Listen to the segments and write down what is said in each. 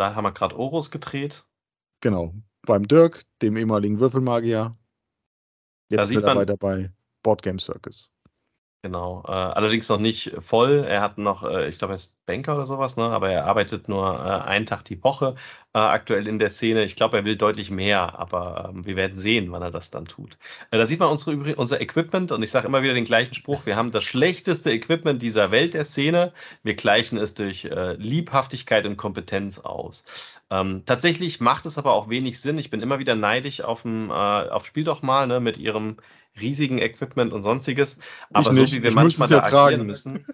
Da haben wir gerade Oros gedreht. Genau, beim Dirk, dem ehemaligen Würfelmagier. Jetzt Da sieht man- weiter bei Board Game Circus. Genau, äh, allerdings noch nicht voll. Er hat noch, äh, ich glaube, er ist Banker oder sowas, ne? aber er arbeitet nur äh, einen Tag die Woche äh, aktuell in der Szene. Ich glaube, er will deutlich mehr, aber ähm, wir werden sehen, wann er das dann tut. Äh, da sieht man unsere, unser Equipment und ich sage immer wieder den gleichen Spruch. Wir haben das schlechteste Equipment dieser Welt der Szene. Wir gleichen es durch äh, Liebhaftigkeit und Kompetenz aus. Ähm, tatsächlich macht es aber auch wenig Sinn. Ich bin immer wieder neidisch auf, dem, äh, auf Spiel doch mal ne, mit ihrem riesigen Equipment und sonstiges. Aber so wie wir Ich manchmal ja da tragen. agieren müssen.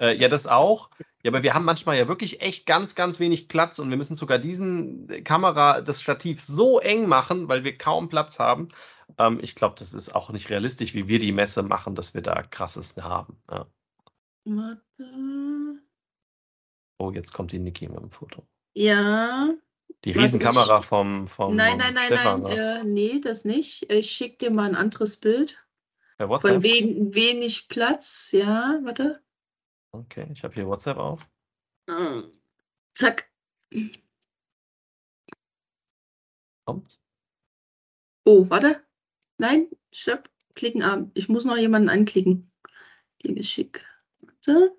Äh, ja, das auch. Ja, aber wir haben manchmal ja wirklich echt ganz, ganz wenig Platz und wir müssen sogar diesen Kamera, das Stativ so eng machen, weil wir kaum Platz haben. Ähm, ich glaube, das ist auch nicht realistisch, wie wir die Messe machen, dass wir da krasses haben. Ja. Warte. Oh, jetzt kommt die Niki mit dem Foto. Ja. Die Riesenkamera vom, vom nein, nein, nein, Stefan. nein. Äh, nee, das nicht. Ich schicke dir mal ein anderes Bild. Per Von wen, wenig Platz. Ja, warte. Okay, ich habe hier WhatsApp auf. Äh, Zack. Kommt. Oh, warte. Nein, stopp. Klicken ab. Ich muss noch jemanden anklicken. Dem ist schick. Warte.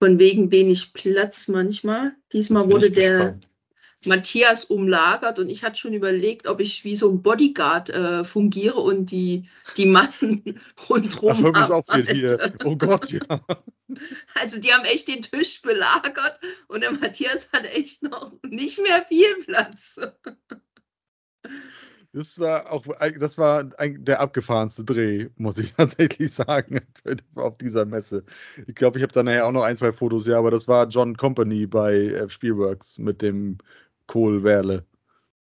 Von wegen wenig Platz manchmal. Diesmal wurde der gespannt. Matthias umlagert und ich hatte schon überlegt, ob ich wie so ein Bodyguard äh, fungiere und die, die Massen rundherum. Ach, auf hier, abhalte. Oh Gott, ja. Also die haben echt den Tisch belagert und der Matthias hat echt noch nicht mehr viel Platz. Das war auch, das war ein, der abgefahrenste Dreh, muss ich tatsächlich sagen, auf dieser Messe. Ich glaube, ich habe da nachher auch noch ein, zwei Fotos, ja, aber das war John Company bei äh, Spielworks mit dem Kohl-Werle.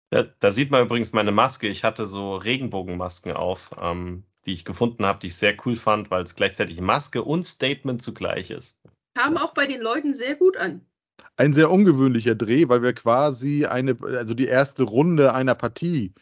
Da, da sieht man übrigens meine Maske. Ich hatte so Regenbogenmasken auf, ähm, die ich gefunden habe, die ich sehr cool fand, weil es gleichzeitig Maske und Statement zugleich ist. Kam auch bei den Leuten sehr gut an. Ein sehr ungewöhnlicher Dreh, weil wir quasi eine, also die erste Runde einer Partie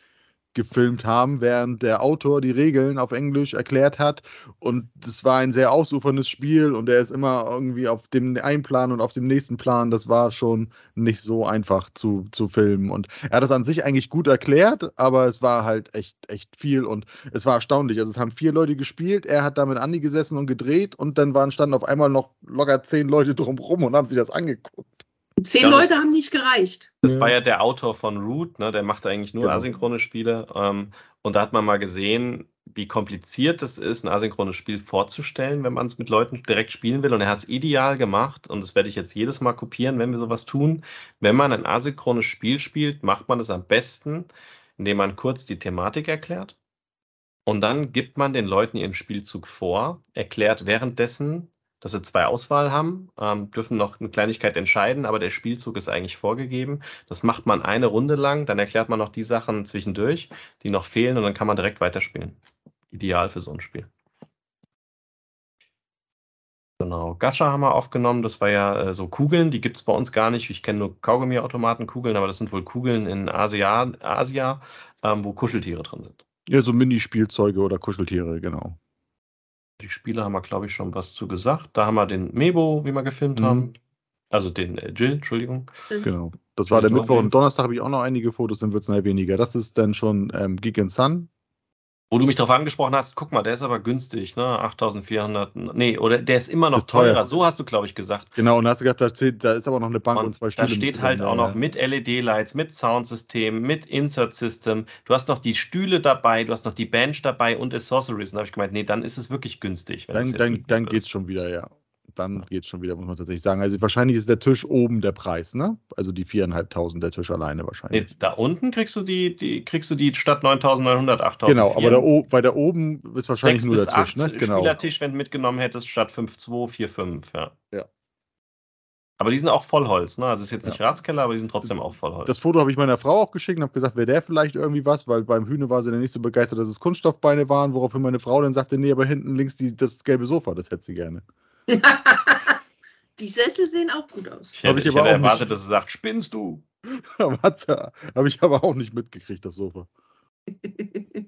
gefilmt haben, während der Autor die Regeln auf Englisch erklärt hat. Und es war ein sehr ausuferndes Spiel und er ist immer irgendwie auf dem einen Plan und auf dem nächsten Plan. Das war schon nicht so einfach zu, zu filmen. Und er hat es an sich eigentlich gut erklärt, aber es war halt echt, echt viel und es war erstaunlich. Also es haben vier Leute gespielt, er hat da mit Andi gesessen und gedreht und dann waren standen auf einmal noch locker zehn Leute drumrum und haben sich das angeguckt. Zehn Ja, das- Leute haben nicht gereicht. Das war ja der Autor von Root, ne? der macht eigentlich nur Genau. asynchrone Spiele. Ähm, und da hat man mal gesehen, wie kompliziert es ist, ein asynchrones Spiel vorzustellen, wenn man es mit Leuten direkt spielen will. Und er hat es ideal gemacht. Und das werde ich jetzt jedes Mal kopieren, wenn wir sowas tun. Wenn man ein asynchrones Spiel spielt, macht man es am besten, indem man kurz die Thematik erklärt. Und dann gibt man den Leuten ihren Spielzug vor, erklärt währenddessen, dass sie zwei Auswahl haben, ähm, dürfen noch eine Kleinigkeit entscheiden, aber der Spielzug ist eigentlich vorgegeben. Das macht man eine Runde lang, dann erklärt man noch die Sachen zwischendurch, die noch fehlen und dann kann man direkt weiterspielen. Ideal für so ein Spiel. Genau, Gacha haben wir aufgenommen, das war ja äh, so Kugeln, die gibt es bei uns gar nicht. Ich kenne nur Kaugummi-Automaten-Kugeln, aber das sind wohl Kugeln in Asia, Asia ähm, wo Kuscheltiere drin sind. Ja, so Minispielzeuge oder Kuscheltiere, genau. Die Spiele haben wir, glaube ich, schon was zu gesagt. Da haben wir den Mebo, wie wir gefilmt Mhm. haben. Also den äh, Jill, Entschuldigung. Genau. Das war der. Mittwoch und Donnerstag habe ich auch noch einige Fotos, dann wird es weniger. Das ist dann schon ähm, Geek and Sun. Wo du mich darauf angesprochen hast, guck mal, der ist aber günstig, ne? 8400. Nee, oder der ist immer noch Ist teuer. teurer. So hast du, glaube ich, gesagt. Genau, und da hast du gesagt, da, da ist aber noch eine Bank und, Und zwei da Stühle. steht mit halt drin, auch ja. noch mit LED-Lights, mit Soundsystem, mit Insert System. Du hast noch die Stühle dabei, du hast noch die Bench dabei und Accessories. Und da habe ich gemeint, nee, dann ist es wirklich günstig. wenn Dann, dann, dann willst. geht's schon wieder, ja. Dann geht's schon wieder, muss man tatsächlich sagen. Also wahrscheinlich ist der Tisch oben der Preis, ne? Also die viereinhalbtausend der Tisch alleine Nee, wahrscheinlich. da unten kriegst du die, die kriegst du die statt 9900, 8000. genau, aber da, bei der oben ist wahrscheinlich nur der Tisch, ne? Genau. Spielertisch, wenn du mitgenommen hättest, statt 5,2, 4,5, ja. Ja. Aber die sind auch Vollholz, ne? Also es ist jetzt Ja. nicht Ratskeller, aber die sind trotzdem auch Vollholz. Das Foto habe ich meiner Frau auch geschickt und habe gesagt, wäre der vielleicht irgendwie was, weil beim Hühne war sie dann nicht so begeistert, dass es Kunststoffbeine waren, woraufhin meine Frau dann sagte, nee, aber hinten links die, das gelbe Sofa, das hätte sie gerne. Die Sessel sehen auch gut aus. ich hätte, Hab ich ich aber hätte auch erwartet, nicht. dass sie sagt, spinnst du? Habe ich aber auch nicht mitgekriegt, das Sofa.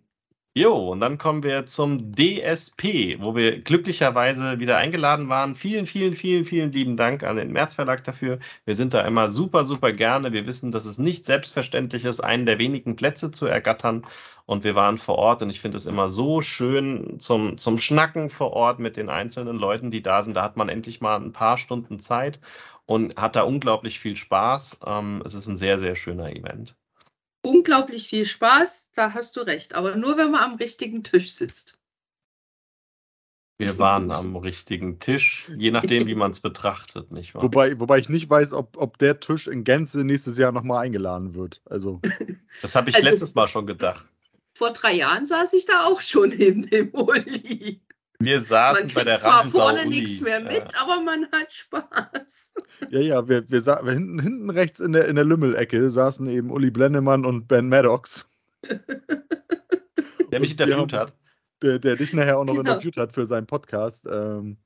Jo, und dann kommen wir zum DSP, wo wir glücklicherweise wieder eingeladen waren. Vielen, vielen, vielen, vielen lieben Dank an den März Verlag dafür. Wir sind da immer super, super gerne. Wir wissen, dass es nicht selbstverständlich ist, einen der wenigen Plätze zu ergattern. Und wir waren vor Ort und ich finde es immer so schön zum, zum Schnacken vor Ort mit den einzelnen Leuten, die da sind. Da hat man endlich mal ein paar Stunden Zeit und hat da unglaublich viel Spaß. Ähm, es ist ein sehr, sehr schöner Event unglaublich viel Spaß, da hast du recht, aber nur wenn man am richtigen Tisch sitzt. Wir waren am richtigen Tisch, je nachdem, wie man es betrachtet, nicht wahr? Wobei, wobei ich nicht weiß, ob, ob der Tisch in Gänze nächstes Jahr nochmal eingeladen wird. Also. Das habe ich also, letztes Mal schon gedacht. Vor drei Jahren saß ich da auch schon neben dem Uli. Wir saßen man bei der zwar vorne nichts mehr mit, ja. aber man hat Spaß. Ja, ja, wir, wir, wir hinten, hinten rechts in der, in der Lümmelecke saßen eben Uli Blennemann und Ben Maddox. Der mich interviewt hat. Der, der, dich nachher auch noch genau. interviewt hat für seinen Podcast. Ähm,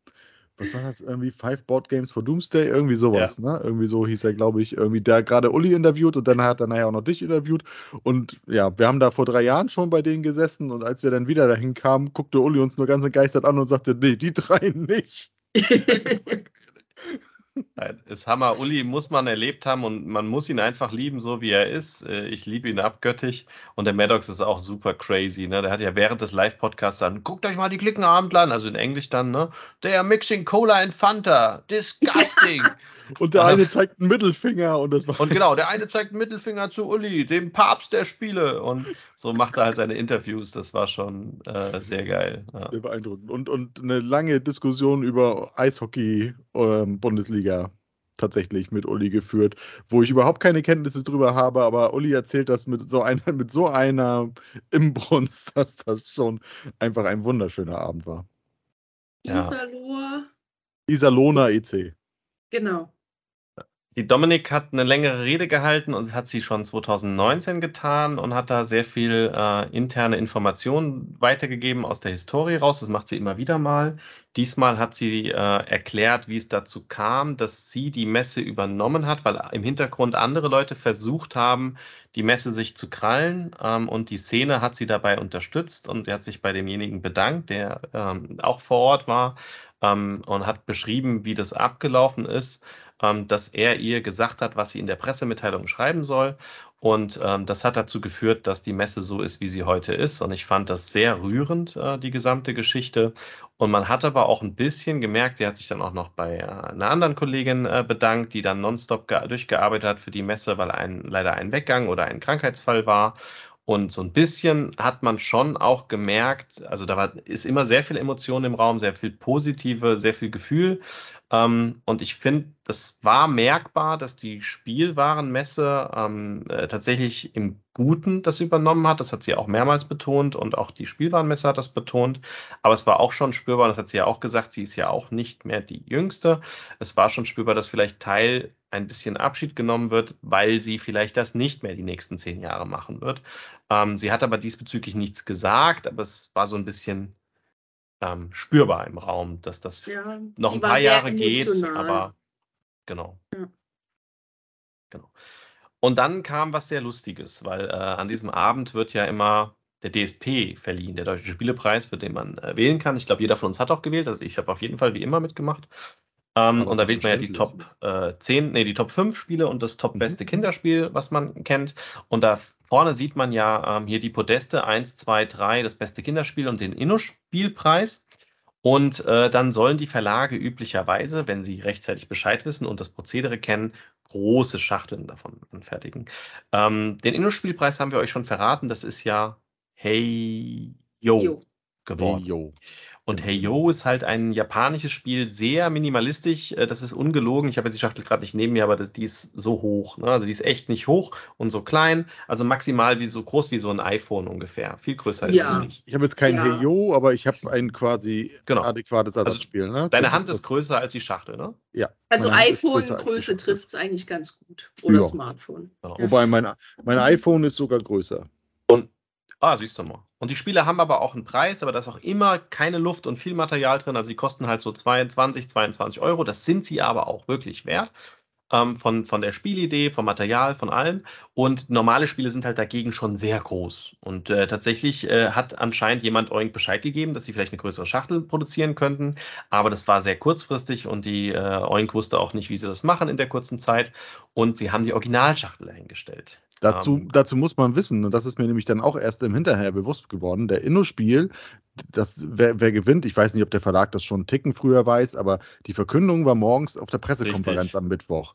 was war das irgendwie? Five Board Games for Doomsday? Irgendwie sowas, ja. ne? Irgendwie so hieß er, glaube ich, irgendwie, der gerade Uli interviewt und dann hat er nachher auch noch dich interviewt. Und ja, wir haben da vor drei Jahren schon bei denen gesessen und als wir dann wieder dahin kamen, guckte Uli uns nur ganz entgeistert an und sagte, nee, die drei nicht. Nein, ist Hammer. Uli muss man erlebt haben und man muss ihn einfach lieben, so wie er ist. Äh, ich liebe ihn abgöttig und der Maddox ist auch super crazy. Ne? Der hat ja während des Live-Podcasts dann, guckt euch mal die Klickenabend an, also in Englisch dann, ne? Der Mixing Cola and Fanta, disgusting. und der eine zeigt einen Mittelfinger und das war. Und genau, der eine zeigt einen Mittelfinger zu Uli, dem Papst der Spiele. Und so macht er halt seine Interviews. Das war schon äh, sehr geil. Ja. Sehr beeindruckend. Und, und eine lange Diskussion über Eishockey-Bundesliga. Ähm, Bundesliga tatsächlich mit Uli geführt, wo ich überhaupt keine Kenntnisse drüber habe, aber Uli erzählt das mit so einer, mit so einer Imbrunst, dass das schon einfach ein wunderschöner Abend war. Ja. Iserloh. Iserlohner EC. Genau. Die Dominik hat eine längere Rede gehalten und hat sie schon 2019 getan und hat da sehr viel äh, interne Informationen weitergegeben aus der Historie raus. Das macht sie immer wieder mal. Diesmal hat sie äh, erklärt, wie es dazu kam, dass sie die Messe übernommen hat, weil im Hintergrund andere Leute versucht haben, die Messe sich zu krallen ähm, und die Szene hat sie dabei unterstützt und sie hat sich bei demjenigen bedankt, der ähm, auch vor Ort war ähm, und hat beschrieben, wie das abgelaufen ist dass er ihr gesagt hat, was sie in der Pressemitteilung schreiben soll. Und ähm, das hat dazu geführt, dass die Messe so ist, wie sie heute ist. Und ich fand das sehr rührend, äh, die gesamte Geschichte. Und man hat aber auch ein bisschen gemerkt, sie hat sich dann auch noch bei äh, einer anderen Kollegin äh, bedankt, die dann nonstop durchgearbeitet hat für die Messe, weil ein, leider ein Weggang oder ein Krankheitsfall war. Und so ein bisschen hat man schon auch gemerkt, also da war, ist immer sehr viel Emotion im Raum, sehr viel positive, sehr viel Gefühl. Ähm, und ich finde, das war merkbar, dass die Spielwarenmesse ähm, äh, tatsächlich im Guten das übernommen hat. Das hat sie auch mehrmals betont und auch die Spielwarenmesse hat das betont. Aber es war auch schon spürbar, das hat sie ja auch gesagt, sie ist ja auch nicht mehr die Jüngste. Es war schon spürbar, dass vielleicht Teil ein bisschen Abschied genommen wird, weil sie vielleicht das nicht mehr die nächsten zehn Jahre machen wird. Ähm, sie hat aber diesbezüglich nichts gesagt, aber es war so ein bisschen ähm, spürbar im Raum, dass das ja, noch ein paar Jahre geht, aber genau. Ja. genau. Und dann kam was sehr Lustiges, weil äh, an diesem Abend wird ja immer der DSP verliehen, der Deutsche Spielepreis, für den man äh, wählen kann. Ich glaube, jeder von uns hat auch gewählt, also ich habe auf jeden Fall wie immer mitgemacht. Ähm, und da wählt man ja die Top äh, 10, nee, die Top 5 Spiele und das Top beste mhm. Kinderspiel, was man kennt. Und da vorne sieht man ja ähm, hier die Podeste 1, 2, 3, das beste Kinderspiel und den Inno-Spielpreis. Und äh, dann sollen die Verlage üblicherweise, wenn sie rechtzeitig Bescheid wissen und das Prozedere kennen, große Schachteln davon anfertigen. Ähm, den Inno-Spielpreis haben wir euch schon verraten. Das ist ja Hey Yo, Yo. geworden. Hey, yo. Und Hey Yo ist halt ein japanisches Spiel, sehr minimalistisch. Äh, das ist ungelogen. Ich habe jetzt die Schachtel gerade nicht neben mir, aber das, die ist so hoch. Ne? Also die ist echt nicht hoch und so klein. Also maximal wie so groß wie so ein iPhone ungefähr. Viel größer ja. ist sie nicht. Ich habe jetzt kein ja. Hey Yo, aber ich habe ein quasi genau. adäquates also Ersatzspiel. Ne? Deine das Hand ist, ist größer als die Schachtel, ne? Ja. Also iPhone-Größe trifft es eigentlich ganz gut. Oder ja. Smartphone. Genau. Wobei mein, mein iPhone ist sogar größer. Ah, siehst du mal. Und die Spiele haben aber auch einen Preis, aber da ist auch immer keine Luft und viel Material drin. Also die kosten halt so 22, 22 Euro. Das sind sie aber auch wirklich wert. Ähm, von, von der Spielidee, vom Material, von allem. Und normale Spiele sind halt dagegen schon sehr groß. Und äh, tatsächlich äh, hat anscheinend jemand Oink Bescheid gegeben, dass sie vielleicht eine größere Schachtel produzieren könnten. Aber das war sehr kurzfristig und die äh, Oink wusste auch nicht, wie sie das machen in der kurzen Zeit. Und sie haben die Originalschachtel dahingestellt. Dazu, um, ähm. dazu muss man wissen, und das ist mir nämlich dann auch erst im Hinterher bewusst geworden, der Inno-Spiel, das, wer, wer, gewinnt, ich weiß nicht, ob der Verlag das schon einen Ticken früher weiß, aber die Verkündung war morgens auf der Pressekonferenz Richtig. am Mittwoch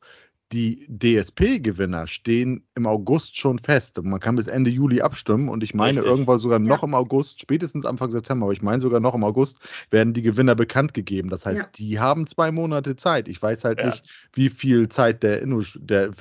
die DSP-Gewinner stehen im August schon fest. Man kann bis Ende Juli abstimmen und ich meine Richtig. irgendwann sogar noch ja. im August, spätestens Anfang September, aber ich meine sogar noch im August werden die Gewinner bekannt gegeben. Das heißt, ja. die haben zwei Monate Zeit. Ich weiß halt ja. nicht, wie viel Zeit der, Inno, der,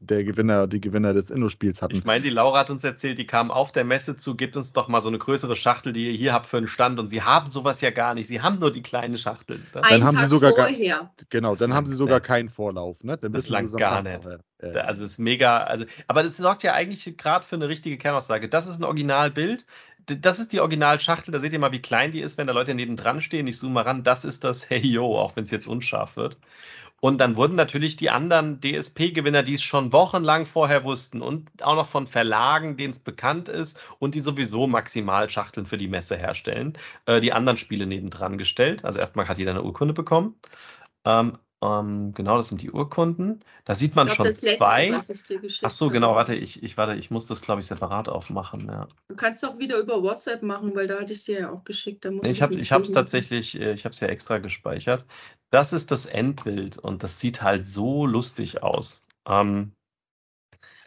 der Gewinner, die Gewinner des Inno-Spiels hatten. Ich meine, die Laura hat uns erzählt, die kam auf der Messe zu, gibt uns doch mal so eine größere Schachtel, die ihr hier habt für einen Stand und sie haben sowas ja gar nicht. Sie haben nur die kleine Schachtel. Dann Ein haben Tag sie sogar vorher. genau, das dann haben sie sogar keinen Vorlauf. Ne? Dann das lang gar nicht. Ja. Also es ist mega, also, aber das sorgt ja eigentlich gerade für eine richtige Kernaussage. Das ist ein Originalbild. Das ist die Originalschachtel, da seht ihr mal, wie klein die ist, wenn da Leute nebendran stehen. Ich zoome mal ran, das ist das Hey Yo, auch wenn es jetzt unscharf wird. Und dann wurden natürlich die anderen DSP-Gewinner, die es schon wochenlang vorher wussten und auch noch von Verlagen, denen es bekannt ist und die sowieso Maximalschachteln für die Messe herstellen, äh, die anderen Spiele nebendran gestellt. Also erstmal hat jeder eine Urkunde bekommen. Ähm, ähm, genau, das sind die Urkunden. Da sieht man glaub, schon zwei. Letzte, Ach so, genau, warte, ich, ich warte, ich muss das, glaube ich, separat aufmachen. Ja. Du kannst auch wieder über WhatsApp machen, weil da hatte ich es dir ja auch geschickt. Da ich habe es tatsächlich, äh, ich habe es ja extra gespeichert. Das ist das Endbild und das sieht halt so lustig aus. Ähm,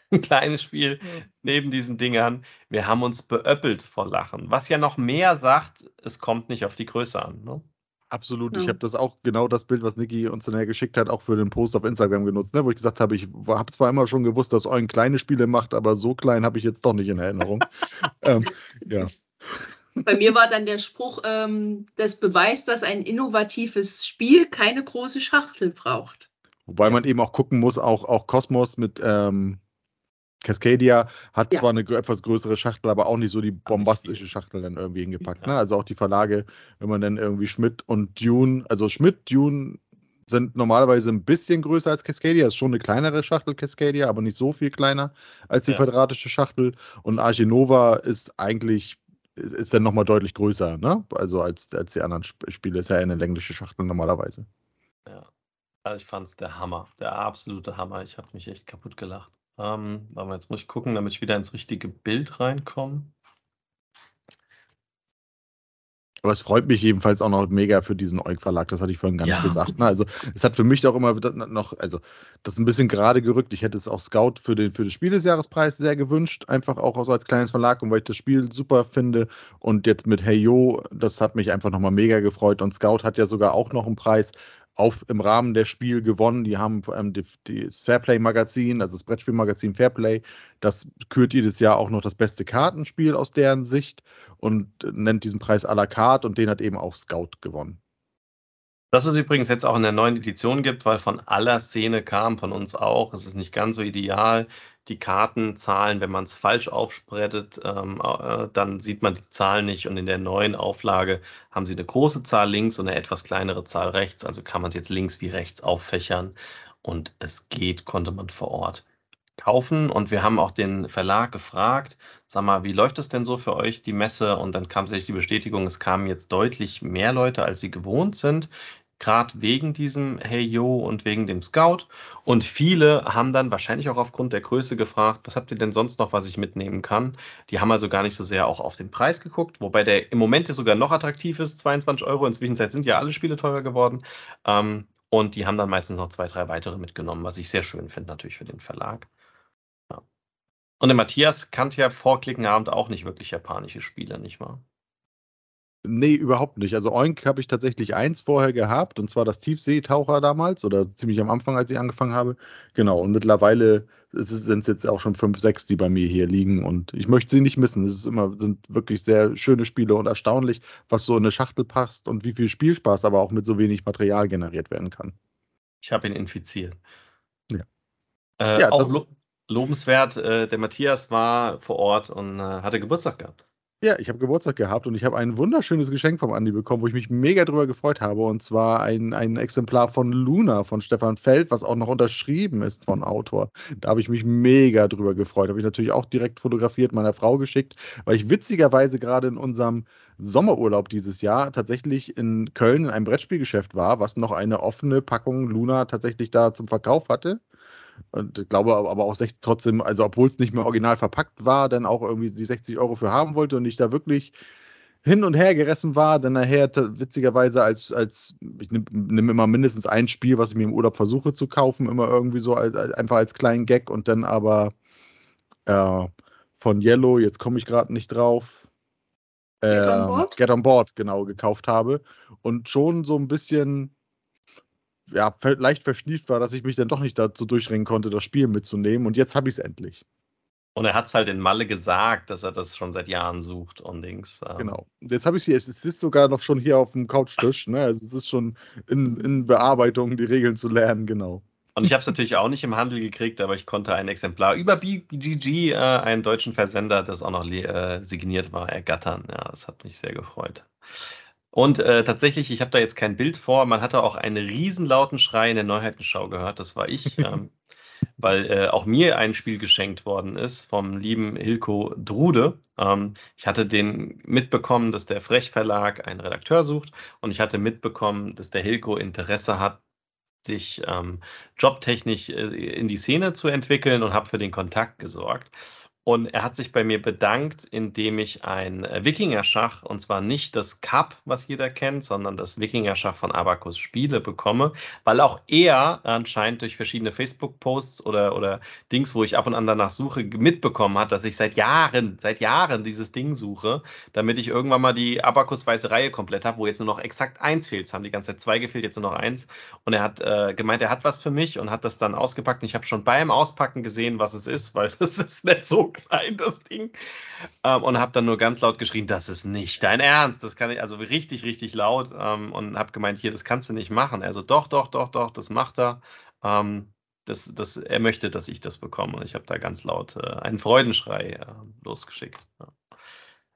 ein kleines Spiel neben diesen Dingern. Wir haben uns beöppelt vor Lachen. Was ja noch mehr sagt, es kommt nicht auf die Größe an. Ne? Absolut. Ja. Ich habe das auch genau das Bild, was Niki uns dann geschickt hat, auch für den Post auf Instagram genutzt, ne? wo ich gesagt habe, ich habe zwar immer schon gewusst, dass euren kleine Spiele macht, aber so klein habe ich jetzt doch nicht in Erinnerung. ähm, ja. Bei mir war dann der Spruch, ähm, das beweist, dass ein innovatives Spiel keine große Schachtel braucht. Wobei man eben auch gucken muss, auch, auch Cosmos mit ähm, Cascadia hat ja. zwar eine etwas größere Schachtel, aber auch nicht so die bombastische Schachtel dann irgendwie hingepackt. Ja. Ne? Also auch die Verlage, wenn man dann irgendwie Schmidt und Dune, also Schmidt, Dune sind normalerweise ein bisschen größer als Cascadia. Ist schon eine kleinere Schachtel Cascadia, aber nicht so viel kleiner als die ja. quadratische Schachtel. Und Archinova ist eigentlich ist dann nochmal deutlich größer, ne? Also als, als die anderen Spiele ist ja eine längliche Schachtel normalerweise. Ja. Also ich fand es der Hammer, der absolute Hammer. Ich habe mich echt kaputt gelacht. Ähm, aber jetzt muss ich gucken, damit ich wieder ins richtige Bild reinkomme. Aber es freut mich jedenfalls auch noch mega für diesen Eug Verlag, das hatte ich vorhin gar ja. nicht gesagt. Ne? Also es hat für mich auch immer noch, also das ist ein bisschen gerade gerückt. Ich hätte es auch Scout für den, für den Spiel des Jahrespreis sehr gewünscht, einfach auch so als kleines Verlag und weil ich das Spiel super finde. Und jetzt mit Hey Yo, das hat mich einfach nochmal mega gefreut. Und Scout hat ja sogar auch noch einen Preis auf, im Rahmen der Spiel gewonnen. Die haben die, die, das Fairplay-Magazin, also das Brettspielmagazin Fairplay, das kürt jedes Jahr auch noch das beste Kartenspiel aus deren Sicht und nennt diesen Preis à la carte und den hat eben auch Scout gewonnen. Das es übrigens jetzt auch in der neuen Edition gibt, weil von aller Szene kam, von uns auch. Es ist nicht ganz so ideal. Die Kartenzahlen, wenn man es falsch aufspreadet, ähm, äh, dann sieht man die Zahlen nicht. Und in der neuen Auflage haben sie eine große Zahl links und eine etwas kleinere Zahl rechts. Also kann man es jetzt links wie rechts auffächern. Und es geht, konnte man vor Ort kaufen. Und wir haben auch den Verlag gefragt, sag mal, wie läuft es denn so für euch, die Messe? Und dann kam sich die Bestätigung, es kamen jetzt deutlich mehr Leute, als sie gewohnt sind gerade wegen diesem Hey Yo und wegen dem Scout. Und viele haben dann wahrscheinlich auch aufgrund der Größe gefragt, was habt ihr denn sonst noch, was ich mitnehmen kann? Die haben also gar nicht so sehr auch auf den Preis geguckt, wobei der im Moment sogar noch attraktiv ist, 22 Euro. Inzwischen sind ja alle Spiele teurer geworden. Ähm, und die haben dann meistens noch zwei, drei weitere mitgenommen, was ich sehr schön finde natürlich für den Verlag. Ja. Und der Matthias kannte ja vor Klickenabend auch nicht wirklich japanische Spiele, nicht wahr? Nee, überhaupt nicht. Also Oink habe ich tatsächlich eins vorher gehabt, und zwar das Tiefseetaucher damals oder ziemlich am Anfang, als ich angefangen habe. Genau, und mittlerweile sind es jetzt auch schon fünf, sechs, die bei mir hier liegen und ich möchte sie nicht missen. Es ist immer, sind wirklich sehr schöne Spiele und erstaunlich, was so in eine Schachtel passt und wie viel Spielspaß aber auch mit so wenig Material generiert werden kann. Ich habe ihn infiziert. Ja. Äh, ja auch lo lobenswert, äh, der Matthias war vor Ort und äh, hatte Geburtstag gehabt. Ja, ich habe Geburtstag gehabt und ich habe ein wunderschönes Geschenk vom Andi bekommen, wo ich mich mega drüber gefreut habe. Und zwar ein, ein Exemplar von Luna von Stefan Feld, was auch noch unterschrieben ist von Autor. Da habe ich mich mega drüber gefreut. Habe ich natürlich auch direkt fotografiert, meiner Frau geschickt, weil ich witzigerweise gerade in unserem Sommerurlaub dieses Jahr tatsächlich in Köln in einem Brettspielgeschäft war, was noch eine offene Packung Luna tatsächlich da zum Verkauf hatte. Und ich glaube aber auch trotzdem, also obwohl es nicht mehr original verpackt war, dann auch irgendwie die 60 Euro für haben wollte und ich da wirklich hin und her gerissen war, dann nachher witzigerweise als, als ich nehme nehm immer mindestens ein Spiel, was ich mir im Urlaub versuche zu kaufen, immer irgendwie so als, einfach als kleinen Gag und dann aber äh, von Yellow, jetzt komme ich gerade nicht drauf, äh, Get, on board? Get on Board, genau, gekauft habe und schon so ein bisschen ja, leicht verschnieft war, dass ich mich dann doch nicht dazu durchringen konnte, das Spiel mitzunehmen. Und jetzt habe ich es endlich. Und er hat es halt in Malle gesagt, dass er das schon seit Jahren sucht und Dings. Ähm. Genau. Jetzt habe ich es hier, es ist sogar noch schon hier auf dem Couchtisch. Ne? Also es ist schon in, in Bearbeitung, die Regeln zu lernen, genau. Und ich habe es natürlich auch nicht im Handel gekriegt, aber ich konnte ein Exemplar über BGG, äh, einen deutschen Versender, das auch noch äh, signiert war, ergattern. Ja, das hat mich sehr gefreut. Und äh, tatsächlich, ich habe da jetzt kein Bild vor, man hatte auch einen riesenlauten Schrei in der Neuheitenschau gehört, das war ich, ähm, weil äh, auch mir ein Spiel geschenkt worden ist vom lieben Hilko Drude. Ähm, ich hatte den mitbekommen, dass der Frech Verlag einen Redakteur sucht und ich hatte mitbekommen, dass der Hilko Interesse hat, sich ähm, jobtechnisch äh, in die Szene zu entwickeln und habe für den Kontakt gesorgt. Und er hat sich bei mir bedankt, indem ich ein äh, Wikinger-Schach, und zwar nicht das Cup, was jeder kennt, sondern das Wikinger-Schach von Abacus Spiele bekomme, weil auch er anscheinend durch verschiedene Facebook-Posts oder, oder Dings, wo ich ab und an danach suche, mitbekommen hat, dass ich seit Jahren, seit Jahren dieses Ding suche, damit ich irgendwann mal die Abacus-weiße Reihe komplett habe, wo jetzt nur noch exakt eins fehlt. Es haben die ganze Zeit zwei gefehlt, jetzt nur noch eins. Und er hat äh, gemeint, er hat was für mich und hat das dann ausgepackt. Und ich habe schon beim Auspacken gesehen, was es ist, weil das ist nicht so klein, das Ding. Ähm, und habe dann nur ganz laut geschrien, das ist nicht dein Ernst. Das kann ich, also richtig, richtig laut. Ähm, und habe gemeint, hier, das kannst du nicht machen. Also doch, doch, doch, doch, das macht er. Ähm, das, das, er möchte, dass ich das bekomme. Und ich habe da ganz laut äh, einen Freudenschrei äh, losgeschickt. Ja.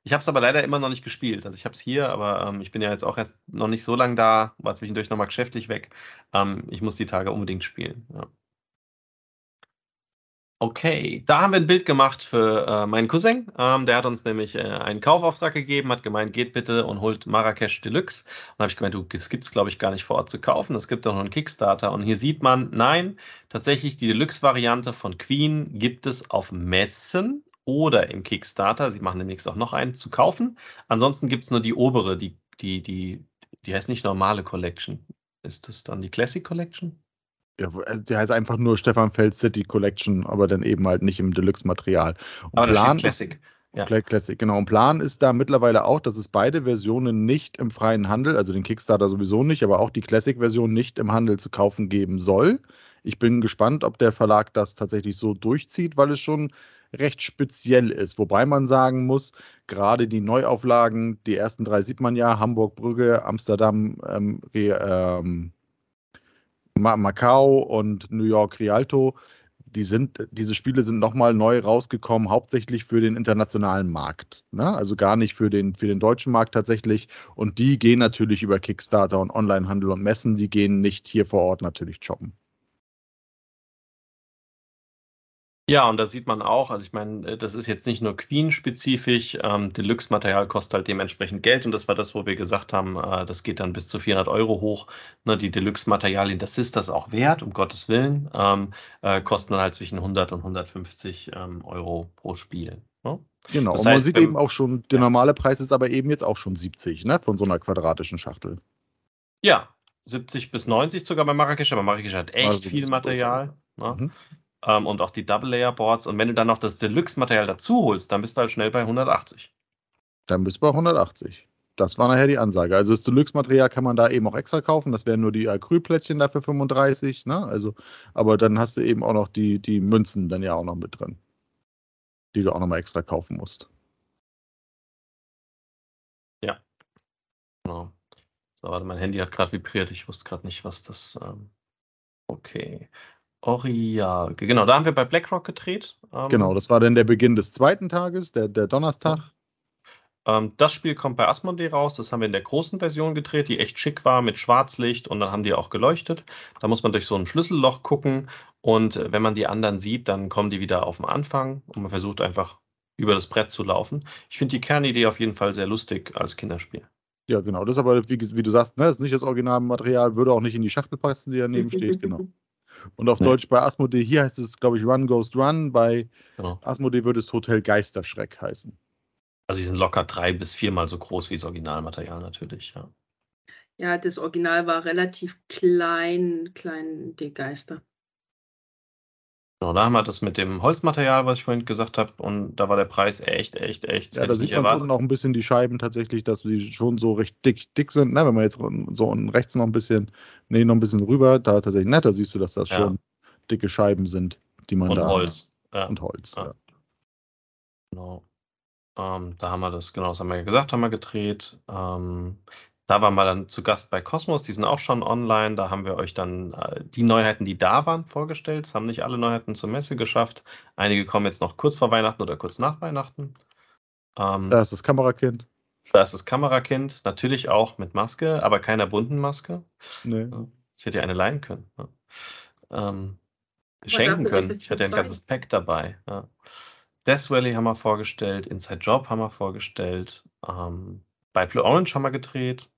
Ich habe es aber leider immer noch nicht gespielt. Also ich habe es hier, aber ähm, ich bin ja jetzt auch erst noch nicht so lange da, war zwischendurch nochmal geschäftlich weg. Ähm, ich muss die Tage unbedingt spielen. Ja. Okay, da haben wir ein Bild gemacht für äh, meinen Cousin. Ähm, der hat uns nämlich äh, einen Kaufauftrag gegeben, hat gemeint, geht bitte und holt Marrakesch Deluxe. Und habe ich gemeint, du, das gibt es, glaube ich, gar nicht vor Ort zu kaufen. Es gibt doch noch einen Kickstarter. Und hier sieht man, nein, tatsächlich die Deluxe-Variante von Queen gibt es auf Messen oder im Kickstarter. Sie machen demnächst auch noch einen zu kaufen. Ansonsten gibt es nur die obere, die, die, die, die heißt nicht normale Collection. Ist das dann die Classic Collection? Ja, also der heißt einfach nur Stefan Feld City Collection, aber dann eben halt nicht im Deluxe-Material. Aber Plan Classic. Ja. Classic, genau. Und Plan ist da mittlerweile auch, dass es beide Versionen nicht im freien Handel, also den Kickstarter sowieso nicht, aber auch die Classic-Version nicht im Handel zu kaufen geben soll. Ich bin gespannt, ob der Verlag das tatsächlich so durchzieht, weil es schon recht speziell ist. Wobei man sagen muss, gerade die Neuauflagen, die ersten drei sieht man ja, Hamburg, Brügge, Amsterdam, ähm, ähm, Macau und New York Rialto, die sind, diese Spiele sind nochmal neu rausgekommen, hauptsächlich für den internationalen Markt. Ne? Also gar nicht für den, für den deutschen Markt tatsächlich. Und die gehen natürlich über Kickstarter und Onlinehandel und Messen, die gehen nicht hier vor Ort natürlich shoppen. Ja, und da sieht man auch, also ich meine, äh, das ist jetzt nicht nur Queen-spezifisch, ähm, Deluxe-Material kostet halt dementsprechend Geld und das war das, wo wir gesagt haben, äh, das geht dann bis zu 400 Euro hoch. Ne, die Deluxe-Materialien, das ist das auch wert, um Gottes Willen, ähm, äh, kosten dann halt zwischen 100 und 150 ähm, Euro pro Spiel. Ne? Genau, das und man sieht eben auch schon, der normale Preis ist aber eben jetzt auch schon 70, ne, von so einer quadratischen Schachtel. Ja, 70 bis 90 sogar bei Marrakesch, aber Marrakesch hat echt also viel Material. Ne? Mhm ähm, und auch die Double-Layer-Boards. Und wenn du dann noch das Deluxe-Material dazu holst, dann bist du halt schnell bei 180. Dann bist du bei 180. Das war nachher die Ansage. Also das Deluxe-Material kann man da eben auch extra kaufen. Das wären nur die Acrylplättchen da für 35. Ne? Also, aber dann hast du eben auch noch die, die Münzen dann ja auch noch mit drin, die du auch nochmal extra kaufen musst. Ja. Genau. So, warte, mein Handy hat gerade vibriert. Ich wusste gerade nicht, was das. Ähm okay. Orial. Genau, da haben wir bei BlackRock gedreht. Ähm, genau, das war dann der Beginn des zweiten Tages, der, der Donnerstag. Ähm, das Spiel kommt bei Asmodee raus. Das haben wir in der großen Version gedreht, die echt schick war mit Schwarzlicht und dann haben die auch geleuchtet. Da muss man durch so ein Schlüsselloch gucken und äh, wenn man die anderen sieht, dann kommen die wieder auf den Anfang und man versucht einfach über das Brett zu laufen. Ich finde die Kernidee auf jeden Fall sehr lustig als Kinderspiel. Ja, genau. Das ist aber, wie, wie du sagst, ne, das ist nicht das Originalmaterial, würde auch nicht in die Schachtel passen, die daneben steht, genau. Und auf nee. Deutsch bei Asmodee, hier heißt es, glaube ich, Run Ghost Run. Bei genau. Asmodee würde es Hotel Geisterschreck heißen. Also die sind locker drei bis viermal so groß wie das Originalmaterial natürlich, ja. Ja, das Original war relativ klein, klein, die Geister. Genau, da haben wir das mit dem Holzmaterial, was ich vorhin gesagt habe, und da war der Preis echt, echt, echt. Ja, da sieht man unten auch ein bisschen die Scheiben tatsächlich, dass die schon so recht dick, dick sind. Ne? Wenn man jetzt so unten rechts noch ein bisschen, nee, noch ein bisschen rüber, da tatsächlich, ne, da siehst du, dass das ja. schon dicke Scheiben sind, die man und da. Holz. Ja. Und Holz. Ja. Genau. Ähm, da haben wir das, genau, das haben wir ja gesagt, haben wir gedreht. Ähm, da waren wir dann zu Gast bei Cosmos, die sind auch schon online. Da haben wir euch dann äh, die Neuheiten, die da waren, vorgestellt. Es haben nicht alle Neuheiten zur Messe geschafft. Einige kommen jetzt noch kurz vor Weihnachten oder kurz nach Weihnachten. Ähm, da ist das Kamerakind. Da ist das Kamerakind, natürlich auch mit Maske, aber keiner bunten Maske. Nee. Ich hätte ja eine leihen können. Ja. Ähm, schenken können. Ich hatte ja ein ganzes Pack dabei. Ja. Death Valley haben wir vorgestellt, Inside Job haben wir vorgestellt. Ähm, bei Blue Orange haben wir gedreht.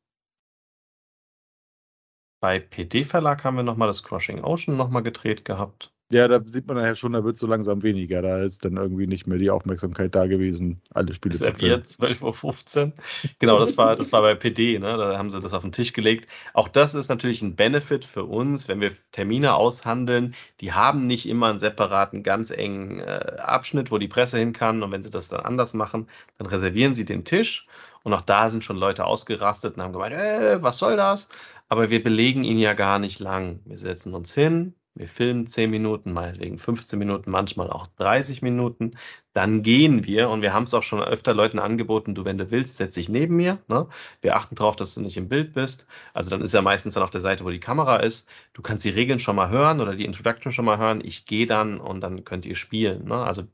Bei PD Verlag haben wir nochmal das Crushing Ocean nochmal gedreht gehabt. Ja, da sieht man ja schon, da wird so langsam weniger. Da ist dann irgendwie nicht mehr die Aufmerksamkeit da gewesen, alle Spiele zu filmen. 12.15 Uhr. Genau, das war, das war bei PD, ne? Da haben sie das auf den Tisch gelegt. Auch das ist natürlich ein Benefit für uns, wenn wir Termine aushandeln. Die haben nicht immer einen separaten, ganz engen äh, Abschnitt, wo die Presse hin kann. Und wenn sie das dann anders machen, dann reservieren sie den Tisch. Und auch da sind schon Leute ausgerastet und haben gemeint, äh, was soll das? Aber wir belegen ihn ja gar nicht lang. Wir setzen uns hin, wir filmen 10 Minuten, meinetwegen 15 Minuten, manchmal auch 30 Minuten. Dann gehen wir und wir haben es auch schon öfter Leuten angeboten, du, wenn du willst, setz dich neben mir. Ne? Wir achten darauf, dass du nicht im Bild bist. Also dann ist er meistens dann auf der Seite, wo die Kamera ist. Du kannst die Regeln schon mal hören oder die Introduction schon mal hören. Ich gehe dann und dann könnt ihr spielen. Ne? Also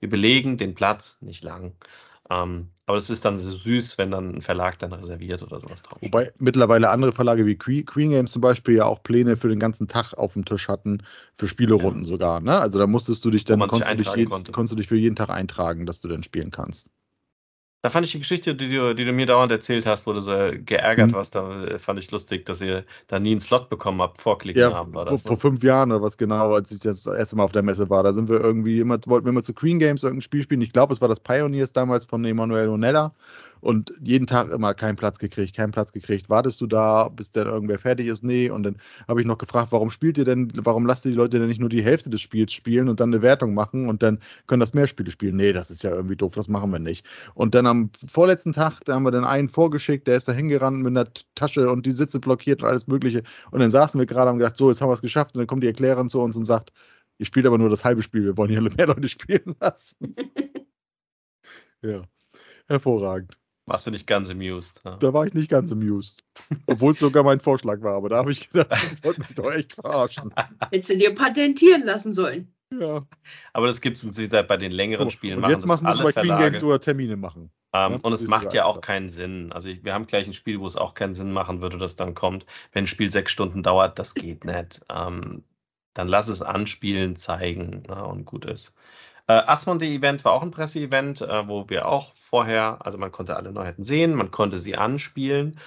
wir belegen den Platz nicht lang. Ähm, aber es ist dann so süß, wenn dann ein Verlag dann reserviert oder sowas drauf. Wobei mittlerweile andere Verlage wie Queen, Games zum Beispiel ja auch Pläne für den ganzen Tag auf dem Tisch hatten, für Spielerunden ja. sogar. Ne? Also da musstest du dich dann, konntest du dich, konntest du dich für jeden Tag eintragen, dass du dann spielen kannst. Da fand ich die Geschichte, die du, die du mir dauernd erzählt hast, wo du so geärgert mhm. warst, da äh, fand ich lustig, dass ihr da nie einen Slot bekommen habt, vorklicken ja, haben. War das, vor, ne? vor, fünf Jahren oder was genau, als ich das erste Mal auf der Messe war. Da sind wir irgendwie immer, wollten wir immer zu Queen Games irgendein Spiel spielen. Ich glaube, es war das Pioneers damals von Emanuel Onella und jeden Tag immer keinen Platz gekriegt, keinen Platz gekriegt. Wartest du da, bis dann irgendwer fertig ist? Nee. Und dann habe ich noch gefragt, warum spielt ihr denn, warum lasst ihr die Leute denn nicht nur die Hälfte des Spiels spielen und dann eine Wertung machen und dann können das mehr Spiele spielen? Nee, das ist ja irgendwie doof, das machen wir nicht. Und dann am vorletzten Tag, da haben wir dann einen vorgeschickt, der ist da hingerannt mit einer Tasche und die Sitze blockiert und alles Mögliche. Und dann saßen wir gerade und haben gedacht, so, jetzt haben wir es geschafft. Und dann kommt die Erklärerin zu uns und sagt, ihr spielt aber nur das halbe Spiel, wir wollen hier mehr Leute spielen lassen. ja, hervorragend. Warst du nicht ganz amused? Ja? Da war ich nicht ganz amused. Obwohl es sogar mein Vorschlag war, aber da habe ich gedacht, ich wollte mich doch echt verarschen. Hättest du dir patentieren lassen sollen. Ja. Aber das gibt es uns bei den längeren Spielen. Und machen jetzt machen wir bei Queen Games sogar Termine machen. Ähm, ja, und es macht ja auch keinen Sinn. Also ich, wir haben gleich ein Spiel, wo es auch keinen Sinn machen würde, dass dann kommt, wenn ein Spiel sechs Stunden dauert, das geht nicht. Ähm, dann lass es anspielen, zeigen na, und gut ist. Äh, Asmodee-Event war auch ein Presseevent, äh, wo wir auch vorher, also man konnte alle Neuheiten sehen, man konnte sie anspielen.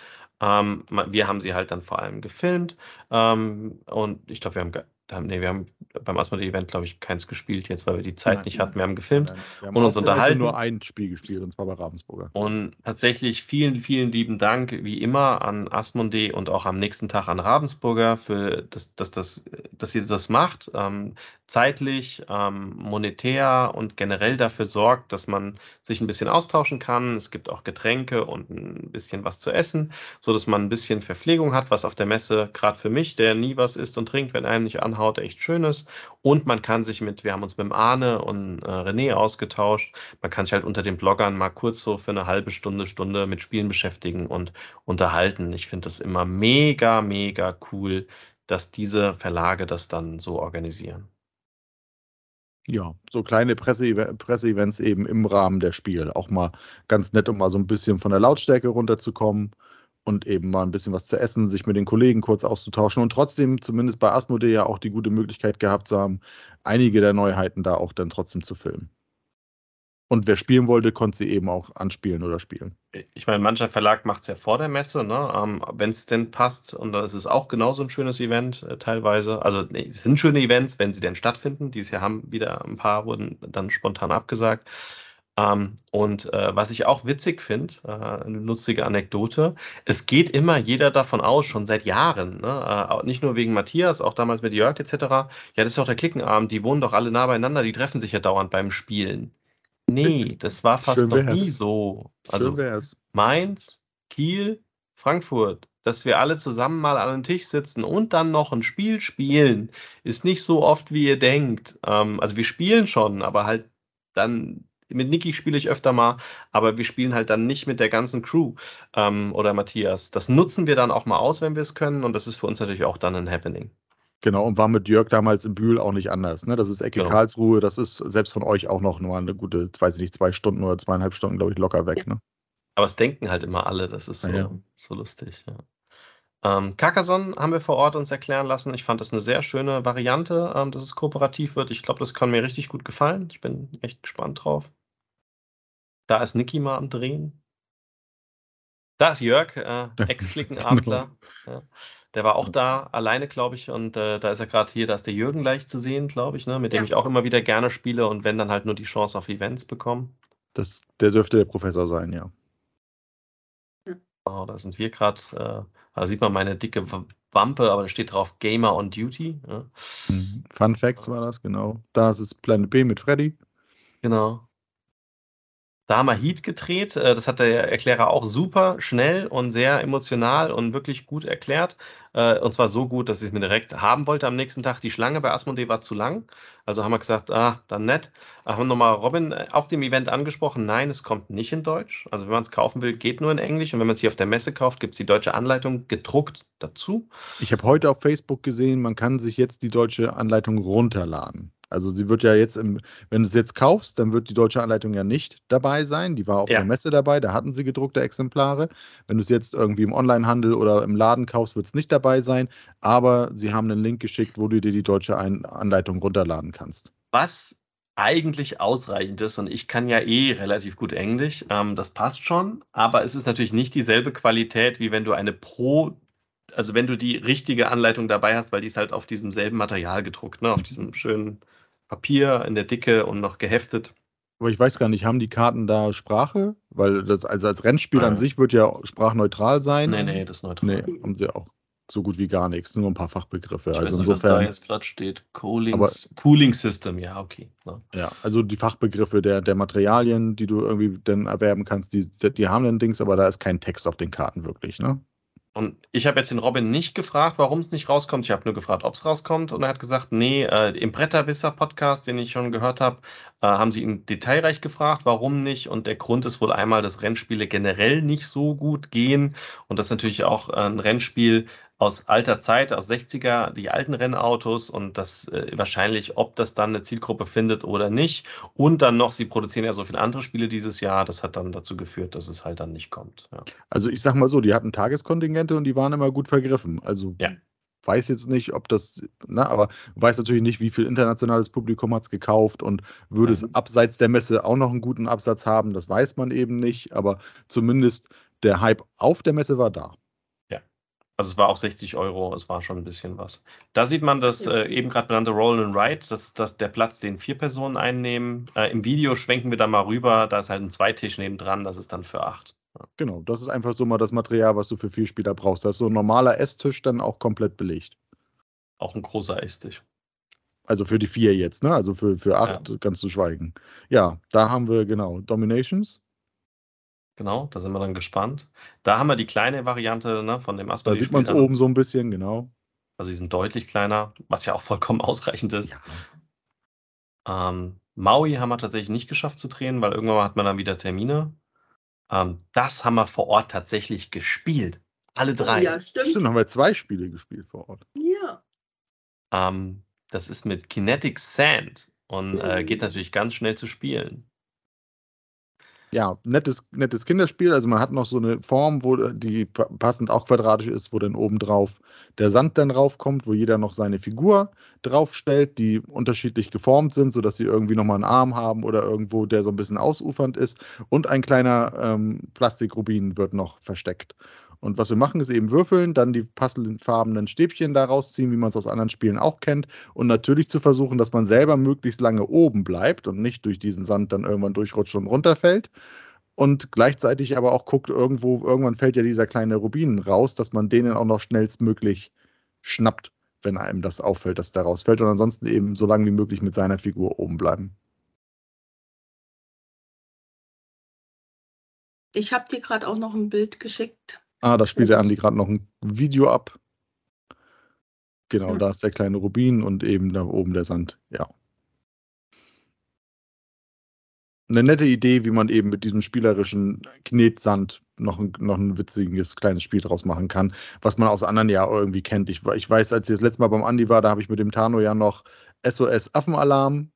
Ähm, wir haben sie halt dann vor allem gefilmt. Ähm, und ich glaube, wir haben nee, wir haben beim Asmodee-Event, glaube ich, keins gespielt jetzt, weil wir die Zeit nein, nicht hatten. Wir haben gefilmt nein, wir haben und uns unterhalten. nur ein Spiel gespielt, und zwar bei Ravensburger. Und tatsächlich vielen, vielen lieben Dank, wie immer, an Asmodee und auch am nächsten Tag an Ravensburger, für das, das, das, dass ihr das macht. Ähm, zeitlich, ähm, monetär und generell dafür sorgt, dass man sich ein bisschen austauschen kann. Es gibt auch Getränke und ein bisschen was zu essen, so dass man ein bisschen Verpflegung hat, was auf der Messe, gerade für mich, der nie was isst und trinkt, wenn einem nicht anhaut, Haut echt schön ist. Und man kann sich mit, wir haben uns mit Arne und äh, René ausgetauscht. Man kann sich halt unter den Bloggern mal kurz so für eine halbe Stunde, Stunde mit Spielen beschäftigen und unterhalten. Ich finde das immer mega, mega cool, dass diese Verlage das dann so organisieren. Ja, so kleine Presse- Presseevents eben im Rahmen der Spiele. Auch mal ganz nett, um mal so ein bisschen von der Lautstärke runterzukommen und eben mal ein bisschen was zu essen, sich mit den Kollegen kurz auszutauschen und trotzdem zumindest bei Asmodee ja auch die gute Möglichkeit gehabt zu haben, einige der Neuheiten da auch dann trotzdem zu filmen. Und wer spielen wollte, konnte sie eben auch anspielen oder spielen. Ich meine, mancher Verlag macht es ja vor der Messe, ne? ähm, wenn es denn passt. Und das ist auch genauso ein schönes Event äh, teilweise. Also nee, es sind schöne Events, wenn sie denn stattfinden. Dieses Jahr haben wieder ein paar wurden dann spontan abgesagt. Ähm, und äh, was ich auch witzig finde, äh, eine lustige Anekdote, es geht immer jeder davon aus, schon seit Jahren, ne? äh, nicht nur wegen Matthias, auch damals mit Jörg etc., ja, das ist doch der Klickenabend, die wohnen doch alle nah beieinander, die treffen sich ja dauernd beim Spielen. Nee, das war fast noch nie so. Also Mainz, Kiel, Frankfurt, dass wir alle zusammen mal an einem Tisch sitzen und dann noch ein Spiel spielen, ist nicht so oft, wie ihr denkt. Ähm, also wir spielen schon, aber halt dann mit Niki spiele ich öfter mal, aber wir spielen halt dann nicht mit der ganzen Crew ähm, oder Matthias. Das nutzen wir dann auch mal aus, wenn wir es können und das ist für uns natürlich auch dann ein Happening. Genau, und war mit Jörg damals im Bühl auch nicht anders. Ne? Das ist Ecke genau. Karlsruhe, das ist selbst von euch auch noch nur eine gute, weiß ich nicht, zwei Stunden oder zweieinhalb Stunden, glaube ich, locker weg. Ne? Aber es denken halt immer alle, das ist so, ja. so lustig. Ja. Ähm, Carcassonne haben wir vor Ort uns erklären lassen. Ich fand das eine sehr schöne Variante, ähm, dass es kooperativ wird. Ich glaube, das kann mir richtig gut gefallen. Ich bin echt gespannt drauf. Da ist Niki mal am Drehen. Da ist Jörg, äh, Ex-Klickenabler. Genau. Ja. Der war auch da, alleine, glaube ich. Und äh, da ist er gerade hier, da ist der Jürgen leicht zu sehen, glaube ich, ne? mit dem ja. ich auch immer wieder gerne spiele und wenn dann halt nur die Chance auf Events bekommen. Das, der dürfte der Professor sein, ja. Oh, da sind wir gerade. Äh, da sieht man meine dicke Wampe, aber da steht drauf Gamer on Duty. Ja. Mhm. Fun Facts war das, genau. Da ist es Planet B mit Freddy. Genau. Da haben wir Heat gedreht. Äh, das hat der Erklärer auch super schnell und sehr emotional und wirklich gut erklärt. Äh, und zwar so gut, dass ich es mir direkt haben wollte am nächsten Tag. Die Schlange bei Asmodee war zu lang. Also haben wir gesagt, ah, dann nett. Äh, haben nochmal Robin auf dem Event angesprochen. Nein, es kommt nicht in Deutsch. Also wenn man es kaufen will, geht nur in Englisch. Und wenn man es hier auf der Messe kauft, gibt es die deutsche Anleitung gedruckt dazu. Ich habe heute auf Facebook gesehen, man kann sich jetzt die deutsche Anleitung runterladen. Also sie wird ja jetzt, im, wenn du es jetzt kaufst, dann wird die deutsche Anleitung ja nicht dabei sein. Die war auf ja. der Messe dabei, da hatten sie gedruckte Exemplare. Wenn du es jetzt irgendwie im Onlinehandel oder im Laden kaufst, wird es nicht dabei sein. Aber sie haben einen Link geschickt, wo du dir die deutsche Anleitung runterladen kannst. Was eigentlich ausreichend ist und ich kann ja eh relativ gut Englisch, ähm, das passt schon, aber es ist natürlich nicht dieselbe Qualität, wie wenn du eine Pro, also wenn du die richtige Anleitung dabei hast, weil die ist halt auf diesem selben Material gedruckt, ne, auf diesem schönen Papier in der Dicke und noch geheftet. Aber ich weiß gar nicht, haben die Karten da Sprache? Weil das also als Rennspiel ah. an sich wird ja sprachneutral sein. Nee, nee, das ist neutral. Nee, haben sie auch so gut wie gar nichts, nur ein paar Fachbegriffe. Ich also nicht, insofern, was da jetzt gerade steht. Cooling, aber, Cooling System, ja, okay. Ja. ja. also die Fachbegriffe der, der Materialien, die du irgendwie dann erwerben kannst, die, die haben dann Dings, aber da ist kein Text auf den Karten wirklich, ne? Und ich habe jetzt den Robin nicht gefragt, warum es nicht rauskommt. Ich habe nur gefragt, ob es rauskommt. Und er hat gesagt, nee, äh, im Bretterwisser-Podcast, den ich schon gehört habe, äh, haben sie ihn detailreich gefragt, warum nicht. Und der Grund ist wohl einmal, dass Rennspiele generell nicht so gut gehen. Und das ist natürlich auch ein Rennspiel, aus alter Zeit, aus 60er, die alten Rennautos und das äh, wahrscheinlich, ob das dann eine Zielgruppe findet oder nicht. Und dann noch, sie produzieren ja so viele andere Spiele dieses Jahr, das hat dann dazu geführt, dass es halt dann nicht kommt. Ja. Also ich sag mal so, die hatten Tageskontingente und die waren immer gut vergriffen. Also ja. weiß jetzt nicht, ob das, na, aber weiß natürlich nicht, wie viel internationales Publikum hat es gekauft und würde mhm. es abseits der Messe auch noch einen guten Absatz haben, das weiß man eben nicht, aber zumindest der Hype auf der Messe war da. Also es war auch 60 Euro, es war schon ein bisschen was. Da sieht man das äh, eben gerade benannte Roll and Ride, das ist der Platz, den vier Personen einnehmen. Äh, Im Video schwenken wir da mal rüber, da ist halt ein Zweitisch nebendran, das ist dann für acht. Ja. Genau, das ist einfach so mal das Material, was du für vier Spieler brauchst. Das ist so ein normaler Esstisch dann auch komplett belegt. Auch ein großer Esstisch. Also für die vier jetzt, ne? Also für, für acht ja. kannst du schweigen. Ja, da haben wir genau Dominations. Genau, da sind wir dann gespannt. Da haben wir die kleine Variante ne, von dem Asmodee. Da sieht man es oben so ein bisschen, genau. Also die sind deutlich kleiner, was ja auch vollkommen ausreichend ist. Ja. Ähm, Maui haben wir tatsächlich nicht geschafft zu drehen, weil irgendwann hat man dann wieder Termine. Ähm, das haben wir vor Ort tatsächlich gespielt. Alle drei. Ja, stimmt. Stimmt, haben wir zwei Spiele gespielt vor Ort. Ja. Ähm, das ist mit Kinetic Sand und äh, geht natürlich ganz schnell zu spielen. Ja, nettes, nettes Kinderspiel. Also man hat noch so eine Form, wo die passend auch quadratisch ist, wo dann obendrauf der Sand dann raufkommt, wo jeder noch seine Figur draufstellt, die unterschiedlich geformt sind, sodass sie irgendwie nochmal einen Arm haben oder irgendwo, der so ein bisschen ausufernd ist. Und ein kleiner ähm, Plastikrubin wird noch versteckt. Und was wir machen, ist eben würfeln, dann die passenden Stäbchen da rausziehen, wie man es aus anderen Spielen auch kennt. Und natürlich zu versuchen, dass man selber möglichst lange oben bleibt und nicht durch diesen Sand dann irgendwann durchrutscht und runterfällt. Und gleichzeitig aber auch guckt, irgendwo, irgendwann fällt ja dieser kleine Rubin raus, dass man denen auch noch schnellstmöglich schnappt, wenn einem das auffällt, dass der rausfällt. Und ansonsten eben so lange wie möglich mit seiner Figur oben bleiben. Ich habe dir gerade auch noch ein Bild geschickt Ah, da spielt der Andi gerade noch ein Video ab. Genau, Ja. da ist der kleine Rubin und eben da oben der Sand. Ja. Eine nette Idee, wie man eben mit diesem spielerischen Knetsand noch ein, noch ein witziges kleines Spiel draus machen kann, was man aus anderen ja irgendwie kennt. Ich, ich weiß, als ich das letzte Mal beim Andi war, da habe ich mit dem Tano ja noch SOS Affenalarm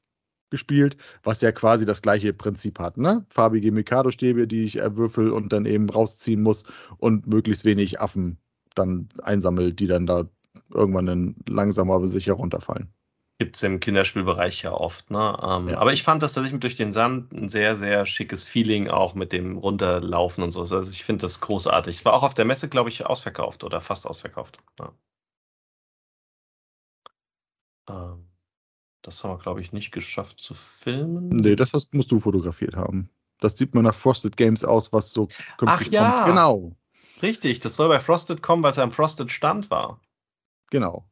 gespielt, was ja quasi das gleiche Prinzip hat. Ne? Farbige Mikado-Stäbe, die ich erwürfel und dann eben rausziehen muss und möglichst wenig Affen dann einsammelt, die dann da irgendwann dann langsam aber sicher runterfallen. Gibt es im Kinderspielbereich ja oft. Ne? Ähm, Ja. Aber ich fand das tatsächlich durch den Sand ein sehr, sehr schickes Feeling, auch mit dem Runterlaufen und so. Also ich finde das großartig. Es war auch auf der Messe, glaube ich, ausverkauft oder fast ausverkauft. Ja. Ähm, das haben wir, glaube ich, nicht geschafft zu filmen. Nee, das hast, musst du fotografiert haben. Das sieht mir nach Frosted Games aus, was so künftig ja. kommt. Genau, Richtig, das soll bei Frosted kommen, weil es am Frosted Stand war. genau.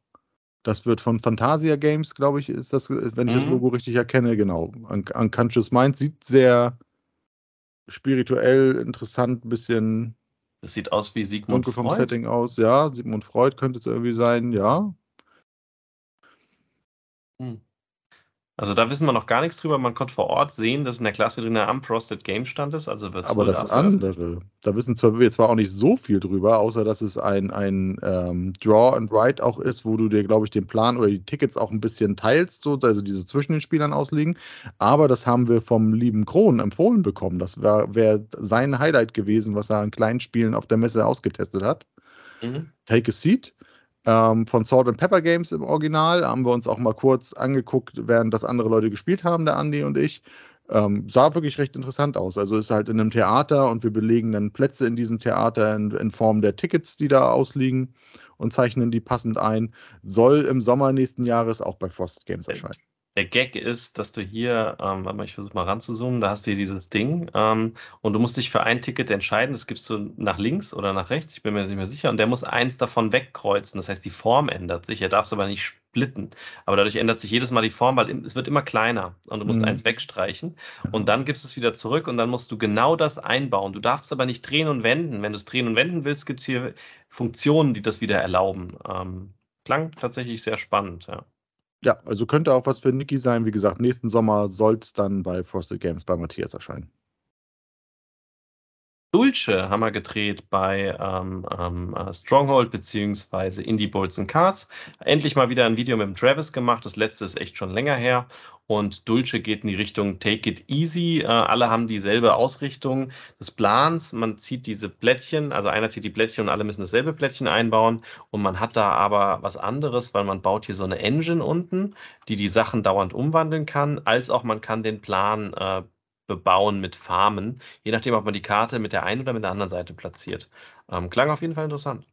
Das wird von Fantasia Games, glaube ich, ist das, wenn ich das Mhm. Logo richtig erkenne, genau. Un Unconscious Mind sieht sehr spirituell interessant, ein bisschen Das sieht aus wie Sigmund dunkel vom Freud. Setting aus. Ja, Sigmund Freud könnte es irgendwie sein, ja. Hm. Also da wissen wir noch gar nichts drüber. Man konnte vor Ort sehen, dass in der Glasvitrine am Frosted Game stand ist. Also wird Aber das andere, da wissen zwar wir zwar auch nicht so viel drüber, außer dass es ein, ein ähm, Draw and Write auch ist, wo du dir, glaube ich, den Plan oder die Tickets auch ein bisschen teilst, so, also diese zwischen den Spielern ausliegen. Aber das haben wir vom lieben Kron empfohlen bekommen. Das wäre sein Highlight gewesen, was er an kleinen Spielen auf der Messe ausgetestet hat. Mhm. Take a Seat. Ähm, von Salt and Pepper Games im Original haben wir uns auch mal kurz angeguckt, während das andere Leute gespielt haben, der Andi und ich. Ähm, sah wirklich recht interessant aus. Also ist halt in einem Theater und wir belegen dann Plätze in diesem Theater in, in Form der Tickets, die da ausliegen und zeichnen die passend ein. Soll im Sommer nächsten Jahres auch bei Frost Games erscheinen. Der Gag ist, dass du hier, ähm, warte mal, ich versuche mal ranzuzoomen, da hast du hier dieses Ding ähm, und du musst dich für ein Ticket entscheiden, das gibst du nach links oder nach rechts, ich bin mir nicht mehr sicher, und der muss eins davon wegkreuzen, das heißt, die Form ändert sich, er darf es aber nicht splitten, aber dadurch ändert sich jedes Mal die Form, weil es wird immer kleiner und du musst Mhm. eins wegstreichen und dann gibst du es wieder zurück und dann musst du genau das einbauen. Du darfst aber nicht drehen und wenden. Wenn du es drehen und wenden willst, gibt es hier Funktionen, die das wieder erlauben. Ähm, klang tatsächlich sehr spannend, ja. Ja, also könnte auch was für Niki sein. Wie gesagt, nächsten Sommer soll es dann bei Frosted Games bei Matthias erscheinen. Dulce haben wir gedreht bei ähm, ähm, äh, Stronghold beziehungsweise Indie Bolts and Cards. Endlich mal wieder ein Video mit dem Travis gemacht. Das letzte ist echt schon länger her. Und Dulce geht in die Richtung Take It Easy. Äh, alle haben dieselbe Ausrichtung des Plans. Man zieht diese Plättchen, also einer zieht die Plättchen und alle müssen dasselbe Plättchen einbauen. Und man hat da aber was anderes, weil man baut hier so eine Engine unten, die die Sachen dauernd umwandeln kann, als auch man kann den Plan äh, bebauen mit Farmen, je nachdem, ob man die Karte mit der einen oder mit der anderen Seite platziert. Ähm, klang auf jeden Fall interessant.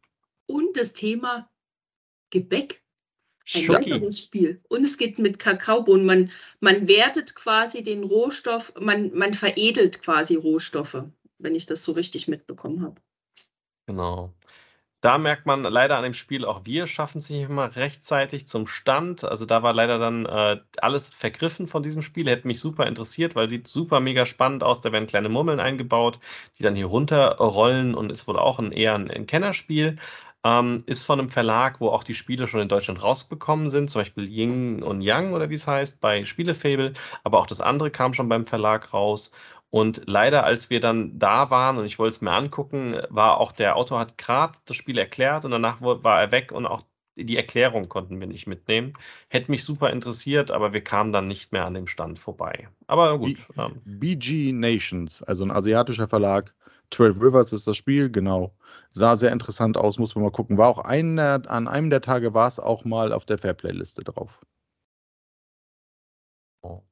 Und das Thema Gebäck. Ein Schoki. weiteres Spiel. Und es geht mit Kakaobohnen. Man, man wertet quasi den Rohstoff, man, man veredelt quasi Rohstoffe, wenn ich das so richtig mitbekommen habe. Genau. Da merkt man leider an dem Spiel, auch wir schaffen es nicht immer rechtzeitig zum Stand. Also da war leider dann äh, alles vergriffen von diesem Spiel. Hätte mich super interessiert, weil sieht super mega spannend aus. Da werden kleine Murmeln eingebaut, die dann hier runterrollen und ist wohl auch ein, eher ein, ein Kennerspiel. Ähm, ist von einem Verlag, wo auch die Spiele schon in Deutschland rausgekommen sind, zum Beispiel Ying und Yang oder wie es heißt, bei Spielefable. Aber auch das andere kam schon beim Verlag raus. Und leider, als wir dann da waren und ich wollte es mir angucken, war auch der Autor hat gerade das Spiel erklärt und danach war er weg und auch die Erklärung konnten wir nicht mitnehmen. Hätte mich super interessiert, aber wir kamen dann nicht mehr an dem Stand vorbei. Aber gut. B ähm. BG Nations, also ein asiatischer Verlag. 12 Rivers ist das Spiel, genau. Sah sehr interessant aus, muss man mal gucken. War auch ein, an einem der Tage war es auch mal auf der Fairplay-Liste drauf. Oh.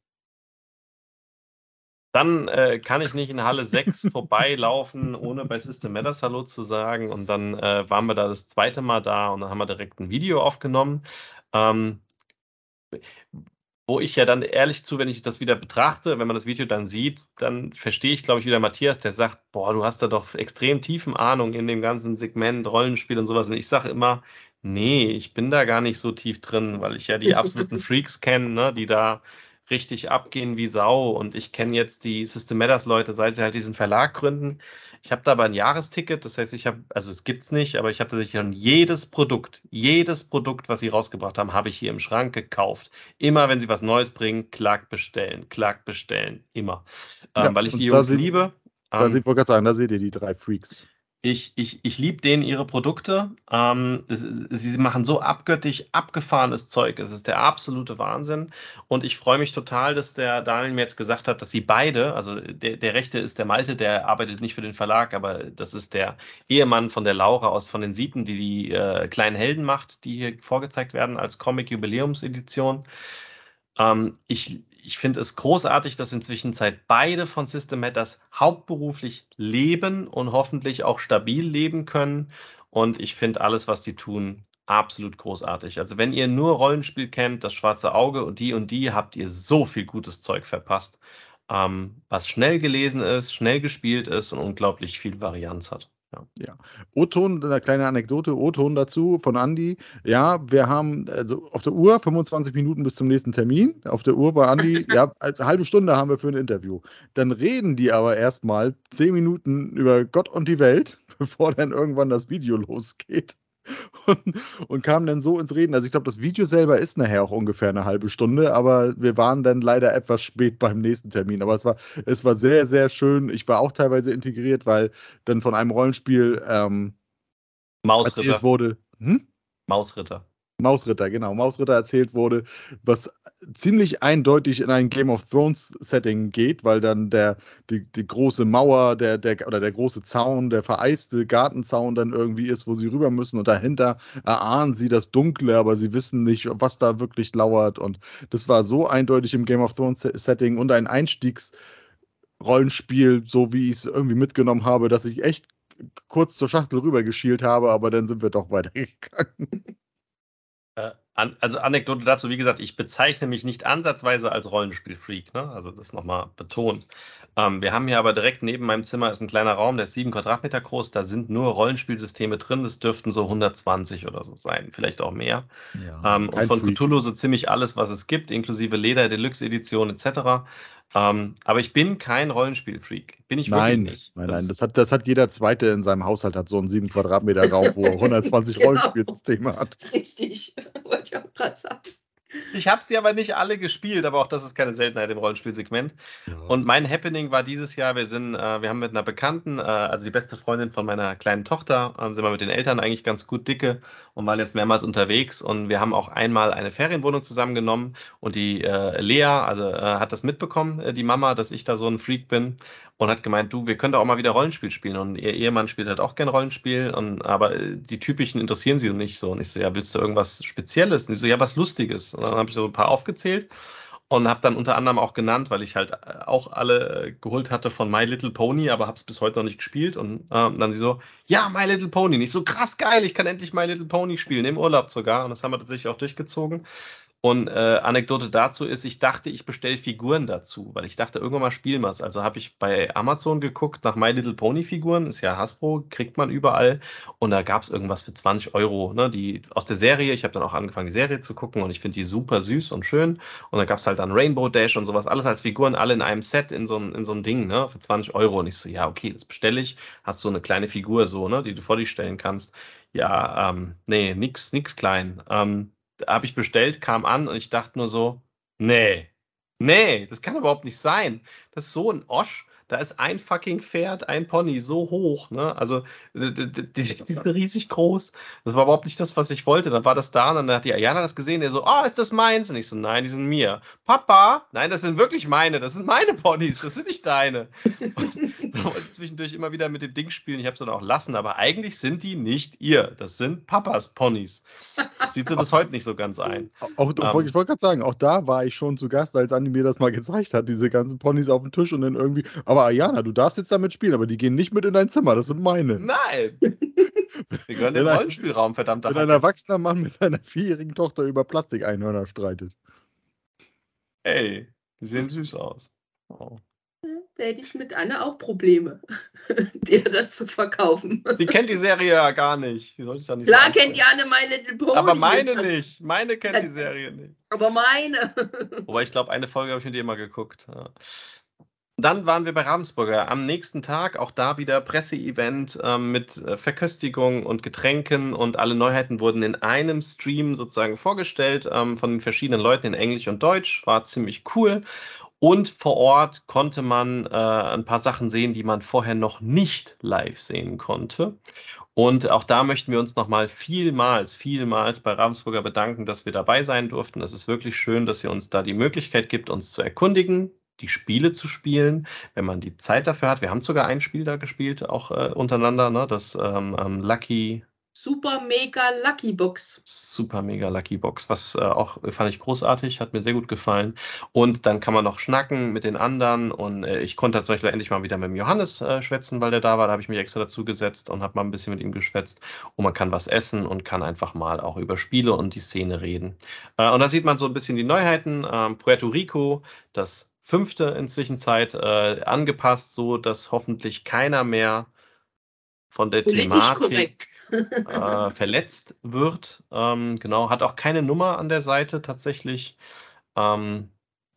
Dann äh, kann ich nicht in Halle 6 vorbeilaufen, ohne bei System Matters Hallo zu sagen. Und dann äh, waren wir da das zweite Mal da und dann haben wir direkt ein Video aufgenommen. Ähm, wo ich ja dann ehrlich zu, wenn ich das wieder betrachte, wenn man das Video dann sieht, dann verstehe ich, glaube ich, wieder Matthias, der sagt, boah, du hast da doch extrem tiefen Ahnung in dem ganzen Segment Rollenspiel und sowas. Und ich sage immer, nee, ich bin da gar nicht so tief drin, weil ich ja die absoluten Freaks kenne, ne, die da richtig abgehen wie Sau. Und ich kenne jetzt die System Matters Leute, seit sie halt diesen Verlag gründen. Ich habe da aber ein Jahresticket, das heißt, ich habe, also es gibt's nicht, aber ich habe tatsächlich schon jedes Produkt, jedes Produkt, was sie rausgebracht haben, habe ich hier im Schrank gekauft. Immer, wenn sie was Neues bringen, klack bestellen, klack bestellen, immer. Ähm, ja, weil ich die Jungs liebe. Da ähm, ich wollte gerade sagen, da seht ihr die drei Freaks. Ich, ich, ich liebe denen ihre Produkte. Ähm, sie machen so abgöttisch abgefahrenes Zeug. Es ist der absolute Wahnsinn. Und ich freue mich total, dass der Daniel mir jetzt gesagt hat, dass sie beide, also der, der Rechte ist der Malte, der arbeitet nicht für den Verlag, aber das ist der Ehemann von der Laura aus von den Sieten, die die äh, kleinen Helden macht, die hier vorgezeigt werden als Comic-Jubiläumsedition. Ähm, ich ich finde es großartig, dass inzwischen Zeit beide von System Matters hauptberuflich leben und hoffentlich auch stabil leben können. Und ich finde alles, was die tun, absolut großartig. Also wenn ihr nur Rollenspiel kennt, das schwarze Auge und die und die, habt ihr so viel gutes Zeug verpasst, ähm, was schnell gelesen ist, schnell gespielt ist und unglaublich viel Varianz hat. Ja. ja. O-Ton, eine kleine Anekdote, O-Ton dazu von Andy. Ja, wir haben also auf der Uhr 25 Minuten bis zum nächsten Termin. Auf der Uhr bei Andy, ja, eine halbe Stunde haben wir für ein Interview. Dann reden die aber erstmal 10 Minuten über Gott und die Welt, bevor dann irgendwann das Video losgeht und, und kamen dann so ins Reden. Also ich glaube, das Video selber ist nachher auch ungefähr eine halbe Stunde, aber wir waren dann leider etwas spät beim nächsten Termin. Aber es war, es war sehr, sehr schön. Ich war auch teilweise integriert, weil dann von einem Rollenspiel ähm, erzählt wurde. Hm? Mausritter. Mausritter, genau, Mausritter erzählt wurde, was ziemlich eindeutig in ein Game of Thrones Setting geht, weil dann der die, die große Mauer, der der oder der große Zaun, der vereiste Gartenzaun dann irgendwie ist, wo sie rüber müssen und dahinter erahnen sie das Dunkle, aber sie wissen nicht, was da wirklich lauert und das war so eindeutig im Game of Thrones Setting und ein Einstiegs Rollenspiel, so wie ich es irgendwie mitgenommen habe, dass ich echt kurz zur Schachtel rübergeschielt habe, aber dann sind wir doch weitergegangen. Äh, also Anekdote dazu, wie gesagt, ich bezeichne mich nicht ansatzweise als Rollenspielfreak, ne? also das nochmal betont. Ähm, wir haben hier aber direkt neben meinem Zimmer ist ein kleiner Raum, der ist sieben Quadratmeter groß, da sind nur Rollenspielsysteme drin, das dürften so 120 oder so sein, vielleicht auch mehr. Ja, ähm, und von Freak. Cthulhu so ziemlich alles, was es gibt, inklusive Leder, Deluxe Edition etc. Ähm, aber ich bin kein Rollenspielfreak. Bin ich nein, nicht. Nein, nein, das hat, das hat jeder Zweite in seinem Haushalt, hat so einen 7 Quadratmeter Raum, wo er 120 genau. Rollenspielsysteme hat. Richtig, wollte ich auch gerade sagen. Ich habe sie aber nicht alle gespielt, aber auch das ist keine Seltenheit im Rollenspielsegment. Ja. Und mein Happening war dieses Jahr, wir sind, äh, wir haben mit einer Bekannten, äh, also die beste Freundin von meiner kleinen Tochter, äh, sind wir mit den Eltern eigentlich ganz gut dicke und waren jetzt mehrmals unterwegs und wir haben auch einmal eine Ferienwohnung zusammengenommen und die äh, Lea, also äh, hat das mitbekommen, äh, die Mama, dass ich da so ein Freak bin und hat gemeint, du, wir können doch auch mal wieder Rollenspiel spielen. Und ihr Ehemann spielt halt auch gern Rollenspiel, und, aber die typischen interessieren sie nicht so. Und ich so, ja, willst du irgendwas Spezielles? Und ich so, ja, was Lustiges. Und dann habe ich so ein paar aufgezählt und habe dann unter anderem auch genannt, weil ich halt äh, auch alle äh, geholt hatte von My Little Pony, aber habe es bis heute noch nicht gespielt. Und ähm, dann sie so, ja, My Little Pony. Nicht so krass geil, ich kann endlich My Little Pony spielen, im Urlaub sogar. Und das haben wir tatsächlich auch durchgezogen. Und äh, Anekdote dazu ist, ich dachte, ich bestelle Figuren dazu, weil ich dachte, irgendwann mal spielen wir es. Also habe ich bei Amazon geguckt nach My Little Pony Figuren, ist ja Hasbro, kriegt man überall. Und da gab es irgendwas für 20 Euro, ne, die aus der Serie. Ich habe dann auch angefangen, die Serie zu gucken und ich finde die super süß und schön. Und da gab es halt dann Rainbow Dash und sowas, alles als Figuren, alle in einem Set in so, in so ein Ding, ne, für 20 Euro. Und ich so, ja, okay, das bestelle ich. Hast so eine kleine Figur so, ne, die du vor dich stellen kannst. Ja, ähm, nee, nix, nix klein. Ähm, habe ich bestellt, kam an und ich dachte nur so, nee, nee, das kann überhaupt nicht sein. Das ist so ein Osch. Da ist ein fucking Pferd, ein Pony so hoch, ne? Also die, die, die sind riesig groß. Das war überhaupt nicht das, was ich wollte. Dann war das da und dann hat die Ayana das gesehen, der so, oh, ist das meins? Und ich so, nein, die sind mir. Papa, nein, das sind wirklich meine, das sind meine Ponys, das sind nicht deine. Und dann wollte ich zwischendurch immer wieder mit dem Ding spielen. Ich habe es dann auch lassen, aber eigentlich sind die nicht ihr. Das sind Papas Ponys. Das sieht sie bis heute nicht so ganz ein. Auch, auch, um, ich wollte gerade sagen, auch da war ich schon zu Gast, als Andi mir das mal gezeigt hat, diese ganzen Ponys auf dem Tisch und dann irgendwie, aber Ayana, du darfst jetzt damit spielen, aber die gehen nicht mit in dein Zimmer, das sind meine. Nein! Wir gehören im Rollenspielraum, verdammt. Wenn ein erwachsener Mann mit seiner vierjährigen Tochter über Plastikeinhörner streitet. Ey, die sehen süß aus. Oh. Da hätte ich mit Anne auch Probleme, dir das zu verkaufen. Die kennt die Serie ja gar nicht. Die sollte ich nicht Klar kennt die Anne My Little Pony. Aber meine nicht. Meine kennt die Serie nicht. Aber meine. Wobei ich glaube, eine Folge habe ich mit ihr mal geguckt. Ja. Dann waren wir bei Ravensburger. Am nächsten Tag auch da wieder Presseevent ähm, mit äh, Verköstigung und Getränken und alle Neuheiten wurden in einem Stream sozusagen vorgestellt ähm, von den verschiedenen Leuten in Englisch und Deutsch. War ziemlich cool. Und vor Ort konnte man äh, ein paar Sachen sehen, die man vorher noch nicht live sehen konnte. Und auch da möchten wir uns nochmal vielmals, vielmals bei Ravensburger bedanken, dass wir dabei sein durften. Es ist wirklich schön, dass ihr uns da die Möglichkeit gibt, uns zu erkundigen, die Spiele zu spielen, wenn man die Zeit dafür hat. Wir haben sogar ein Spiel da gespielt, auch äh, untereinander, ne? das ähm, ähm Lucky Super Mega Lucky Box. Super Mega Lucky Box, was äh, auch fand ich großartig, hat mir sehr gut gefallen. Und dann kann man noch schnacken mit den anderen. Und äh, ich konnte Beispiel endlich mal wieder mit dem Johannes äh, schwätzen, weil der da war. Da habe ich mich extra dazu gesetzt und habe mal ein bisschen mit ihm geschwätzt. Und man kann was essen und kann einfach mal auch über Spiele und die Szene reden. Äh, und da sieht man so ein bisschen die Neuheiten. Ähm, Puerto Rico, das fünfte inzwischen Zeit, äh, angepasst, so dass hoffentlich keiner mehr von der Politisch Thematik. Äh, verletzt wird. Ähm, genau, hat auch keine Nummer an der Seite tatsächlich. Ähm,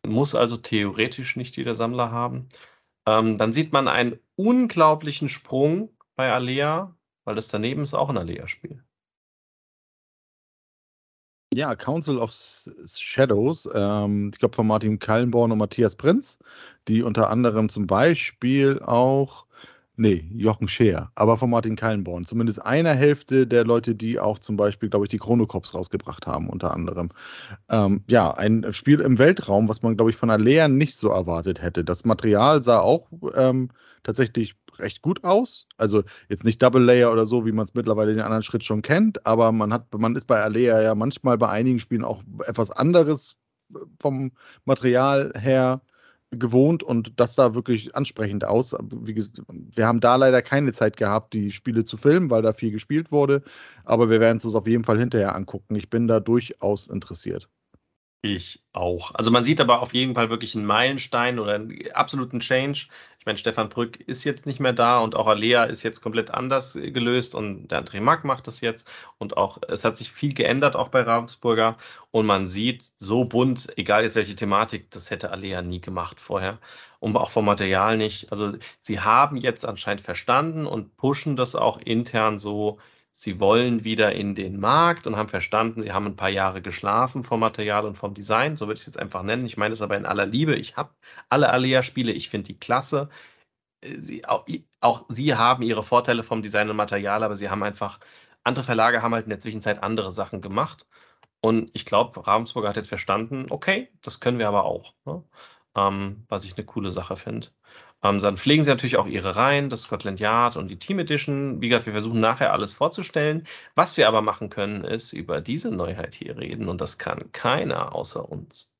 muss also theoretisch nicht jeder Sammler haben. Ähm, dann sieht man einen unglaublichen Sprung bei Alea, weil das daneben ist auch ein Alea-Spiel. Ja, Council of Shadows, ähm, ich glaube von Martin Kallenborn und Matthias Prinz, die unter anderem zum Beispiel auch Nee, Jochen Scheer, aber von Martin Kallenborn. Zumindest einer Hälfte der Leute, die auch zum Beispiel, glaube ich, die Chronocops rausgebracht haben, unter anderem. Ähm, ja, ein Spiel im Weltraum, was man, glaube ich, von Alea nicht so erwartet hätte. Das Material sah auch ähm, tatsächlich recht gut aus. Also jetzt nicht Double Layer oder so, wie man es mittlerweile den anderen Schritt schon kennt, aber man hat, man ist bei Alea ja manchmal bei einigen Spielen auch etwas anderes vom Material her gewohnt und das sah wirklich ansprechend aus. Gesagt, wir haben da leider keine Zeit gehabt, die Spiele zu filmen, weil da viel gespielt wurde. Aber wir werden es uns auf jeden Fall hinterher angucken. Ich bin da durchaus interessiert. Ich auch. Also man sieht aber auf jeden Fall wirklich einen Meilenstein oder einen absoluten Change. Ich meine, Stefan Brück ist jetzt nicht mehr da und auch Alea ist jetzt komplett anders gelöst und der André Mack macht das jetzt. Und auch es hat sich viel geändert auch bei Ravensburger. Und man sieht so bunt, egal jetzt welche Thematik, das hätte Alea nie gemacht vorher. Und auch vom Material nicht. Also sie haben jetzt anscheinend verstanden und pushen das auch intern so sie wollen wieder in den Markt und haben verstanden, sie haben ein paar Jahre geschlafen vom Material und vom Design, so würde ich es jetzt einfach nennen. Ich meine es aber in aller Liebe. Ich habe alle Alea-Spiele, ich finde die klasse. Sie, auch, auch, sie haben ihre Vorteile vom Design und Material, aber sie haben einfach, andere Verlage haben halt in der Zwischenzeit andere Sachen gemacht. Und ich glaube, Ravensburger hat jetzt verstanden, okay, das können wir aber auch. Ne? Ähm, was ich eine coole Sache finde. Ähm, dann pflegen sie natürlich auch ihre Reihen, das Scotland Yard und die Team Edition. Wie gesagt, wir versuchen nachher alles vorzustellen. Was wir aber machen können, ist über diese Neuheit hier reden und das kann keiner außer uns.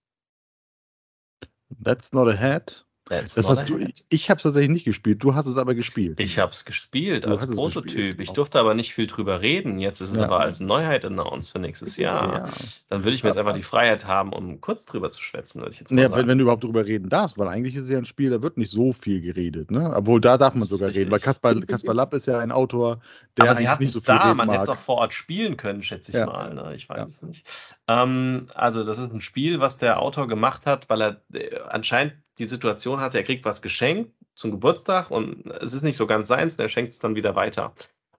That's not a hat. That's das hast du, ich, ich habe es tatsächlich nicht gespielt, du hast es aber gespielt. Ich habe es gespielt als Prototyp. Gespielt. Ich durfte aber nicht viel drüber reden. Jetzt ist es ja. aber als Neuheit announced für nächstes Jahr. Ja. Dann würde ich mir jetzt einfach die Freiheit haben, um kurz drüber zu schwätzen, würde ich jetzt mal ja, sagen. Wenn, du überhaupt drüber reden darfst, weil eigentlich ist es ja ein Spiel, da wird nicht so viel geredet. Ne? Obwohl da darf man sogar reden, weil Kaspar, Kaspar Lapp ist ja ein Autor, der aber sie nicht so viel da, man hätte es auch vor Ort spielen können, schätze ich mal. Ne? Ich weiß es nicht. Ähm, also das ist ein Spiel, was der Autor gemacht hat, weil er äh, anscheinend die Situation hatte, er kriegt was geschenkt zum Geburtstag und es ist nicht so ganz seins und er schenkt es dann wieder weiter.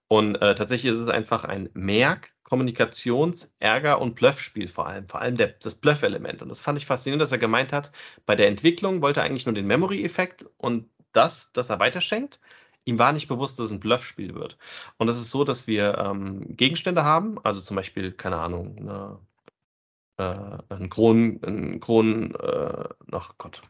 Und äh, tatsächlich ist es einfach ein Merk, Kommunikations-, Ärger- und Bluffspiel vor allem. Vor allem der, das Bluff-Element. Und das fand ich faszinierend, dass er gemeint hat, bei der Entwicklung wollte er eigentlich nur den Memory-Effekt und das, das er weiterschenkt. Ihm war nicht bewusst, dass es ein Bluffspiel wird. Und es ist so, dass wir ähm, Gegenstände haben, also zum Beispiel, keine Ahnung, eine, äh, ein Kron, ein Kron, äh, ach Gott,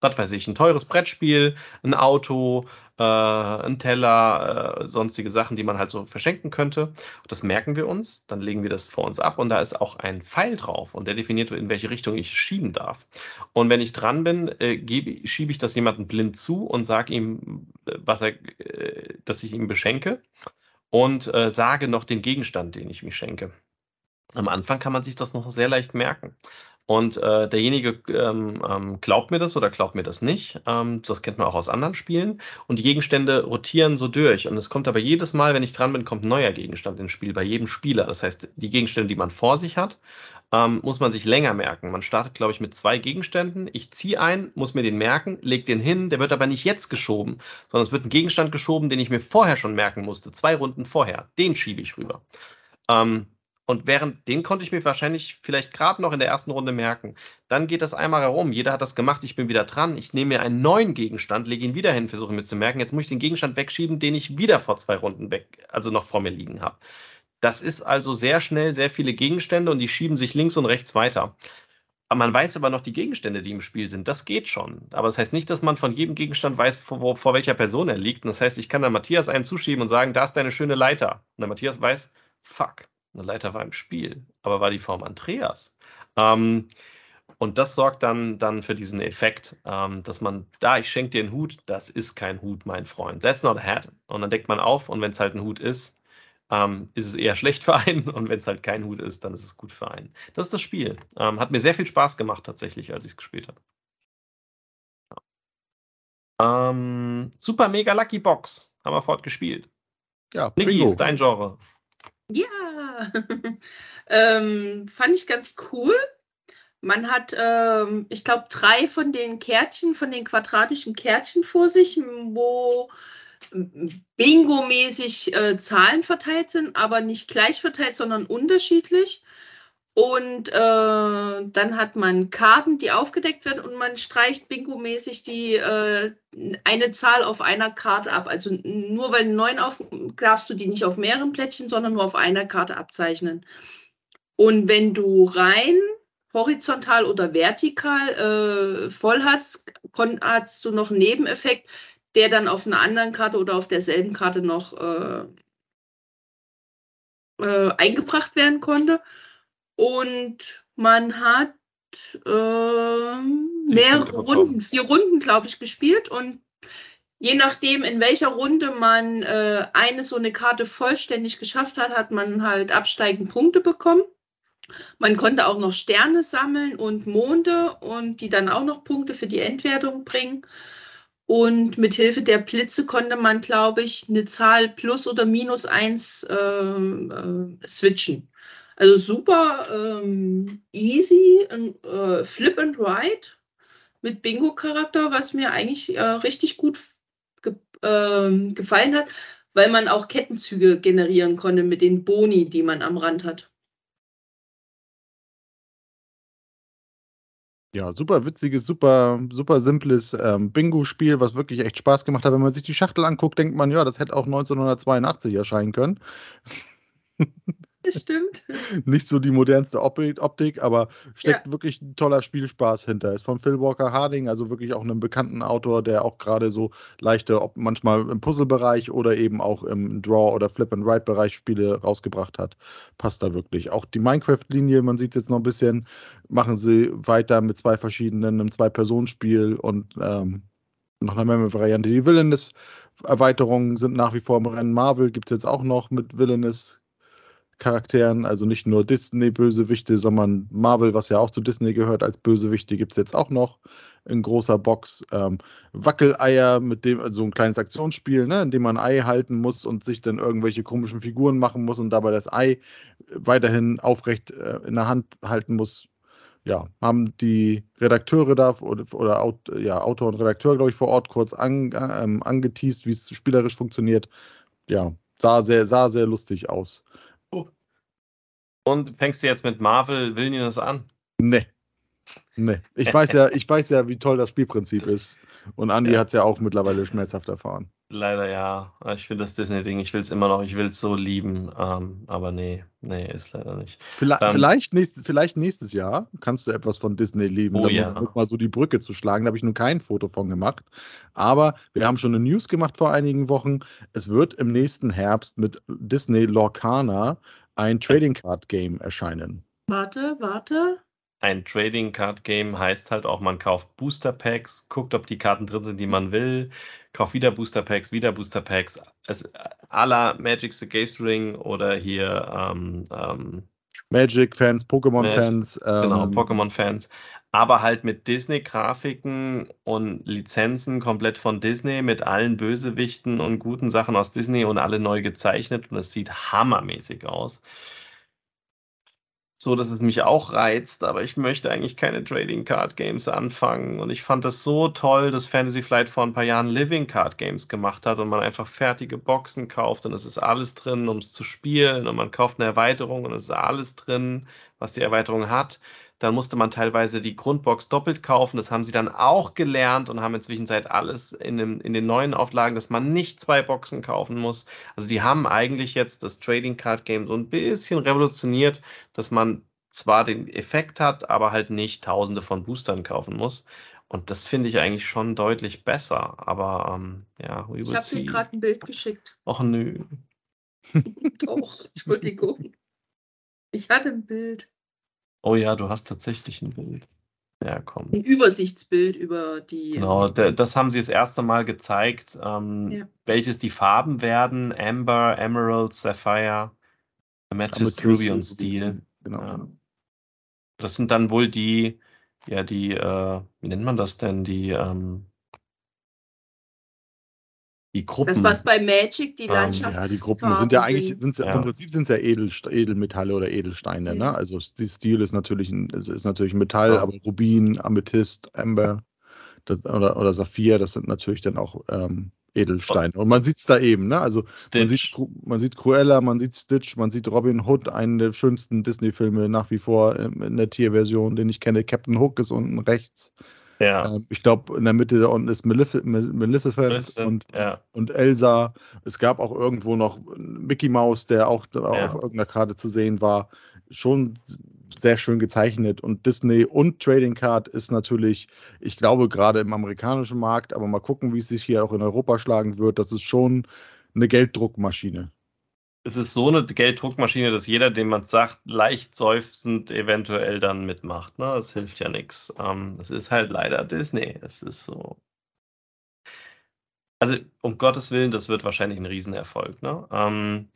was weiß ich, ein teures Brettspiel, ein Auto, äh, ein Teller, äh, sonstige Sachen, die man halt so verschenken könnte. Das merken wir uns, dann legen wir das vor uns ab und da ist auch ein Pfeil drauf und der definiert, in welche Richtung ich schieben darf. Und wenn ich dran bin, äh, gebe, schiebe ich das jemandem blind zu und sage ihm, äh, was er, äh, dass ich ihm beschenke und äh, sage noch den Gegenstand, den ich mir schenke. Am Anfang kann man sich das noch sehr leicht merken. Und äh, derjenige ähm, ähm, glaubt mir das oder glaubt mir das nicht. Ähm, das kennt man auch aus anderen Spielen. Und die Gegenstände rotieren so durch. Und es kommt aber jedes Mal, wenn ich dran bin, kommt ein neuer Gegenstand ins Spiel, bei jedem Spieler. Das heißt, die Gegenstände, die man vor sich hat, ähm, muss man sich länger merken. Man startet, glaube ich, mit zwei Gegenständen. Ich ziehe einen, muss mir den merken, leg den hin, der wird aber nicht jetzt geschoben, sondern es wird ein Gegenstand geschoben, den ich mir vorher schon merken musste, zwei Runden vorher. Den schiebe ich rüber. Ähm, und während den konnte ich mir wahrscheinlich vielleicht gerade noch in der ersten Runde merken. Dann geht das einmal herum. Jeder hat das gemacht. Ich bin wieder dran. Ich nehme mir einen neuen Gegenstand, lege ihn wieder hin, versuche mir zu merken. Jetzt muss ich den Gegenstand wegschieben, den ich wieder vor zwei Runden weg, also noch vor mir liegen habe. Das ist also sehr schnell sehr viele Gegenstände und die schieben sich links und rechts weiter. Man weiß aber noch die Gegenstände, die im Spiel sind. Das geht schon. Aber das heißt nicht, dass man von jedem Gegenstand weiß, vor, vor welcher Person er liegt. Und das heißt, ich kann da Matthias einen zuschieben und sagen, da ist deine schöne Leiter. Und der Matthias weiß, fuck, eine Leiter war im Spiel, aber war die Form Andreas. Ähm, und das sorgt dann, dann für diesen Effekt, ähm, dass man, da, ich schenke dir einen Hut, das ist kein Hut, mein Freund. That's not a hat. Und dann deckt man auf und wenn es halt ein Hut ist, ähm, ist es eher schlecht für einen und wenn es halt kein Hut ist, dann ist es gut für einen. Das ist das Spiel. Ähm, hat mir sehr viel Spaß gemacht tatsächlich, als ich es gespielt habe. Ja. Ähm, Super Mega Lucky Box haben wir fortgespielt. Ja, Niki, ist dein Genre. Ja, ähm, fand ich ganz cool. Man hat, ähm, ich glaube, drei von den Kärtchen, von den quadratischen Kärtchen vor sich, wo bingo-mäßig äh, Zahlen verteilt sind, aber nicht gleich verteilt, sondern unterschiedlich. Und äh, dann hat man Karten, die aufgedeckt werden und man streicht bingo-mäßig die äh, eine Zahl auf einer Karte ab. Also nur weil neun auf, darfst du die nicht auf mehreren Plättchen, sondern nur auf einer Karte abzeichnen. Und wenn du rein horizontal oder vertikal äh, voll hast, hast du noch einen Nebeneffekt, der dann auf einer anderen Karte oder auf derselben Karte noch äh, äh, eingebracht werden konnte. Und man hat äh, mehrere Runden, vier Runden, glaube ich, gespielt. Und je nachdem, in welcher Runde man äh, eine so eine Karte vollständig geschafft hat, hat man halt absteigend Punkte bekommen. Man konnte auch noch Sterne sammeln und Monde und die dann auch noch Punkte für die Endwertung bringen. Und mit Hilfe der Blitze konnte man, glaube ich, eine Zahl plus oder minus eins äh, äh, switchen. Also super ähm, easy, äh, Flip and Ride mit Bingo-Charakter, was mir eigentlich äh, richtig gut ge äh, gefallen hat, weil man auch Kettenzüge generieren konnte mit den Boni, die man am Rand hat. Ja, super witziges, super, super simples ähm, Bingo-Spiel, was wirklich echt Spaß gemacht hat. Wenn man sich die Schachtel anguckt, denkt man, ja, das hätte auch 1982 erscheinen können. Das stimmt. Nicht so die modernste Optik, aber steckt ja. wirklich ein toller Spielspaß hinter. Ist von Phil Walker Harding, also wirklich auch einem bekannten Autor, der auch gerade so leichte, manchmal im Puzzle-Bereich oder eben auch im Draw- oder Flip-and-Write-Bereich Spiele rausgebracht hat. Passt da wirklich. Auch die Minecraft-Linie, man sieht es jetzt noch ein bisschen, machen sie weiter mit zwei verschiedenen, einem Zwei-Personen-Spiel und ähm, noch eine Variante. Die Villainous-Erweiterungen sind nach wie vor im Rennen. Marvel gibt es jetzt auch noch mit Villainous Charakteren, also nicht nur Disney-Bösewichte, sondern Marvel, was ja auch zu Disney gehört, als Bösewichte gibt es jetzt auch noch in großer Box. Ähm, Wackeleier, mit dem, also ein kleines Aktionsspiel, ne, in dem man ein Ei halten muss und sich dann irgendwelche komischen Figuren machen muss und dabei das Ei weiterhin aufrecht äh, in der Hand halten muss. Ja, haben die Redakteure da oder, oder ja, Autor und Redakteur, glaube ich, vor Ort kurz an, ähm, angeteased, wie es spielerisch funktioniert. Ja, sah sehr, sah sehr lustig aus. Und fängst du jetzt mit Marvel Villainous an? Nee. Nee. Ich weiß ja, ich weiß ja, wie toll das Spielprinzip ist. Und Andy ja. hat es ja auch mittlerweile schmerzhaft erfahren. Leider ja. Ich finde das Disney-Ding, ich will es immer noch, ich will es so lieben. Ähm, aber nee, nee, ist leider nicht. Vielleicht, ähm, vielleicht, nächstes, vielleicht nächstes Jahr kannst du etwas von Disney lieben. Oh, ja. Um mal so die Brücke zu schlagen. Da habe ich nur kein Foto von gemacht. Aber wir haben schon eine News gemacht vor einigen Wochen. Es wird im nächsten Herbst mit Disney Lorcana ein Trading Card Game erscheinen. Warte, warte ein Trading Card Game heißt halt auch, man kauft Booster Packs, guckt, ob die Karten drin sind, die man will, kauft wieder Booster Packs, wieder Booster Packs. Es à la Magic the Gathering oder hier ähm, ähm, Magic-Fans, Pokémon-Fans. Ähm, genau, Pokémon-Fans. Aber halt mit Disney-Grafiken und Lizenzen komplett von Disney, mit allen Bösewichten und guten Sachen aus Disney und alle neu gezeichnet. Und es sieht hammermäßig aus so, dass es mich auch reizt, aber ich möchte eigentlich keine Trading Card Games anfangen. Und ich fand das so toll, dass Fantasy Flight vor ein paar Jahren Living Card Games gemacht hat und man einfach fertige Boxen kauft und es ist alles drin, um es zu spielen und man kauft eine Erweiterung und es ist alles drin, was die Erweiterung hat. Dann musste man teilweise die Grundbox doppelt kaufen. Das haben sie dann auch gelernt und haben inzwischen seit alles in, dem, in den neuen Auflagen, dass man nicht zwei Boxen kaufen muss. Also die haben eigentlich jetzt das Trading Card Game so ein bisschen revolutioniert, dass man zwar den Effekt hat, aber halt nicht tausende von Boostern kaufen muss. Und das finde ich eigentlich schon deutlich besser. Aber ähm, ja, ich habe dir gerade ein Bild geschickt. Och nö. Doch, Entschuldigung. Ich hatte ein Bild. Oh ja, du hast tatsächlich ein Bild. Ja, komm. Ein Übersichtsbild über die. Genau, das haben sie das erste Mal gezeigt, ähm, ja. welches die Farben werden: Amber, Emerald, Sapphire, Amethyst, Ruby und Steel. Genau. Ja. Das sind dann wohl die, ja, die, äh, wie nennt man das denn? Die, ähm, die Gruppen. Das, was bei Magic die Landschafts ähm, Ja, die Gruppen sind ja eigentlich, sind's, ja. im Prinzip sind es ja Edel, Edelmetalle oder Edelsteine. Mhm. Ne? Also die Stil ist natürlich, ein, ist natürlich Metall, ja. aber Rubin, Amethyst, Amber das, oder, oder Saphir, das sind natürlich dann auch ähm, Edelsteine. Und man sieht es da eben, ne? Also man sieht, man sieht Cruella, man sieht Stitch, man sieht Robin Hood, einen der schönsten Disney-Filme nach wie vor in der Tierversion, den ich kenne. Captain Hook ist unten rechts. Ja. Ähm, ich glaube, in der Mitte da unten ist Melif Maleficent und, ja. und Elsa. Es gab auch irgendwo noch Mickey Mouse, der auch ja. auf irgendeiner Karte zu sehen war. Schon sehr schön gezeichnet. Und Disney und Trading Card ist natürlich, ich glaube, gerade im amerikanischen Markt, aber mal gucken, wie es sich hier auch in Europa schlagen wird. Das ist schon eine Gelddruckmaschine es ist so eine Gelddruckmaschine, dass jeder, dem man sagt, leicht seufzend eventuell dann mitmacht. Ne? Das hilft ja nichts. Ähm, es ist halt leider Disney. Es ist so. Also, um Gottes Willen, das wird wahrscheinlich ein Riesenerfolg. Ne? Ähm,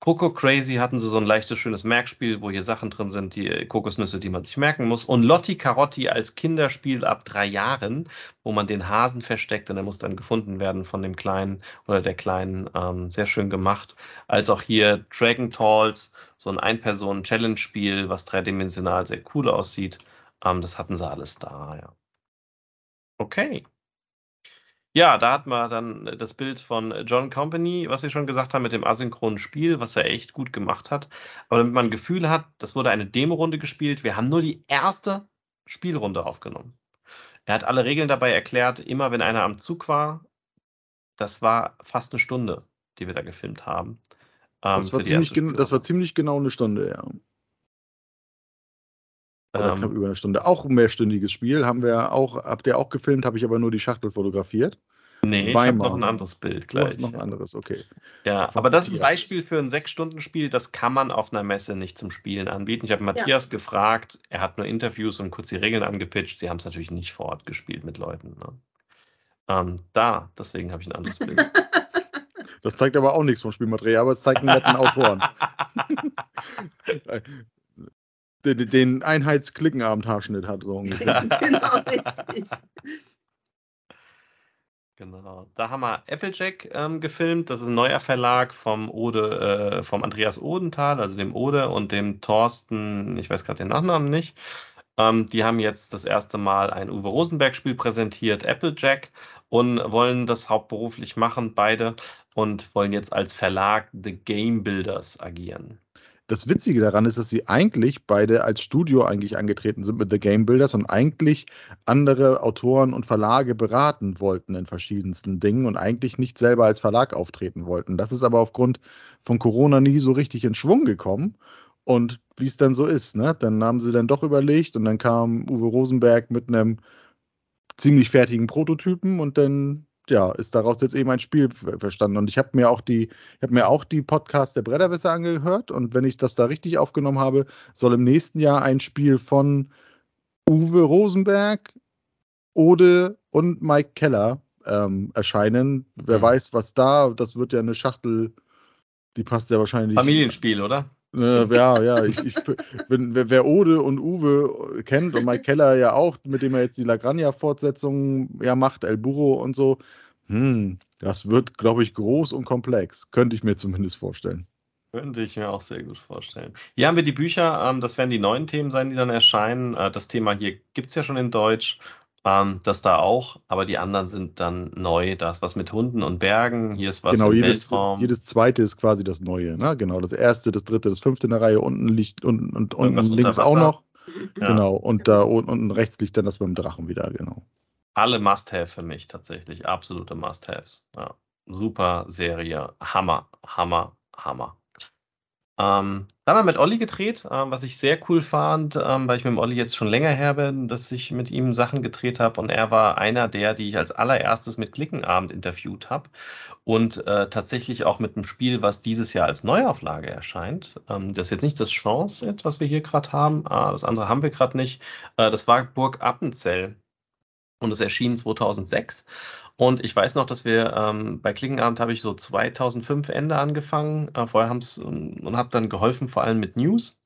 Coco Crazy hatten sie so ein leichtes, schönes Merkspiel, wo hier Sachen drin sind, die Kokosnüsse, die man sich merken muss. Und Lotti Carotti als Kinderspiel ab drei Jahren, wo man den Hasen versteckt und er muss dann gefunden werden von dem Kleinen oder der Kleinen. Ähm, sehr schön gemacht. Als auch hier Dragon Talls, so ein Ein-Personen-Challenge-Spiel, was dreidimensional sehr cool aussieht. Ähm, das hatten sie alles da, ja. Okay. Ja, da hat man dann das Bild von John Company, was wir schon gesagt haben, mit dem asynchronen Spiel, was er echt gut gemacht hat. Aber damit man ein Gefühl hat, das wurde eine Demo-Runde gespielt. Wir haben nur die erste Spielrunde aufgenommen. Er hat alle Regeln dabei erklärt, immer wenn einer am Zug war. Das war fast eine Stunde, die wir da gefilmt haben. Ähm, das, war ziemlich das war ziemlich genau eine Stunde, ja. Oder ähm, knapp über eine Stunde. Auch ein mehrstündiges Spiel haben wir auch, habt ihr auch gefilmt, habe ich aber nur die Schachtel fotografiert. Nee, Weimar. ich habe noch ein anderes Bild gleich. Du hast noch ein anderes, okay. Ja, Von aber das ist ein Beispiel für ein Sechs-Stunden-Spiel, das kann man auf einer Messe nicht zum Spielen anbieten. Ich habe Matthias ja. gefragt, er hat nur Interviews und kurz die Regeln angepitcht. Sie haben es natürlich nicht vor Ort gespielt mit Leuten. Ne? Ähm, da, deswegen habe ich ein anderes Bild. Das zeigt aber auch nichts vom Spielmaterial, aber es zeigt einen netten Autoren. den, den Einheitsklickenabend-Haarschnitt hat, so ungefähr. genau, richtig. Genau. Da haben wir Applejack ähm, gefilmt. Das ist ein neuer Verlag vom Ode, äh, vom Andreas Odenthal, also dem Ode und dem Thorsten, ich weiß gerade den Nachnamen nicht. Ähm, die haben jetzt das erste Mal ein Uwe Rosenberg-Spiel präsentiert, Applejack, und wollen das hauptberuflich machen, beide, und wollen jetzt als Verlag The Game Builders agieren. Das Witzige daran ist, dass sie eigentlich beide als Studio eigentlich angetreten sind mit The Game Builders und eigentlich andere Autoren und Verlage beraten wollten in verschiedensten Dingen und eigentlich nicht selber als Verlag auftreten wollten. Das ist aber aufgrund von Corona nie so richtig in Schwung gekommen. Und wie es dann so ist, ne? Dann haben sie dann doch überlegt und dann kam Uwe Rosenberg mit einem ziemlich fertigen Prototypen und dann ja, ist daraus jetzt eben ein Spiel verstanden. Und ich habe mir auch die, ich habe mir auch die Podcast der Bretterwisser angehört und wenn ich das da richtig aufgenommen habe, soll im nächsten Jahr ein Spiel von Uwe Rosenberg, Ode und Mike Keller ähm, erscheinen. Wer mhm. weiß, was da, das wird ja eine Schachtel, die passt ja wahrscheinlich. Familienspiel, oder? Äh, ja, ja, ich, ich wenn, wer Ode und Uwe kennt und Mike Keller ja auch, mit dem er jetzt die Lagranja-Fortsetzung ja macht, El Burro und so, hm, das wird, glaube ich, groß und komplex. Könnte ich mir zumindest vorstellen. Könnte ich mir auch sehr gut vorstellen. Hier haben wir die Bücher, ähm, das werden die neuen Themen sein, die dann erscheinen. Äh, das Thema hier gibt es ja schon in Deutsch. Ähm, das da auch, aber die anderen sind dann neu. Da ist was mit Hunden und Bergen, hier ist was genau, im jedes, Weltraum. Jedes zweite ist quasi das Neue. Ne? Genau, das erste, das dritte, das fünfte in der Reihe, unten liegt und, und unten links auch noch. Ja. Genau, und da unten rechts liegt dann das mit dem Drachen wieder, genau. Alle Must-Have für mich tatsächlich, absolute Must-Haves. Ja. Super Serie, Hammer, Hammer, Hammer. Ähm, dann haben wir mit Olli gedreht, ähm, was ich sehr cool fand, ähm, weil ich mit dem Olli jetzt schon länger her bin, dass ich mit ihm Sachen gedreht habe. Und er war einer der, die ich als allererstes mit Klickenabend interviewt habe. Und äh, tatsächlich auch mit einem Spiel, was dieses Jahr als Neuauflage erscheint. Ähm, das ist jetzt nicht das Chance-Set, was wir hier gerade haben, ah, das andere haben wir gerade nicht. Äh, das war Burg Appenzell. Und es erschien 2006 und ich weiß noch, dass wir ähm, bei Klingenabend habe ich so 2005 Ende angefangen. Äh, vorher haben es und, und habe dann geholfen, vor allem mit News.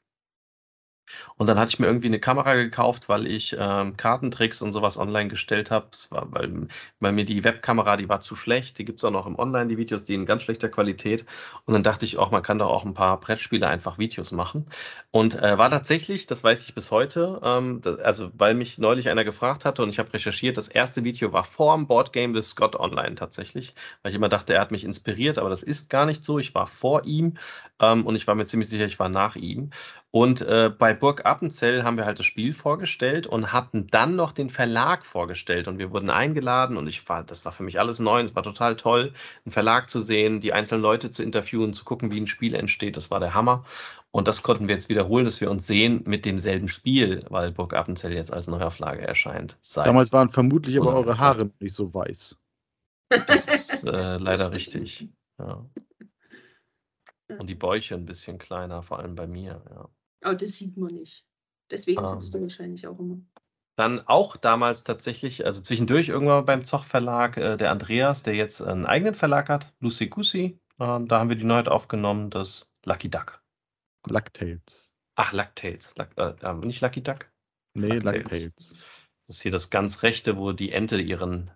Und dann hatte ich mir irgendwie eine Kamera gekauft, weil ich ähm, Kartentricks und sowas online gestellt habe. weil, weil mir die Webkamera, die war zu schlecht. Die gibt es auch noch im Online, die Videos, die in ganz schlechter Qualität. Und dann dachte ich auch, man kann doch auch ein paar Brettspiele einfach Videos machen. Und äh, war tatsächlich, das weiß ich bis heute, ähm, das, also weil mich neulich einer gefragt hatte und ich habe recherchiert, das erste Video war vor dem Boardgame des Scott Online tatsächlich, weil ich immer dachte, er hat mich inspiriert, aber das ist gar nicht so. Ich war vor ihm ähm, und ich war mir ziemlich sicher, ich war nach ihm. Und äh, bei Burg Appenzell haben wir halt das Spiel vorgestellt und hatten dann noch den Verlag vorgestellt. Und wir wurden eingeladen und ich war, das war für mich alles neu. Es war total toll, einen Verlag zu sehen, die einzelnen Leute zu interviewen, zu gucken, wie ein Spiel entsteht. Das war der Hammer. Und das konnten wir jetzt wiederholen, dass wir uns sehen mit demselben Spiel, weil Burg Appenzell jetzt als Neuauflage erscheint. Damals waren vermutlich aber eure Haare nicht so weiß. Das ist äh, leider richtig. Ja. Und die Bäuche ein bisschen kleiner, vor allem bei mir. Ja. Aber das sieht man nicht. Deswegen ähm, sitzt du wahrscheinlich auch immer. Dann auch damals tatsächlich, also zwischendurch irgendwann beim Zoch Verlag, äh, der Andreas, der jetzt einen eigenen Verlag hat, Lucy Goosey. Ähm, da haben wir die Neuheit aufgenommen, das Lucky Duck. Lucktails. Ach, Lucktails. Luck, äh, nicht Lucky Duck? Nee, Lucktails. Das ist hier das ganz rechte, wo die Ente ihren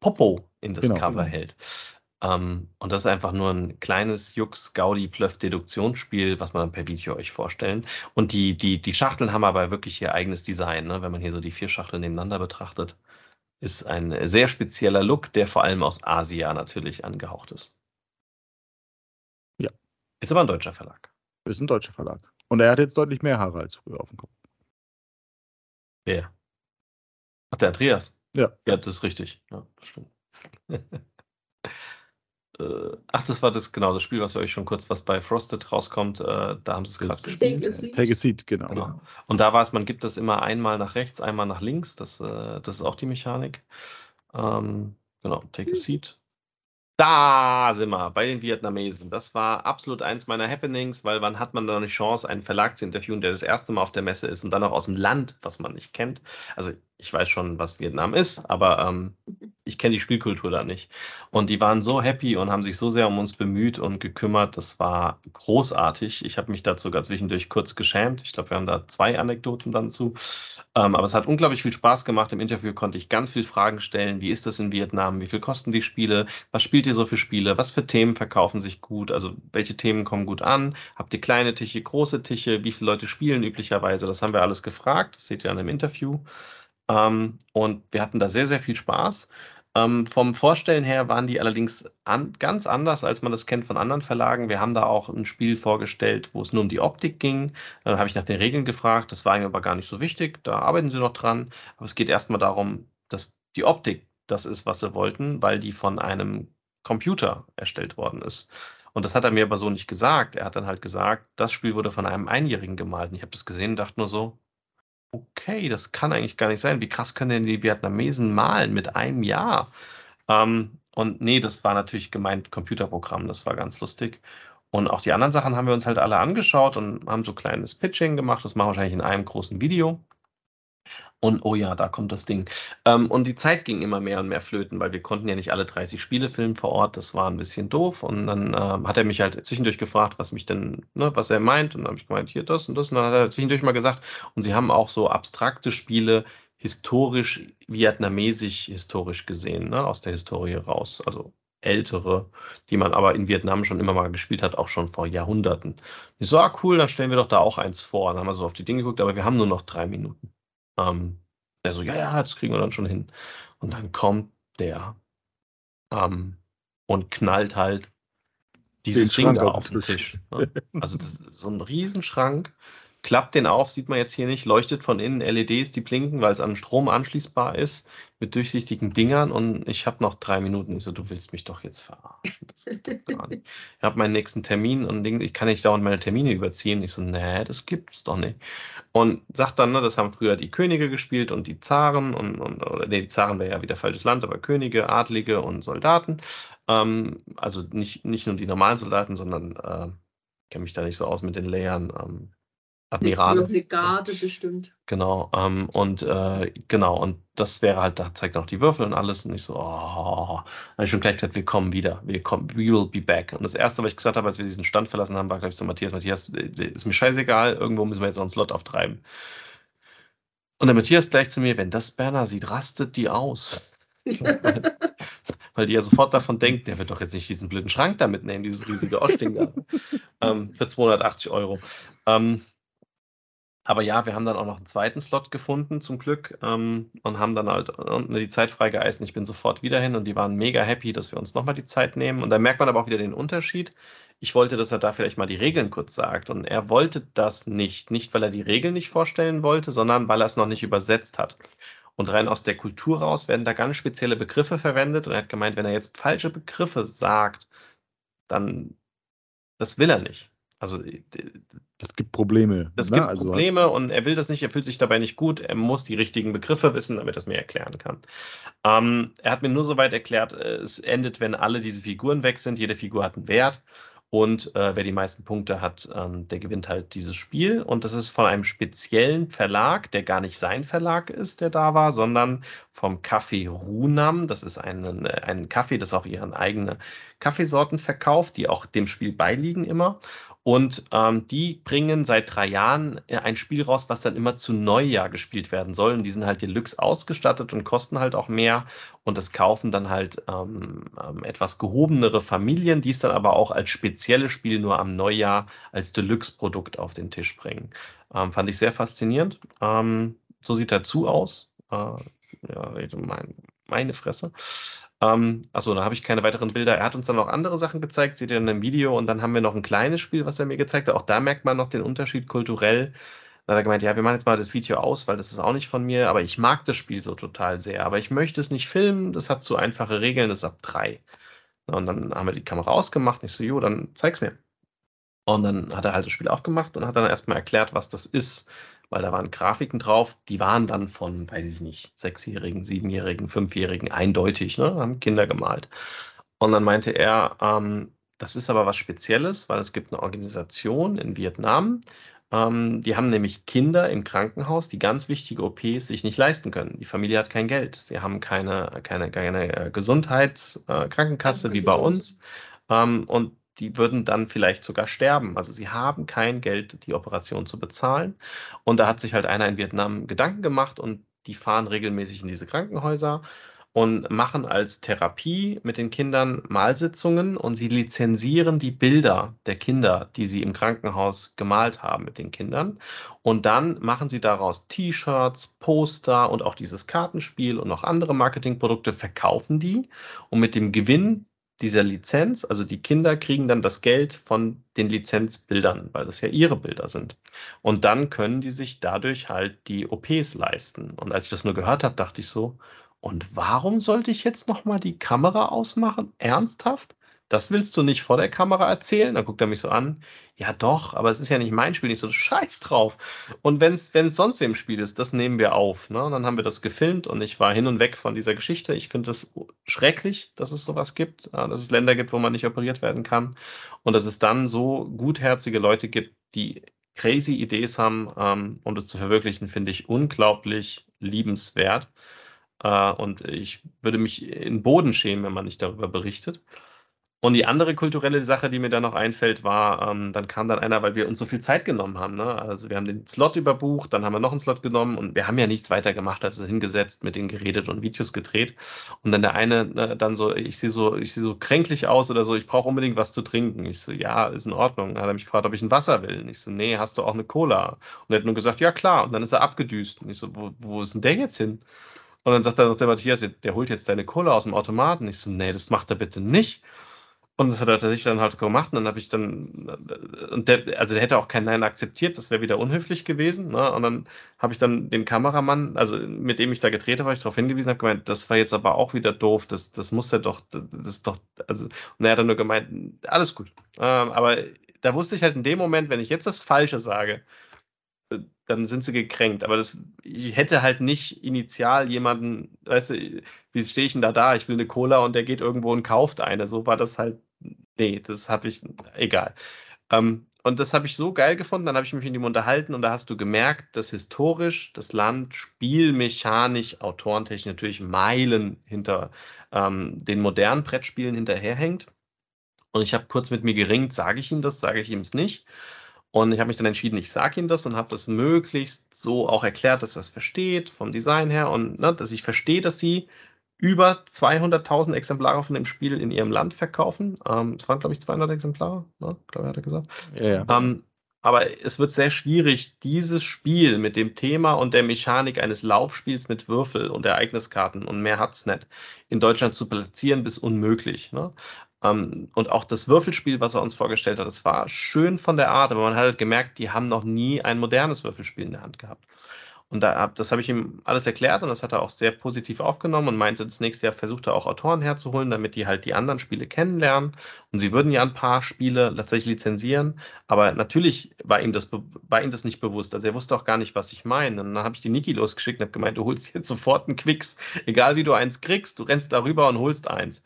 Popo in das genau, Cover genau. hält. Ähm, und das ist einfach nur ein kleines Jux, Gaudi, Plöff, Deduktionsspiel, was man dann per Video euch vorstellen. Und die, die, die Schachteln haben aber wirklich ihr eigenes Design. Ne? Wenn man hier so die vier Schachteln nebeneinander betrachtet, ist ein sehr spezieller Look, der vor allem aus Asia natürlich angehaucht ist. Ja. Ist aber ein deutscher Verlag. Ist ein deutscher Verlag. Und er hat jetzt deutlich mehr Haare als früher auf dem Kopf. Wer? Ach, der Andreas? Ja. Ja, das ist richtig. Ja, das stimmt. Äh, ach, das war das, genau, das Spiel, was wir euch schon kurz, was bei Frosted rauskommt, äh, da haben sie es gerade gespielt. Take a Seat, genau. genau. Und da war es, man gibt das immer einmal nach rechts, einmal nach links, das, äh, das ist auch die Mechanik. Ähm, genau, Take a Seat. Da sind wir bei den Vietnamesen. Das war absolut eins meiner Happenings, weil wann hat man da eine Chance, einen Verlag zu interviewen, der das erste Mal auf der Messe ist und dann auch aus dem Land, was man nicht kennt. Also ich weiß schon, was Vietnam ist, aber ähm, ich kenne die Spielkultur da nicht. Und die waren so happy und haben sich so sehr um uns bemüht und gekümmert. Das war großartig. Ich habe mich dazu sogar zwischendurch kurz geschämt. Ich glaube, wir haben da zwei Anekdoten dann zu. Ähm, aber es hat unglaublich viel Spaß gemacht. Im Interview konnte ich ganz viele Fragen stellen. Wie ist das in Vietnam? Wie viel kosten die Spiele? Was spielt ihr so für Spiele? Was für Themen verkaufen sich gut? Also welche Themen kommen gut an? Habt ihr kleine Tische, große Tische? Wie viele Leute spielen üblicherweise? Das haben wir alles gefragt. Das seht ihr an dem Interview. Ähm, und wir hatten da sehr, sehr viel Spaß. Ähm, vom Vorstellen her waren die allerdings an, ganz anders, als man das kennt von anderen Verlagen. Wir haben da auch ein Spiel vorgestellt, wo es nur um die Optik ging. Dann habe ich nach den Regeln gefragt. Das war ihm aber gar nicht so wichtig. Da arbeiten sie noch dran. Aber es geht erstmal darum, dass die Optik das ist, was sie wollten, weil die von einem Computer erstellt worden ist. Und das hat er mir aber so nicht gesagt. Er hat dann halt gesagt, das Spiel wurde von einem Einjährigen gemalt. Und ich habe das gesehen und dachte nur so, okay, das kann eigentlich gar nicht sein. Wie krass können denn die Vietnamesen malen mit einem Jahr? Ähm, und nee, das war natürlich gemeint Computerprogramm, das war ganz lustig. Und auch die anderen Sachen haben wir uns halt alle angeschaut und haben so kleines Pitching gemacht. Das machen wir wahrscheinlich in einem großen Video. Und oh ja, da kommt das Ding. Ähm, und die Zeit ging immer mehr und mehr flöten, weil wir konnten ja nicht alle 30 Spiele filmen vor Ort. Das war ein bisschen doof. Und dann ähm, hat er mich halt zwischendurch gefragt, was mich denn, ne, was er meint. Und dann habe ich gemeint, hier das und das. Und dann hat er zwischendurch mal gesagt, und sie haben auch so abstrakte Spiele historisch, vietnamesisch historisch gesehen, ne, aus der Historie raus. Also ältere, die man aber in Vietnam schon immer mal gespielt hat, auch schon vor Jahrhunderten. Ich so, ah cool, dann stellen wir doch da auch eins vor. Dann haben wir so auf die Dinge geguckt, aber wir haben nur noch drei Minuten. Ähm, der so, ja, ja, das kriegen wir dann schon hin. Und dann kommt der ähm, und knallt halt dieses Ding da auf den Tisch. Ne? Also das ist so ein Riesenschrank klappt den auf, sieht man jetzt hier nicht, leuchtet von innen LEDs, die blinken, weil es an Strom anschließbar ist, mit durchsichtigen Dingern und ich habe noch drei Minuten. Ich so, du willst mich doch jetzt verarschen. Das geht gar nicht. Ich habe meinen nächsten Termin und ich kann nicht dauernd meine Termine überziehen. Ich so, nee, das gibt's doch nicht. Und sagt dann, ne, das haben früher die Könige gespielt und die Zaren und, und oder nee, die Zaren wäre ja wieder falsches Land, aber Könige, Adlige und Soldaten. Ähm, also nicht, nicht nur die normalen Soldaten, sondern äh, kenne mich da nicht so aus mit den Layern. Ähm, Admiral. Eine bestimmt. Genau, ähm, und äh, genau, und das wäre halt, da zeigt auch die Würfel und alles. Und ich so, oh, habe ich schon gleich gesagt, wir kommen wieder, wir kommen, we will be back. Und das erste, was ich gesagt habe, als wir diesen Stand verlassen haben, war, glaube ich, zu Matthias, Matthias, äh, ist mir scheißegal, irgendwo müssen wir jetzt noch einen Slot auftreiben. Und der Matthias gleich zu mir, wenn das Berner sieht, rastet die aus. Weil die ja sofort davon denkt, der wird doch jetzt nicht diesen blöden Schrank da mitnehmen, dieses riesige Oschding da. ähm, für 280 Euro. Ähm, aber ja, wir haben dann auch noch einen zweiten Slot gefunden, zum Glück, ähm, und haben dann halt unten die Zeit freigeeisen. Ich bin sofort wieder hin und die waren mega happy, dass wir uns nochmal die Zeit nehmen. Und da merkt man aber auch wieder den Unterschied. Ich wollte, dass er da vielleicht mal die Regeln kurz sagt. Und er wollte das nicht. Nicht, weil er die Regeln nicht vorstellen wollte, sondern weil er es noch nicht übersetzt hat. Und rein aus der Kultur raus werden da ganz spezielle Begriffe verwendet. Und er hat gemeint, wenn er jetzt falsche Begriffe sagt, dann das will er nicht. Also es gibt Probleme. Es ne? gibt also, Probleme und er will das nicht, er fühlt sich dabei nicht gut, er muss die richtigen Begriffe wissen, damit er es mir erklären kann. Ähm, er hat mir nur soweit erklärt, äh, es endet, wenn alle diese Figuren weg sind, jede Figur hat einen Wert und äh, wer die meisten Punkte hat, ähm, der gewinnt halt dieses Spiel. Und das ist von einem speziellen Verlag, der gar nicht sein Verlag ist, der da war, sondern vom Café Runam. Das ist ein, ein Kaffee, das auch ihren eigenen Kaffeesorten verkauft, die auch dem Spiel beiliegen immer. Und ähm, die bringen seit drei Jahren äh, ein Spiel raus, was dann immer zu Neujahr gespielt werden soll. Und die sind halt Deluxe ausgestattet und kosten halt auch mehr. Und das kaufen dann halt ähm, ähm, etwas gehobenere Familien, die es dann aber auch als spezielles Spiel nur am Neujahr als Deluxe-Produkt auf den Tisch bringen. Ähm, fand ich sehr faszinierend. Ähm, so sieht dazu aus. Äh, ja, mein, meine Fresse. Ähm, achso, da habe ich keine weiteren Bilder. Er hat uns dann noch andere Sachen gezeigt, seht ihr in dem Video. Und dann haben wir noch ein kleines Spiel, was er mir gezeigt hat. Auch da merkt man noch den Unterschied kulturell. Da hat er gemeint, ja, wir machen jetzt mal das Video aus, weil das ist auch nicht von mir, aber ich mag das Spiel so total sehr. Aber ich möchte es nicht filmen, das hat zu einfache Regeln, das ist ab drei. Und dann haben wir die Kamera ausgemacht. Und ich so, jo, dann zeig's mir. Und dann hat er halt das Spiel aufgemacht und hat dann erstmal erklärt, was das ist weil da waren Grafiken drauf, die waren dann von, weiß ich nicht, Sechsjährigen, Siebenjährigen, Fünfjährigen eindeutig, ne, haben Kinder gemalt. Und dann meinte er, ähm, das ist aber was Spezielles, weil es gibt eine Organisation in Vietnam, ähm, die haben nämlich Kinder im Krankenhaus, die ganz wichtige OPs sich nicht leisten können. Die Familie hat kein Geld. Sie haben keine, keine, keine Gesundheitskrankenkasse äh, wie bei uns. Ähm, und die würden dann vielleicht sogar sterben. Also sie haben kein Geld, die Operation zu bezahlen. Und da hat sich halt einer in Vietnam Gedanken gemacht und die fahren regelmäßig in diese Krankenhäuser und machen als Therapie mit den Kindern Malsitzungen und sie lizenzieren die Bilder der Kinder, die sie im Krankenhaus gemalt haben mit den Kindern. Und dann machen sie daraus T-Shirts, Poster und auch dieses Kartenspiel und noch andere Marketingprodukte, verkaufen die und mit dem Gewinn dieser Lizenz, also die Kinder kriegen dann das Geld von den Lizenzbildern, weil das ja ihre Bilder sind. Und dann können die sich dadurch halt die OPs leisten. Und als ich das nur gehört habe, dachte ich so, und warum sollte ich jetzt nochmal die Kamera ausmachen? Ernsthaft? Das willst du nicht vor der Kamera erzählen? Dann guckt er mich so an. Ja, doch, aber es ist ja nicht mein Spiel, nicht so scheiß drauf. Und wenn es sonst wem Spiel ist, das nehmen wir auf. Ne? Und dann haben wir das gefilmt und ich war hin und weg von dieser Geschichte. Ich finde es schrecklich, dass es sowas gibt, dass es Länder gibt, wo man nicht operiert werden kann. Und dass es dann so gutherzige Leute gibt, die crazy Ideen haben, ähm, um das zu verwirklichen, finde ich unglaublich liebenswert. Äh, und ich würde mich in Boden schämen, wenn man nicht darüber berichtet. Und die andere kulturelle Sache, die mir da noch einfällt, war, ähm, dann kam dann einer, weil wir uns so viel Zeit genommen haben. Ne? Also wir haben den Slot überbucht, dann haben wir noch einen Slot genommen und wir haben ja nichts weiter gemacht, als hingesetzt, mit denen geredet und Videos gedreht. Und dann der eine ne, dann so, ich sehe so, ich sehe so kränklich aus oder so, ich brauche unbedingt was zu trinken. Ich so, ja, ist in Ordnung. Dann hat er mich gefragt, ob ich ein Wasser will. Und ich so, nee, hast du auch eine Cola? Und er hat nur gesagt, ja klar. Und dann ist er abgedüst. Und ich so, wo, wo ist denn der jetzt hin? Und dann sagt er noch der Matthias, der holt jetzt deine Cola aus dem Automaten. Ich so, nee, das macht er bitte nicht. Und das hat er tatsächlich dann halt gemacht. Und dann habe ich dann, und der, also der hätte auch kein Nein akzeptiert, das wäre wieder unhöflich gewesen. Ne? Und dann habe ich dann den Kameramann, also mit dem ich da gedreht habe, ich darauf hingewiesen, habe gemeint, das war jetzt aber auch wieder doof, das, das muss er doch, das ist doch, also, und er hat dann nur gemeint, alles gut. Ähm, aber da wusste ich halt in dem Moment, wenn ich jetzt das Falsche sage, dann sind sie gekränkt. Aber das, ich hätte halt nicht initial jemanden, weißt du, wie stehe ich denn da da? Ich will eine Cola und der geht irgendwo und kauft eine. So war das halt, nee, das habe ich, egal. Ähm, und das habe ich so geil gefunden, dann habe ich mich mit ihm unterhalten und da hast du gemerkt, dass historisch das Land spielmechanisch, autorentechnisch natürlich Meilen hinter ähm, den modernen Brettspielen hinterherhängt. Und ich habe kurz mit mir geringt, sage ich ihm das, sage ich ihm es nicht. Und ich habe mich dann entschieden, ich sage ihm das und habe das möglichst so auch erklärt, dass er es versteht vom Design her und ne, dass ich verstehe, dass sie über 200.000 Exemplare von dem Spiel in ihrem Land verkaufen. Ähm, es waren, glaube ich, 200 Exemplare, ne? glaube ich, hat er gesagt. Ja, ja. Ähm, aber es wird sehr schwierig, dieses Spiel mit dem Thema und der Mechanik eines Laufspiels mit Würfel und Ereigniskarten und mehr hat es nicht in Deutschland zu platzieren, bis unmöglich. Ne? Ähm, und auch das Würfelspiel, was er uns vorgestellt hat, das war schön von der Art, aber man hat halt gemerkt, die haben noch nie ein modernes Würfelspiel in der Hand gehabt. Und da, das habe ich ihm alles erklärt und das hat er auch sehr positiv aufgenommen und meinte, das nächste Jahr versucht er auch Autoren herzuholen, damit die halt die anderen Spiele kennenlernen. Und sie würden ja ein paar Spiele tatsächlich lizenzieren, aber natürlich war ihm das, war ihm das nicht bewusst. Also er wusste auch gar nicht, was ich meine. Und dann habe ich die Niki losgeschickt und habe gemeint, du holst jetzt sofort einen Quicks. Egal wie du eins kriegst, du rennst darüber und holst eins.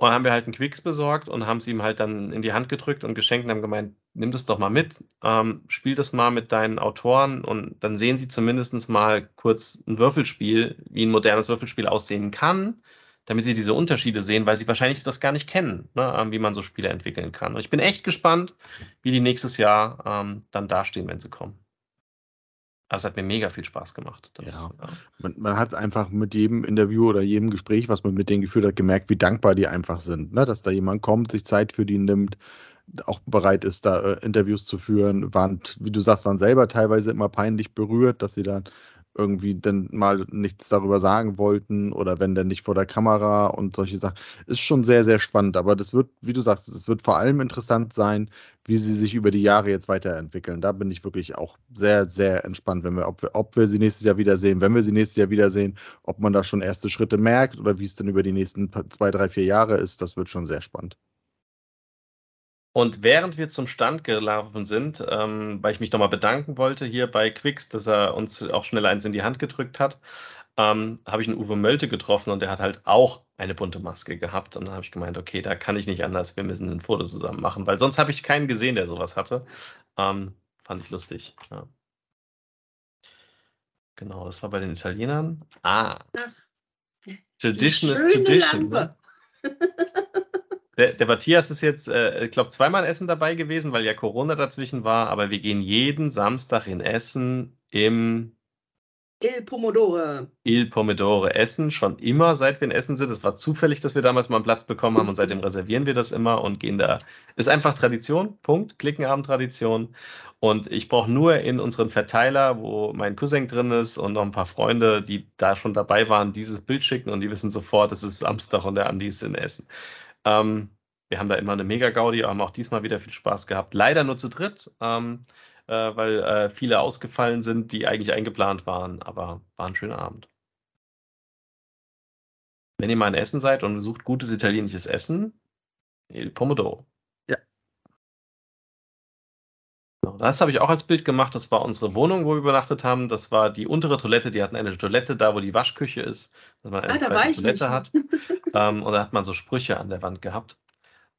Und dann haben wir halt einen Quicks besorgt und haben sie ihm halt dann in die Hand gedrückt und geschenkt und haben gemeint, nimm das doch mal mit, ähm, spiel das mal mit deinen Autoren und dann sehen sie zumindest mal kurz ein Würfelspiel, wie ein modernes Würfelspiel aussehen kann, damit sie diese Unterschiede sehen, weil sie wahrscheinlich das gar nicht kennen, ne, ähm, wie man so Spiele entwickeln kann. Und ich bin echt gespannt, wie die nächstes Jahr ähm, dann dastehen, wenn sie kommen. Also es hat mir mega viel Spaß gemacht. Das, ja. ja. Man, man, hat einfach mit jedem Interview oder jedem Gespräch, was man mit denen geführt hat, gemerkt, wie dankbar die einfach sind. Ne? Dass da jemand kommt, sich Zeit für die nimmt, auch bereit ist, da äh, Interviews zu führen. Waren, wie du sagst, waren selber teilweise immer peinlich berührt, dass sie dann irgendwie dann mal nichts darüber sagen wollten oder wenn dann nicht vor der Kamera und solche Sachen. Ist schon sehr, sehr spannend. Aber das wird, wie du sagst, es wird vor allem interessant sein, wie sie sich über die Jahre jetzt weiterentwickeln. Da bin ich wirklich auch sehr, sehr entspannt, wenn wir, ob wir, ob wir sie nächstes Jahr wiedersehen, wenn wir sie nächstes Jahr wiedersehen, ob man da schon erste Schritte merkt oder wie es dann über die nächsten zwei, drei, vier Jahre ist, das wird schon sehr spannend. Und während wir zum Stand gelaufen sind, ähm, weil ich mich nochmal bedanken wollte hier bei Quicks, dass er uns auch schnell eins in die Hand gedrückt hat, ähm, habe ich einen Uwe Mölte getroffen und der hat halt auch eine bunte Maske gehabt. Und dann habe ich gemeint, okay, da kann ich nicht anders, wir müssen ein Foto zusammen machen, weil sonst habe ich keinen gesehen, der sowas hatte. Ähm, fand ich lustig. Ja. Genau, das war bei den Italienern. Ah. Ach, Tradition is Tradition. Ne? Der, der, Matthias ist jetzt, äh, ich glaube, zweimal Essen dabei gewesen, weil ja Corona dazwischen war, aber wir gehen jeden Samstag in Essen im Il Pomodore. Il Pomodore essen, schon immer, seit wir in Essen sind. Es war zufällig, dass wir damals mal einen Platz bekommen haben und seitdem reservieren wir das immer und gehen da. Ist einfach Tradition, Punkt. Klickenabend-Tradition. Und ich brauche nur in unseren Verteiler, wo mein Cousin drin ist und noch ein paar Freunde, die da schon dabei waren, dieses Bild schicken und die wissen sofort, es ist Samstag und der Andi ist in Essen. Ähm, wir haben da immer eine Mega-Gaudi, haben auch diesmal wieder viel Spaß gehabt. Leider nur zu dritt. Ähm, äh, weil äh, viele ausgefallen sind, die eigentlich eingeplant waren. Aber war ein schöner Abend. Wenn ihr mal in Essen seid und besucht gutes italienisches Essen, Il Pomodoro. Ja. Genau, das habe ich auch als Bild gemacht. Das war unsere Wohnung, wo wir übernachtet haben. Das war die untere Toilette. Die hatten eine Toilette da, wo die Waschküche ist, dass man eine Ah, zweite Toilette nicht. hat. ähm, und da hat man so Sprüche an der Wand gehabt.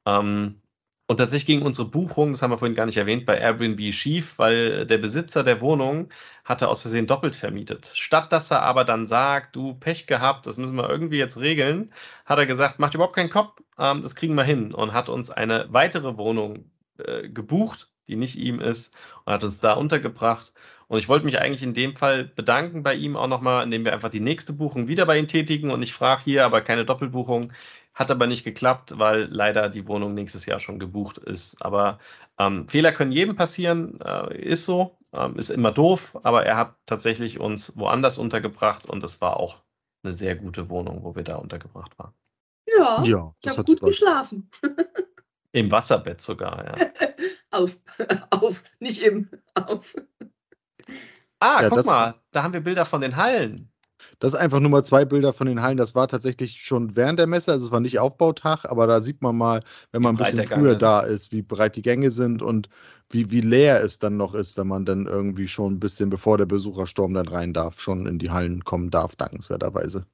Ähm, und tatsächlich ging unsere Buchung, das haben wir vorhin gar nicht erwähnt, bei Airbnb schief, weil der Besitzer der Wohnung hatte aus Versehen doppelt vermietet. Statt dass er aber dann sagt, du Pech gehabt, das müssen wir irgendwie jetzt regeln, hat er gesagt, macht überhaupt keinen Kopf, ähm, das kriegen wir hin und hat uns eine weitere Wohnung äh, gebucht, die nicht ihm ist und hat uns da untergebracht. Und ich wollte mich eigentlich in dem Fall bedanken bei ihm auch nochmal, indem wir einfach die nächste Buchung wieder bei ihm tätigen und ich frage hier, aber keine Doppelbuchung. Hat aber nicht geklappt, weil leider die Wohnung nächstes Jahr schon gebucht ist. Aber ähm, Fehler können jedem passieren, äh, ist so, ähm, ist immer doof, aber er hat tatsächlich uns woanders untergebracht und es war auch eine sehr gute Wohnung, wo wir da untergebracht waren. Ja, Ja, ich habe hat gut geschlafen. Im Wasserbett sogar, ja. Auf, auf, nicht im, auf. Ah, Ja, guck das- mal, da haben wir Bilder von den Hallen. Das ist einfach nur mal zwei Bilder von den Hallen. Das war tatsächlich schon während der Messe, also es war nicht Aufbautag, aber da sieht man mal, wenn man ein bisschen früher ist. da ist, wie breit die Gänge sind und wie, wie leer es dann noch ist, wenn man dann irgendwie schon ein bisschen bevor der Besuchersturm dann rein darf, schon in die Hallen kommen darf, dankenswerterweise.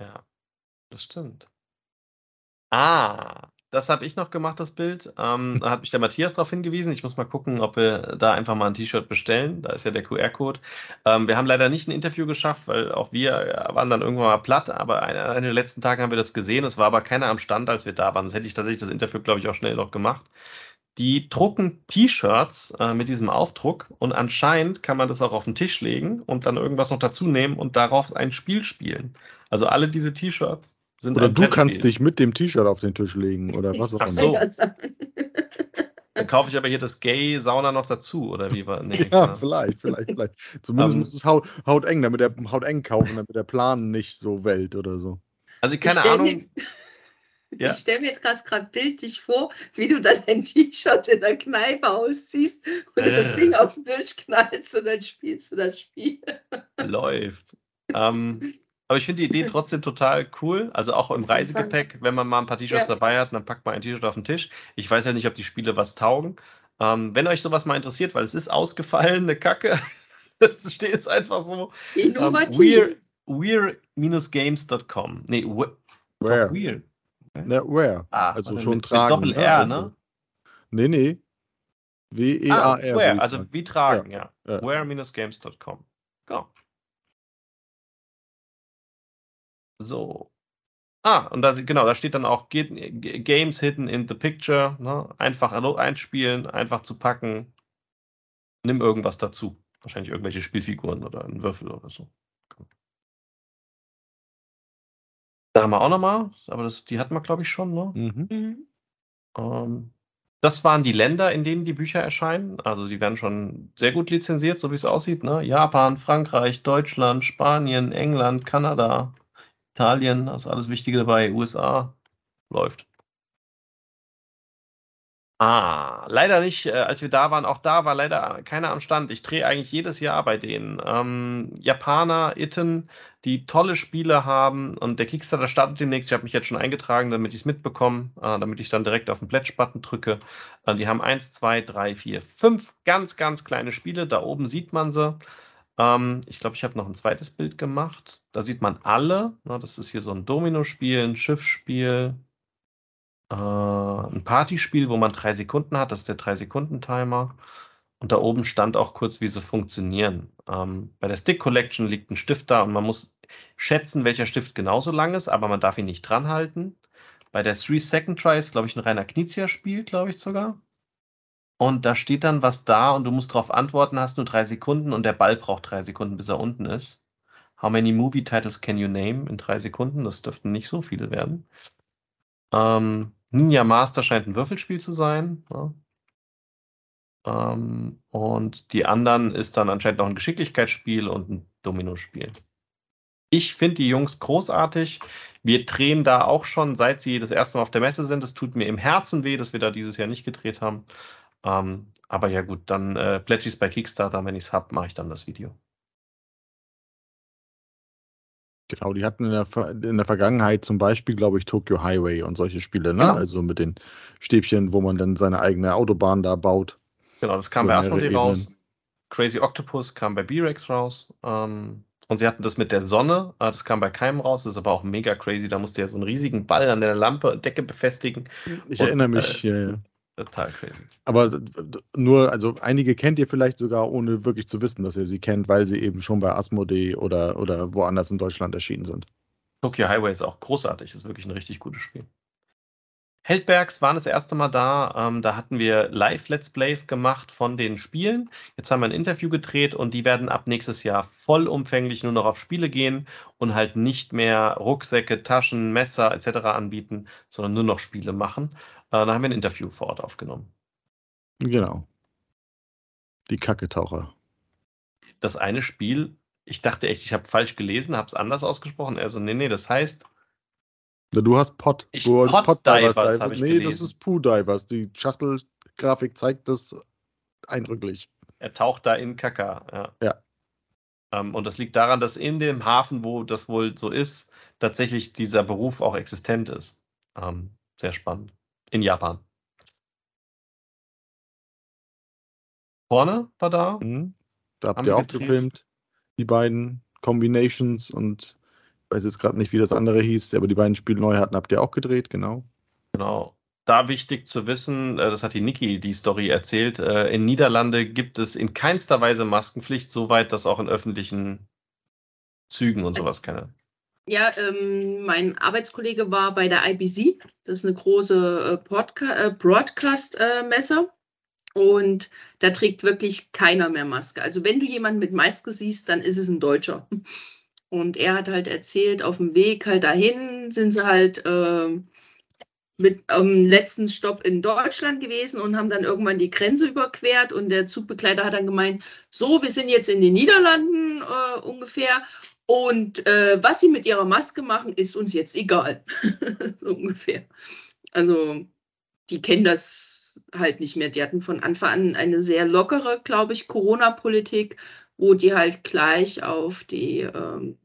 Ja, das stimmt. Ah, das habe ich noch gemacht, das Bild. Ähm, da hat mich der Matthias darauf hingewiesen. Ich muss mal gucken, ob wir da einfach mal ein T-Shirt bestellen. Da ist ja der QR-Code. Ähm, wir haben leider nicht ein Interview geschafft, weil auch wir äh, waren dann irgendwann mal platt. Aber einer der letzten Tagen haben wir das gesehen. Es war aber keiner am Stand, als wir da waren. Sonst hätte ich tatsächlich das Interview, glaube ich, auch schnell noch gemacht. Die drucken T-Shirts äh, mit diesem Aufdruck und anscheinend kann man das auch auf den Tisch legen und dann irgendwas noch dazu nehmen und darauf ein Spiel spielen. Also alle diese T-Shirts sind Oder du kannst Brettspiel. dich mit dem T-Shirt auf den Tisch legen oder was auch immer. so. Dann kaufe ich aber hier das Gay-Sauna noch dazu, oder wie war? Nee, Ja, ja. vielleicht, vielleicht, vielleicht. Zumindest Ähm, muss es haut, hauteng, damit der hauteng kaufen, damit der Plan nicht so wellt oder so. Also Ich keine stell Ahnung. Mir, Ja. Ich stelle mir jetzt gerade bildlich vor, wie du dann dein T-Shirt in der Kneipe ausziehst und Äh. das Ding auf den Tisch knallst und dann spielst du das Spiel. läuft. Ähm, aber ich finde die Idee trotzdem total cool. Also auch im. Reisegepäck, wenn man mal ein paar T-Shirts Ja. dabei hat, dann packt man ein T-Shirt auf den Tisch. Ich weiß ja nicht, ob die Spiele was taugen. Ähm, wenn euch sowas mal interessiert, weil es ist ausgefallen, eine Kacke. Das steht jetzt einfach so. Ähm, Innovativ. we're, we're-games.com. Nee, we, Where? we're. Na, where? Ah, Also schon mit, tragen. Mit Doppel-R, also. ne? Nee, nee. W-E-A-R. Ah, where, also wie tragen, ja. Ja. Where-games.com. Genau. So. Ah, und da, genau, da steht dann auch Games hidden in the picture. Ne? Einfach einspielen, einfach zu packen. Nimm irgendwas dazu. Wahrscheinlich irgendwelche Spielfiguren oder einen Würfel oder so. Da haben wir auch nochmal, aber das, die hatten wir, glaube ich, schon, ne? Mhm. Mhm. Ähm, das waren die Länder, in denen die Bücher erscheinen. Also die werden schon sehr gut lizenziert, so wie es aussieht. Ne? Japan, Frankreich, Deutschland, Spanien, England, Kanada, Italien, da ist alles Wichtige dabei, USA läuft. Ah, leider nicht, äh, als wir da waren, auch da war leider keiner am Stand. Ich drehe eigentlich jedes Jahr bei denen. Ähm, Japaner, Itten, die tolle Spiele haben und der Kickstarter startet demnächst. Ich habe mich jetzt schon eingetragen, damit ich es mitbekomme, äh, damit ich dann direkt auf den Pledge-Button drücke. Äh, die haben eins, zwei, drei, vier, fünf ganz, ganz kleine Spiele. Da oben sieht man sie. Ähm, ich glaube, ich habe noch ein zweites Bild gemacht. Da sieht man alle. Na, das ist hier so ein Domino-Spiel, ein Schiffsspiel, äh, ein Partyspiel, wo man drei Sekunden hat. Das ist der Drei-Sekunden-Timer. Und da oben stand auch kurz, wie sie funktionieren. Ähm, bei der Stick Collection liegt ein Stift da und man muss schätzen, welcher Stift genauso lang ist, aber man darf ihn nicht dran halten. Bei der Three Second Try ist, glaube ich, ein reiner Knizia-Spiel, glaube ich sogar. Und da steht dann was da und du musst darauf antworten, hast nur drei Sekunden und der Ball braucht drei Sekunden, bis er unten ist. How many movie titles can you name in drei Sekunden? Das dürften nicht so viele werden. Ähm, Ninja Master scheint ein Würfelspiel zu sein. Ja. Ähm, und die anderen ist dann anscheinend noch ein Geschicklichkeitsspiel und ein Dominospiel. Ich finde die Jungs großartig. Wir drehen da auch schon, seit sie das erste Mal auf der Messe sind. Es tut mir im Herzen weh, dass wir da dieses Jahr nicht gedreht haben. Ähm, aber ja gut, dann äh, plätsch ich bei Kickstarter. Wenn ich es habe, mache ich dann das Video. Genau, die hatten in der, in der Vergangenheit zum Beispiel, glaube ich, Tokyo Highway und solche Spiele, ne? Genau. Also mit den Stäbchen, wo man dann seine eigene Autobahn da baut. Genau, das kam bei Asmodee raus. Crazy Octopus kam bei B-Rex raus. Ähm, und sie hatten das mit der Sonne, äh, das kam bei keinem raus, das ist aber auch mega crazy. Da musste ja so einen riesigen Ball an der Lampe, Decke befestigen. Ich und, erinnere mich, äh, ja, ja. Total crazy. Aber nur, also einige kennt ihr vielleicht sogar, ohne wirklich zu wissen, dass ihr sie kennt, weil sie eben schon bei Asmodee oder, oder woanders in Deutschland erschienen sind. Tokyo Highway ist auch großartig, ist wirklich ein richtig gutes Spiel. Heldbergs waren das erste Mal da. Ähm, da hatten wir Live-Let's Plays gemacht von den Spielen. Jetzt haben wir ein Interview gedreht und die werden ab nächstes Jahr vollumfänglich nur noch auf Spiele gehen und halt nicht mehr Rucksäcke, Taschen, Messer etc. anbieten, sondern nur noch Spiele machen. Äh, da haben wir ein Interview vor Ort aufgenommen. Genau. Die Kacketaucher. Das eine Spiel, ich dachte echt, ich habe falsch gelesen, habe es anders ausgesprochen. Also, nee, nee, das heißt. Ja, du hast Pot. Ich du Pot, Divers, Divers Nee, gelesen. das ist Poo Divers. Die Schachtelgrafik zeigt das eindrücklich. Er taucht da in Kaka. Ja. ja. Ähm, und das liegt daran, dass in dem Hafen, wo das wohl so ist, tatsächlich dieser Beruf auch existent ist. Ähm, sehr spannend in Japan. Vorne war da. Mhm. Da habt ihr auch gefilmt. Die beiden Combinations und ich weiß jetzt gerade nicht, wie das andere hieß, aber die beiden Spiele neu hatten, habt ihr auch gedreht, genau. Genau. Da wichtig zu wissen, äh, das hat die Niki die Story erzählt, äh, in Niederlande gibt es in keinster Weise Maskenpflicht, soweit das auch in öffentlichen Zügen und sowas keine ja, ähm, mein Arbeitskollege war bei der IBC. Das ist eine große äh, äh, Broadcast-Messe. Äh, und da trägt wirklich keiner mehr Maske. Also wenn du jemanden mit Maske siehst, dann ist es ein Deutscher. Und er hat halt erzählt, auf dem Weg halt dahin sind sie halt äh, mit am ähm, letzten Stopp in Deutschland gewesen und haben dann irgendwann die Grenze überquert und der Zugbegleiter hat dann gemeint, so, wir sind jetzt in den Niederlanden äh, ungefähr und äh, was sie mit ihrer Maske machen, ist uns jetzt egal. so ungefähr. Also, die kennen das halt nicht mehr. Die hatten von Anfang an eine sehr lockere, glaube ich, Corona-Politik, wo die halt gleich auf die, ähm,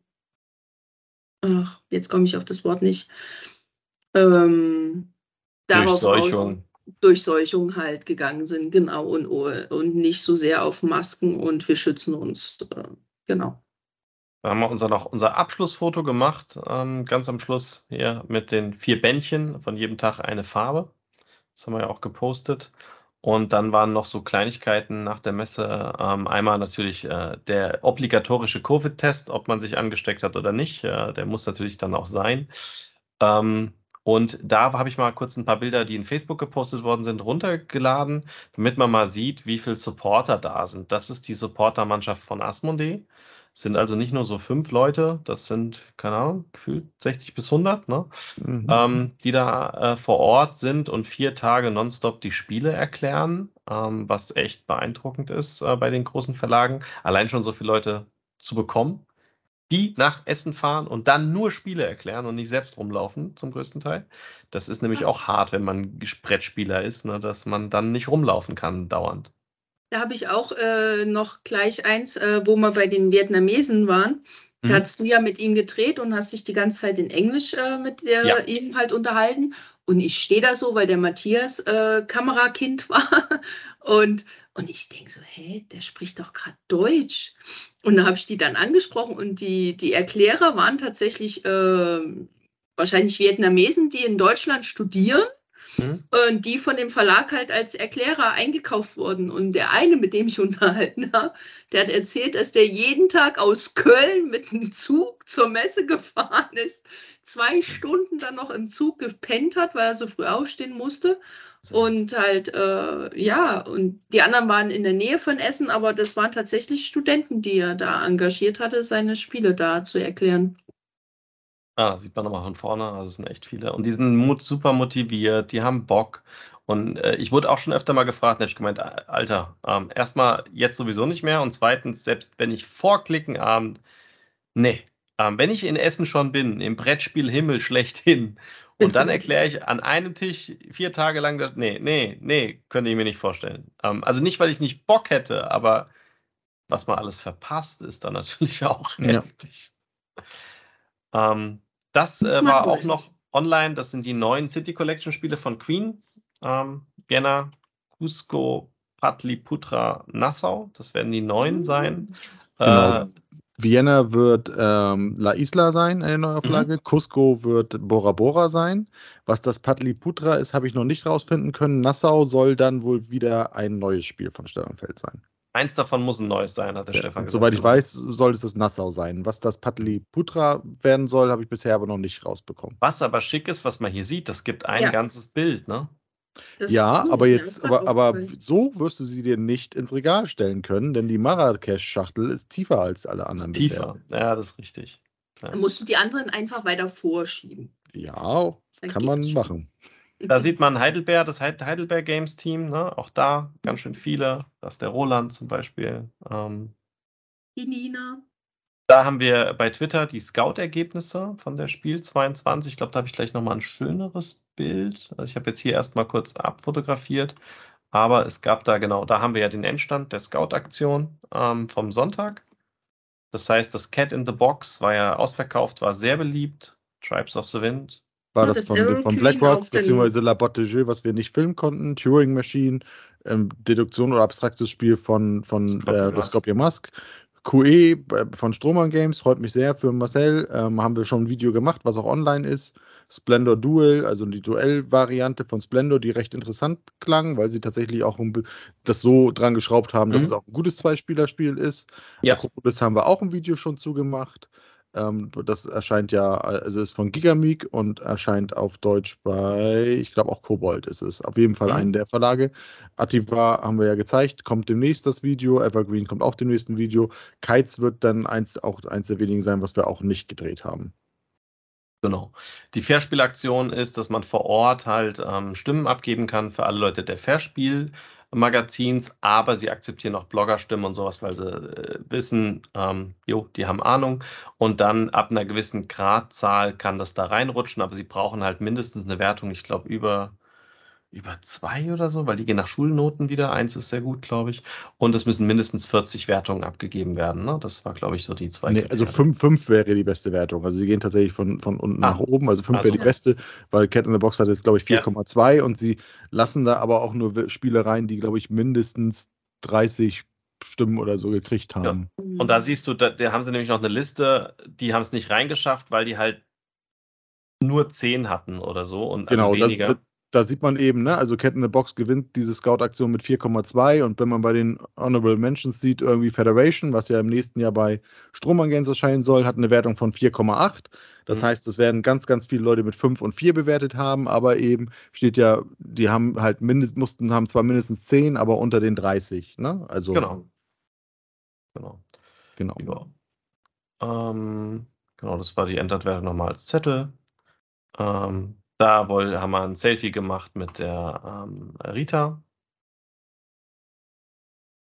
ach, jetzt komme ich auf das Wort nicht, ähm, darauf Durchseuchung. Aus, Durchseuchung halt gegangen sind, genau, und, und nicht so sehr auf Masken und wir schützen uns, äh, genau. Da haben wir unser, noch unser Abschlussfoto gemacht, ähm, ganz am Schluss hier mit den vier Bändchen, von jedem Tag eine Farbe. Das haben wir ja auch gepostet. Und dann waren noch so Kleinigkeiten nach der Messe. Ähm, einmal natürlich äh, der obligatorische Covid-Test, ob man sich angesteckt hat oder nicht. Äh, der muss natürlich dann auch sein. Ähm, und da habe ich mal kurz ein paar Bilder, die in Facebook gepostet worden sind, runtergeladen, damit man mal sieht, wie viele Supporter da sind. Das ist die Supportermannschaft von Asmodee sind also nicht nur so fünf Leute, das sind, keine Ahnung, gefühlt 60 bis 100, ne? Mhm. Ähm, die da äh, vor Ort sind und vier Tage nonstop die Spiele erklären, ähm, was echt beeindruckend ist äh, bei den großen Verlagen. Allein schon so viele Leute zu bekommen, die nach Essen fahren und dann nur Spiele erklären und nicht selbst rumlaufen, zum größten Teil. Das ist nämlich auch hart, wenn man Brettspieler ist, ne, dass man dann nicht rumlaufen kann dauernd. Da habe ich auch äh, noch gleich eins, äh, wo wir bei den Vietnamesen waren. Mhm. Da hast du ja mit ihm gedreht und hast dich die ganze Zeit in Englisch äh, mit der, ja. ihm halt unterhalten. Und ich stehe da so, weil der Matthias äh, Kamerakind war. und, und ich denke so, hä, der spricht doch gerade Deutsch. Und da habe ich die dann angesprochen und die, die Erklärer waren tatsächlich äh, wahrscheinlich Vietnamesen, die in Deutschland studieren mhm. und die von dem Verlag halt als Erklärer eingekauft wurden. Und der eine, mit dem ich unterhalten habe, der hat erzählt, dass der jeden Tag aus Köln mit einem Zug zur Messe gefahren ist, zwei Stunden dann noch im Zug gepennt hat, weil er so früh aufstehen musste. Und halt, äh, ja, und die anderen waren in der Nähe von Essen, aber das waren tatsächlich Studenten, die er da engagiert hatte, seine Spiele da zu erklären. Ah, sieht man nochmal von vorne, also es sind echt viele. Und die sind super motiviert, die haben Bock. Und äh, ich wurde auch schon öfter mal gefragt, da habe ich gemeint, Alter, ähm, erstmal jetzt sowieso nicht mehr und zweitens, selbst wenn ich vor Klickenabend, nee, ähm, wenn ich in Essen schon bin, im Brettspiel Himmel schlechthin, und dann erkläre ich an einem Tisch vier Tage lang, dass, nee, nee, nee, könnte ich mir nicht vorstellen. Ähm, also nicht, weil ich nicht Bock hätte, aber was man alles verpasst, ist dann natürlich auch ja. heftig. Ähm, das äh, war auch noch online. Das sind die neuen City Collection Spiele von Queen. Ähm, Vienna, Cusco, Patliputra, Nassau. Das werden die neuen mhm. sein. Genau. Äh, Vienna wird ähm, La Isla sein, eine Neuauflage. Mhm. Cusco wird Bora Bora sein. Was das Patliputra ist, habe ich noch nicht rausfinden können. Nassau soll dann wohl wieder ein neues Spiel von Stefan Feld sein. Eins davon muss ein neues sein, hat der ja, Stefan gesagt. Soweit ich weiß, soll es das Nassau sein. Was das Patliputra werden soll, habe ich bisher aber noch nicht rausbekommen. Was aber schick ist, was man hier sieht, das gibt ein ja. ganzes Bild, ne? Das ja, aber jetzt, aber, aber so wirst du sie dir nicht ins Regal stellen können, denn die Marrakesch-Schachtel ist tiefer als alle anderen. Tiefer, bisher. ja, das ist richtig. Ja. Dann musst du die anderen einfach weiter vorschieben. Ja, Dann kann man schon. machen. Da sieht man Heidelberg, das Heidelberg Games Team, ne? auch da ganz schön viele. Das ist der Roland zum Beispiel. Ähm, die Nina. Da haben wir bei Twitter die Scout-Ergebnisse von der Spiel 22. Ich glaube, da habe ich gleich nochmal ein schöneres Bild. Also ich habe jetzt hier erstmal kurz abfotografiert. Aber es gab da genau, da haben wir ja den Endstand der Scout-Aktion ähm, vom Sonntag. Das heißt, das Cat in the Box war ja ausverkauft, war sehr beliebt. Tribes of the Wind war das, das von, von Blackrock, beziehungsweise La Botte de Jeu, was wir nicht filmen konnten, Turing Machine, ähm, Deduktion oder abstraktes Spiel von, von äh, Scorpion Mask. QE äh, von Stroman Games, freut mich sehr für Marcel. Ähm, haben wir schon ein Video gemacht, was auch online ist. Splendor Duel, also die Duell-Variante von Splendor, die recht interessant klang, weil sie tatsächlich auch das so dran geschraubt haben, dass mhm. es auch ein gutes Zweispielerspiel ist. Ja. Das haben wir auch ein Video schon zugemacht. Ähm, das erscheint ja, also ist von Gigameek und erscheint auf Deutsch bei, ich glaube auch Kobold ist es. Auf jeden Fall mhm. einen der Verlage. Ativa haben wir ja gezeigt, kommt demnächst das Video. Evergreen kommt auch demnächst ein Video. Kites wird dann eins, auch eins der wenigen sein, was wir auch nicht gedreht haben. Genau. Die Fairspielaktion ist, dass man vor Ort halt ähm, Stimmen abgeben kann für alle Leute der Fairspiel Magazins, aber sie akzeptieren auch Bloggerstimmen und sowas, weil sie äh, wissen, ähm, jo, die haben Ahnung. Und dann ab einer gewissen Gradzahl kann das da reinrutschen, aber sie brauchen halt mindestens eine Wertung, ich glaube, über über zwei oder so, weil die gehen nach Schulnoten wieder. Eins ist sehr gut, glaube ich. Und es müssen mindestens 40 Wertungen abgegeben werden. Ne? Das war, glaube ich, so die zwei. Nee, also fünf, fünf wäre die beste Wertung. Also sie gehen tatsächlich von, von unten ah. nach oben. Also fünf also, wäre die beste, weil Cat in the Box hat jetzt, glaube ich, 4,2 ja. und sie lassen da aber auch nur Spiele rein, die, glaube ich, mindestens 30 Stimmen oder so gekriegt haben. Ja. Und da siehst du, da, da haben sie nämlich noch eine Liste, die haben es nicht reingeschafft, weil die halt nur 10 hatten oder so und also genau, weniger. Das, da sieht man eben, ne, also Cat in the Box gewinnt diese Scout-Aktion mit 4,2 und wenn man bei den Honorable Mentions sieht, irgendwie Federation, was ja im nächsten Jahr bei Strohmann Games erscheinen soll, hat eine Wertung von 4,8. Das mhm. heißt, es werden ganz, ganz viele Leute mit 5 und 4 bewertet haben, aber eben steht ja, die haben halt mindestens, mussten, haben zwar mindestens 10, aber unter den 30, ne? Also. Genau. Genau. Genau. Ja. Ähm, genau, das war die Endertwerte nochmal als Zettel. Ähm, da wohl, haben wir ein Selfie gemacht mit der ähm, Rita.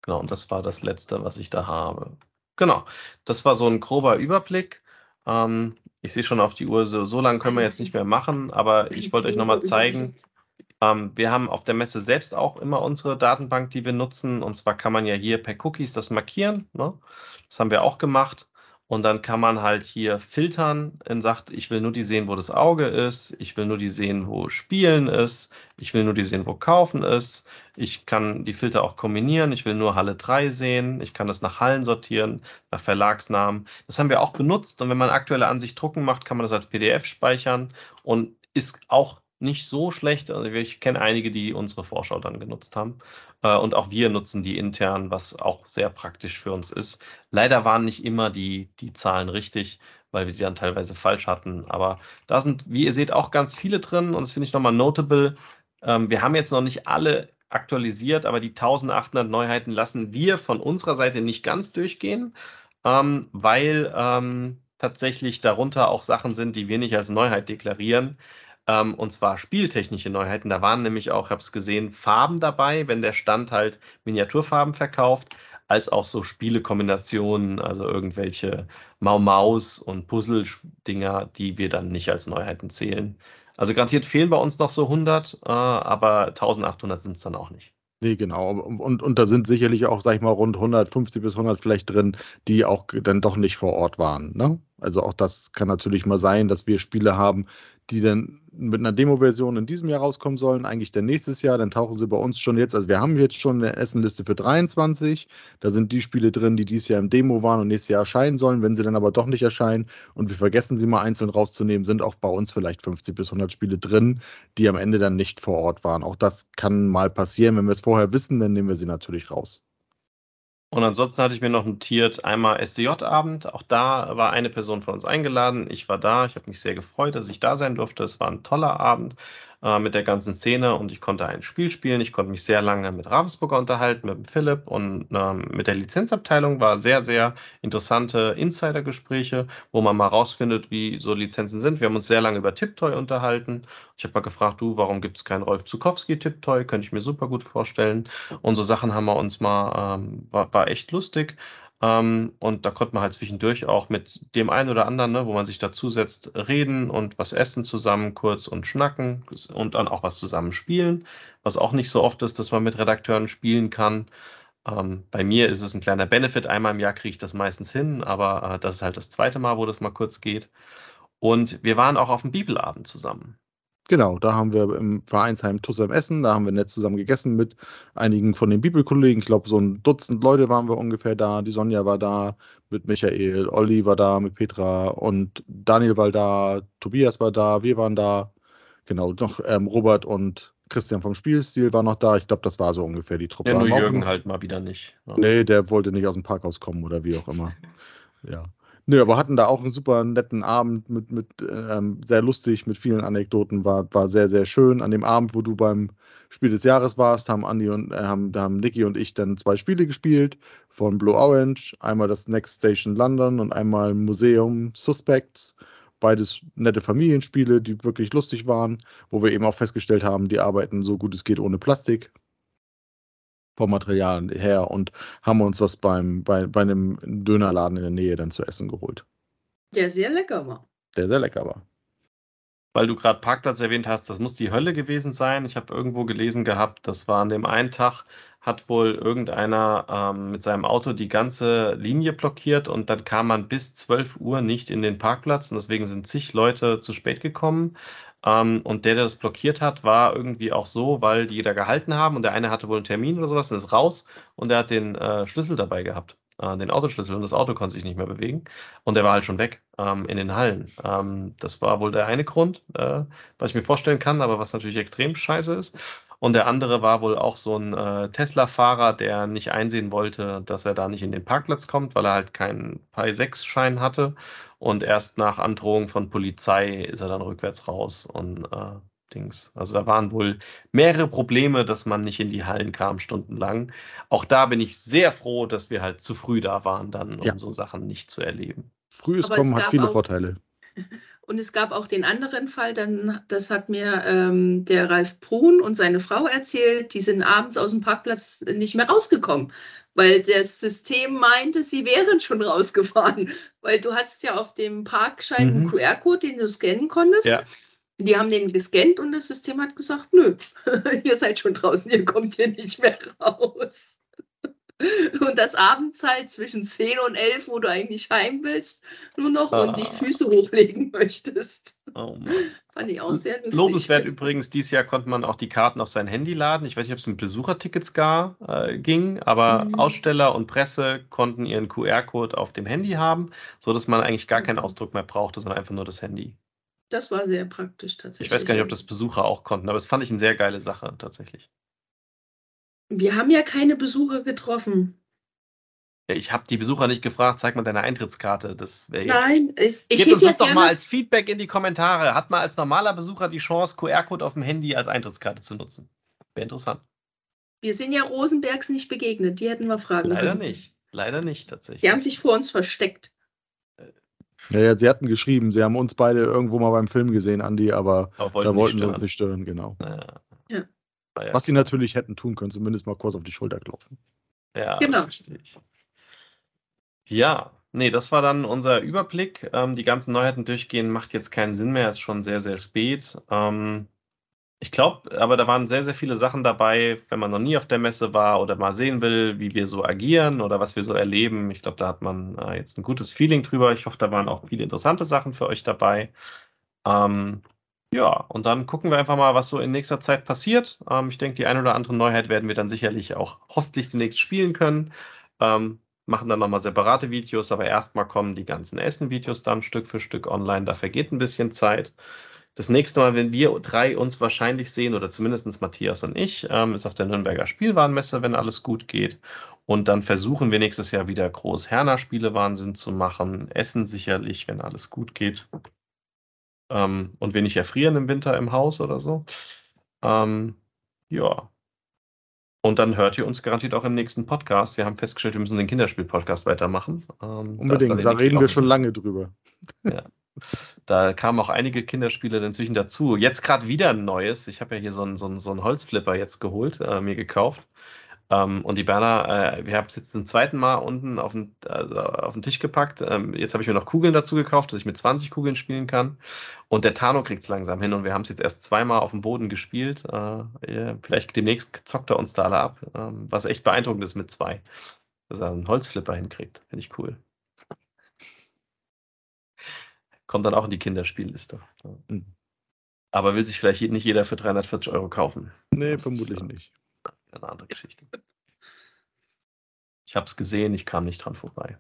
Genau, und das war das letzte, was ich da habe. Genau, das war so ein grober Überblick. Ähm, ich sehe schon auf die Uhr, so, so lange können wir jetzt nicht mehr machen, aber ich wollte euch nochmal zeigen. Ähm, wir haben auf der Messe selbst auch immer unsere Datenbank, die wir nutzen. Und zwar kann man ja hier per Cookies das markieren. Ne? Das haben wir auch gemacht. Und dann kann man halt hier filtern und sagt, ich will nur die sehen, wo das Auge ist, ich will nur die sehen, wo Spielen ist, ich will nur die sehen, wo Kaufen ist. Ich kann die Filter auch kombinieren, ich will nur Halle 3 sehen, ich kann das nach Hallen sortieren, nach Verlagsnamen. Das haben wir auch benutzt und wenn man aktuelle Ansicht drucken macht, kann man das als PDF speichern und ist auch nicht so schlecht. Also ich kenne einige, die unsere Vorschau dann genutzt haben. Äh, und auch wir nutzen die intern, was auch sehr praktisch für uns ist. Leider waren nicht immer die, die Zahlen richtig, weil wir die dann teilweise falsch hatten. Aber da sind, wie ihr seht, auch ganz viele drin und das finde ich nochmal notable. Ähm, wir haben jetzt noch nicht alle aktualisiert, aber die 1800 Neuheiten lassen wir von unserer Seite nicht ganz durchgehen, ähm, weil ähm, tatsächlich darunter auch Sachen sind, die wir nicht als Neuheit deklarieren. Ähm, und zwar spieltechnische Neuheiten. Da waren nämlich auch, ich habe es gesehen, Farben dabei, wenn der Stand halt Miniaturfarben verkauft, als auch so Spielekombinationen, also irgendwelche Mau-Maus und Puzzle-Dinger, die wir dann nicht als Neuheiten zählen. Also garantiert fehlen bei uns noch so 100, äh, aber 1800 sind es dann auch nicht. Nee, genau. Und, und da sind sicherlich auch, sag ich mal, rund 150 bis 100 vielleicht drin, die auch dann doch nicht vor Ort waren. Ne? Also auch das kann natürlich mal sein, dass wir Spiele haben, die dann mit einer Demo-Version in diesem Jahr rauskommen sollen, eigentlich dann nächstes Jahr, dann tauchen sie bei uns schon jetzt, also wir haben jetzt schon eine Essenliste für 23, da sind die Spiele drin, die dieses Jahr im Demo waren und nächstes Jahr erscheinen sollen, wenn sie dann aber doch nicht erscheinen und wir vergessen sie mal einzeln rauszunehmen, sind auch bei uns vielleicht 50 bis 100 Spiele drin, die am Ende dann nicht vor Ort waren. Auch das kann mal passieren, wenn wir es vorher wissen, dann nehmen wir sie natürlich raus. Und ansonsten hatte ich mir noch notiert, einmal SDJ-Abend. Auch da war eine Person von uns eingeladen. Ich war da. Ich habe mich sehr gefreut, dass ich da sein durfte. Es war ein toller Abend äh, mit der ganzen Szene und ich konnte ein Spiel spielen. Ich konnte mich sehr lange mit Ravensburger unterhalten, mit dem Philipp und ähm, mit der Lizenzabteilung. War sehr, sehr interessante Insider-Gespräche, wo man mal rausfindet, wie so Lizenzen sind. Wir haben uns sehr lange über Tiptoy unterhalten. Ich habe mal gefragt, du, warum gibt es keinen Rolf Zukowski Tiptoy? Könnte ich mir super gut vorstellen. Und so Sachen haben wir uns mal, ähm, war, war echt lustig. Ähm, und da konnte man halt zwischendurch auch mit dem einen oder anderen, ne, wo man sich dazusetzt, reden und was essen zusammen, kurz und schnacken und dann auch was zusammen spielen, was auch nicht so oft ist, dass man mit Redakteuren spielen kann. Ähm, bei mir ist es ein kleiner Benefit. Einmal im Jahr kriege ich das meistens hin, aber äh, das ist halt das zweite Mal, wo das mal kurz geht. Und wir waren auch auf dem Bibelabend zusammen. Genau, da haben wir im Vereinsheim Tusse im Essen, da haben wir nett zusammen gegessen mit einigen von den Bibelkollegen. Ich glaube, so ein Dutzend Leute waren wir ungefähr da. Die Sonja war da mit Michael, Olli war da mit Petra und Daniel war da, Tobias war da, wir waren da. Genau, noch ähm, Robert und Christian vom Spielstil war noch da. Ich glaube, das war so ungefähr die Truppe. Ja, nur Jürgen halt mal wieder nicht. Ja. Nee, der wollte nicht aus dem Parkhaus kommen oder wie auch immer. ja. Nö, aber hatten da auch einen super netten Abend mit, mit ähm, sehr lustig, mit vielen Anekdoten, war, war sehr, sehr schön. An dem Abend, wo du beim Spiel des Jahres warst, haben Andi und äh, haben, haben Niki und ich dann zwei Spiele gespielt von Blue Orange. Einmal das Next Station London und einmal Museum Suspects. Beides nette Familienspiele, die wirklich lustig waren, wo wir eben auch festgestellt haben, die arbeiten so gut es geht ohne Plastik vom Material her und haben uns was beim, bei, bei einem Dönerladen in der Nähe dann zu essen geholt. Der sehr lecker war. Der sehr lecker war. Weil du gerade Parkplatz erwähnt hast, das muss die Hölle gewesen sein. Ich habe irgendwo gelesen gehabt, das war an dem einen Tag, hat wohl irgendeiner ähm, mit seinem Auto die ganze Linie blockiert und dann kam man bis 12 Uhr nicht in den Parkplatz und deswegen sind zig Leute zu spät gekommen. Ähm, und der, der das blockiert hat, war irgendwie auch so, weil die da gehalten haben und der eine hatte wohl einen Termin oder sowas und ist raus und der hat den äh, Schlüssel dabei gehabt, äh, den Autoschlüssel und das Auto konnte sich nicht mehr bewegen und der war halt schon weg ähm, in den Hallen. Ähm, das war wohl der eine Grund, äh, was ich mir vorstellen kann, aber was natürlich extrem scheiße ist. Und der andere war wohl auch so ein äh, Tesla-Fahrer, der nicht einsehen wollte, dass er da nicht in den Parkplatz kommt, weil er halt keinen Pi 6-Schein hatte. Und erst nach Androhung von Polizei ist er dann rückwärts raus und äh, Dings. Also da waren wohl mehrere Probleme, dass man nicht in die Hallen kam stundenlang. Auch da bin ich sehr froh, dass wir halt zu früh da waren, dann, um ja. so Sachen nicht zu erleben. Frühes Kommen hat viele Vorteile. Und es gab auch den anderen Fall, dann, das hat mir ähm, der Ralf Brun und seine Frau erzählt, die sind abends aus dem Parkplatz nicht mehr rausgekommen, weil das System meinte, sie wären schon rausgefahren. Weil du hattest ja auf dem Parkschein einen mhm. QR-Code, den du scannen konntest. Ja. Die haben den gescannt und das System hat gesagt, nö, ihr seid schon draußen, ihr kommt hier nicht mehr raus. Und das Abendzeit zwischen 10 und 11, wo du eigentlich heim willst, nur noch ah. und die ah. Füße hochlegen möchtest. Oh Fand ich auch sehr lustig. Lobenswert übrigens, dieses Jahr konnte man auch die Karten auf sein Handy laden. Ich weiß nicht, ob es mit Besuchertickets gar äh, ging, aber mhm. Aussteller und Presse konnten ihren QR-Code auf dem Handy haben, sodass man eigentlich gar keinen mhm. Ausdruck mehr brauchte, sondern einfach nur das Handy. Das war sehr praktisch tatsächlich. Ich weiß gar nicht, ob das Besucher auch konnten, aber das fand ich eine sehr geile Sache tatsächlich. Wir haben ja keine Besucher getroffen. Ja, ich habe die Besucher nicht gefragt, zeig mal deine Eintrittskarte. Das wäre jetzt. Nein, ich Gebt uns hätte das doch mal als Feedback in die Kommentare. Hat man als normaler Besucher die Chance, QR-Code auf dem Handy als Eintrittskarte zu nutzen? Wäre interessant. wir sind ja Rosenbergs nicht begegnet, die hätten wir fragen Leider können. nicht. Leider nicht tatsächlich. Die haben sich vor uns versteckt. Ja, ja, sie hatten geschrieben, sie haben uns beide irgendwo mal beim Film gesehen, Andi, aber aber da wollten sie uns nicht stören, genau. Ja. Ja. Naja. Was sie natürlich hätten tun können, zumindest mal kurz auf die Schulter klopfen. Ja, Genau. das verstehe ich. Ja, nee, das war dann unser Überblick. Ähm, die ganzen Neuheiten durchgehen macht jetzt keinen Sinn mehr, ist schon sehr, sehr spät. Ähm, ich glaube, aber da waren sehr, sehr viele Sachen dabei, wenn man noch nie auf der Messe war oder mal sehen will, wie wir so agieren oder was wir so erleben. Ich glaube, da hat man äh, jetzt ein gutes Feeling drüber. Ich hoffe, da waren auch viele interessante Sachen für euch dabei. Ähm, ja, und dann gucken wir einfach mal, was so in nächster Zeit passiert. Ähm, ich denke, die ein oder andere Neuheit werden wir dann sicherlich auch hoffentlich demnächst spielen können. Ähm, machen dann nochmal separate Videos, aber erstmal kommen die ganzen Essen-Videos dann Stück für Stück online. Da vergeht ein bisschen Zeit. Das nächste Mal, wenn wir drei uns wahrscheinlich sehen, oder zumindest Matthias und ich, ähm, ist auf der Nürnberger Spielwarenmesse, wenn alles gut geht. Und dann versuchen wir nächstes Jahr wieder groß Herner Spielewahnsinn zu machen. Essen sicherlich, wenn alles gut geht. Ähm, und wir nicht erfrieren im Winter im Haus oder so. Ähm, ja. Und dann hört ihr uns garantiert auch im nächsten Podcast. Wir haben festgestellt, wir müssen den Kinderspiel-Podcast weitermachen. Ähm, da Unbedingt, da nämlich reden wir schon lange drüber. Da kamen auch einige Kinderspiele inzwischen dazu. Jetzt gerade wieder ein neues. Ich habe ja hier so einen, so einen, so einen Holzflipper jetzt geholt, äh, mir gekauft. Ähm, und die Berner, äh, wir haben es jetzt zum zweiten Mal unten auf den, also auf den Tisch gepackt. Ähm, jetzt habe ich mir noch Kugeln dazu gekauft, dass ich mit 20 Kugeln spielen kann. Und der Tano kriegt es langsam hin und wir haben es jetzt erst zweimal auf dem Boden gespielt. Äh, vielleicht demnächst zockt er uns da alle ab, ähm, was echt beeindruckend ist mit zwei. Dass er einen Holzflipper hinkriegt. Finde ich cool. Kommt dann auch in die Kinderspielliste. Mhm. Aber will sich vielleicht nicht jeder für 340 Euro kaufen. Nee, Das ist, vermutlich äh, nicht. Eine andere Geschichte. Ich habe es gesehen, ich kam nicht dran vorbei.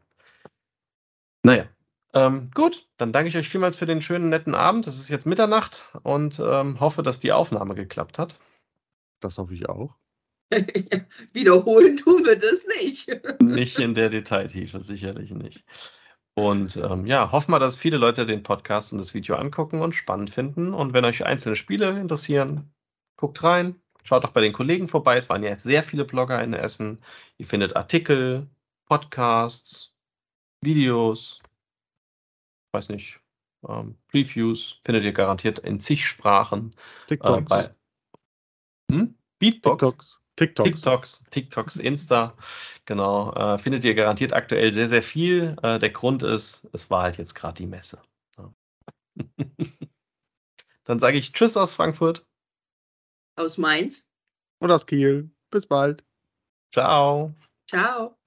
Naja, ähm, gut, dann danke ich euch vielmals für den schönen, netten Abend. Es ist jetzt Mitternacht und ähm, hoffe, dass die Aufnahme geklappt hat. Das hoffe ich auch. Wiederholen tun wir das nicht. Nicht in der Detailtiefe, sicherlich nicht. Und ähm, ja, hoffen wir, dass viele Leute den Podcast und das Video angucken und spannend finden. Und wenn euch einzelne Spiele interessieren, guckt rein. Schaut auch bei den Kollegen vorbei. Es waren ja jetzt sehr viele Blogger in Essen. Ihr findet Artikel, Podcasts, Videos, weiß nicht, ähm, Reviews, findet ihr garantiert in zig Sprachen. Äh, TikToks. bei hm? Beatbox. TikToks. TikToks. TikToks, TikToks, Insta, genau, äh, findet ihr garantiert aktuell sehr, sehr viel. Äh, der Grund ist, es war halt jetzt gerade die Messe. Ja. Dann sage ich Tschüss aus Frankfurt. Aus Mainz. Und aus Kiel. Bis bald. Ciao. Ciao.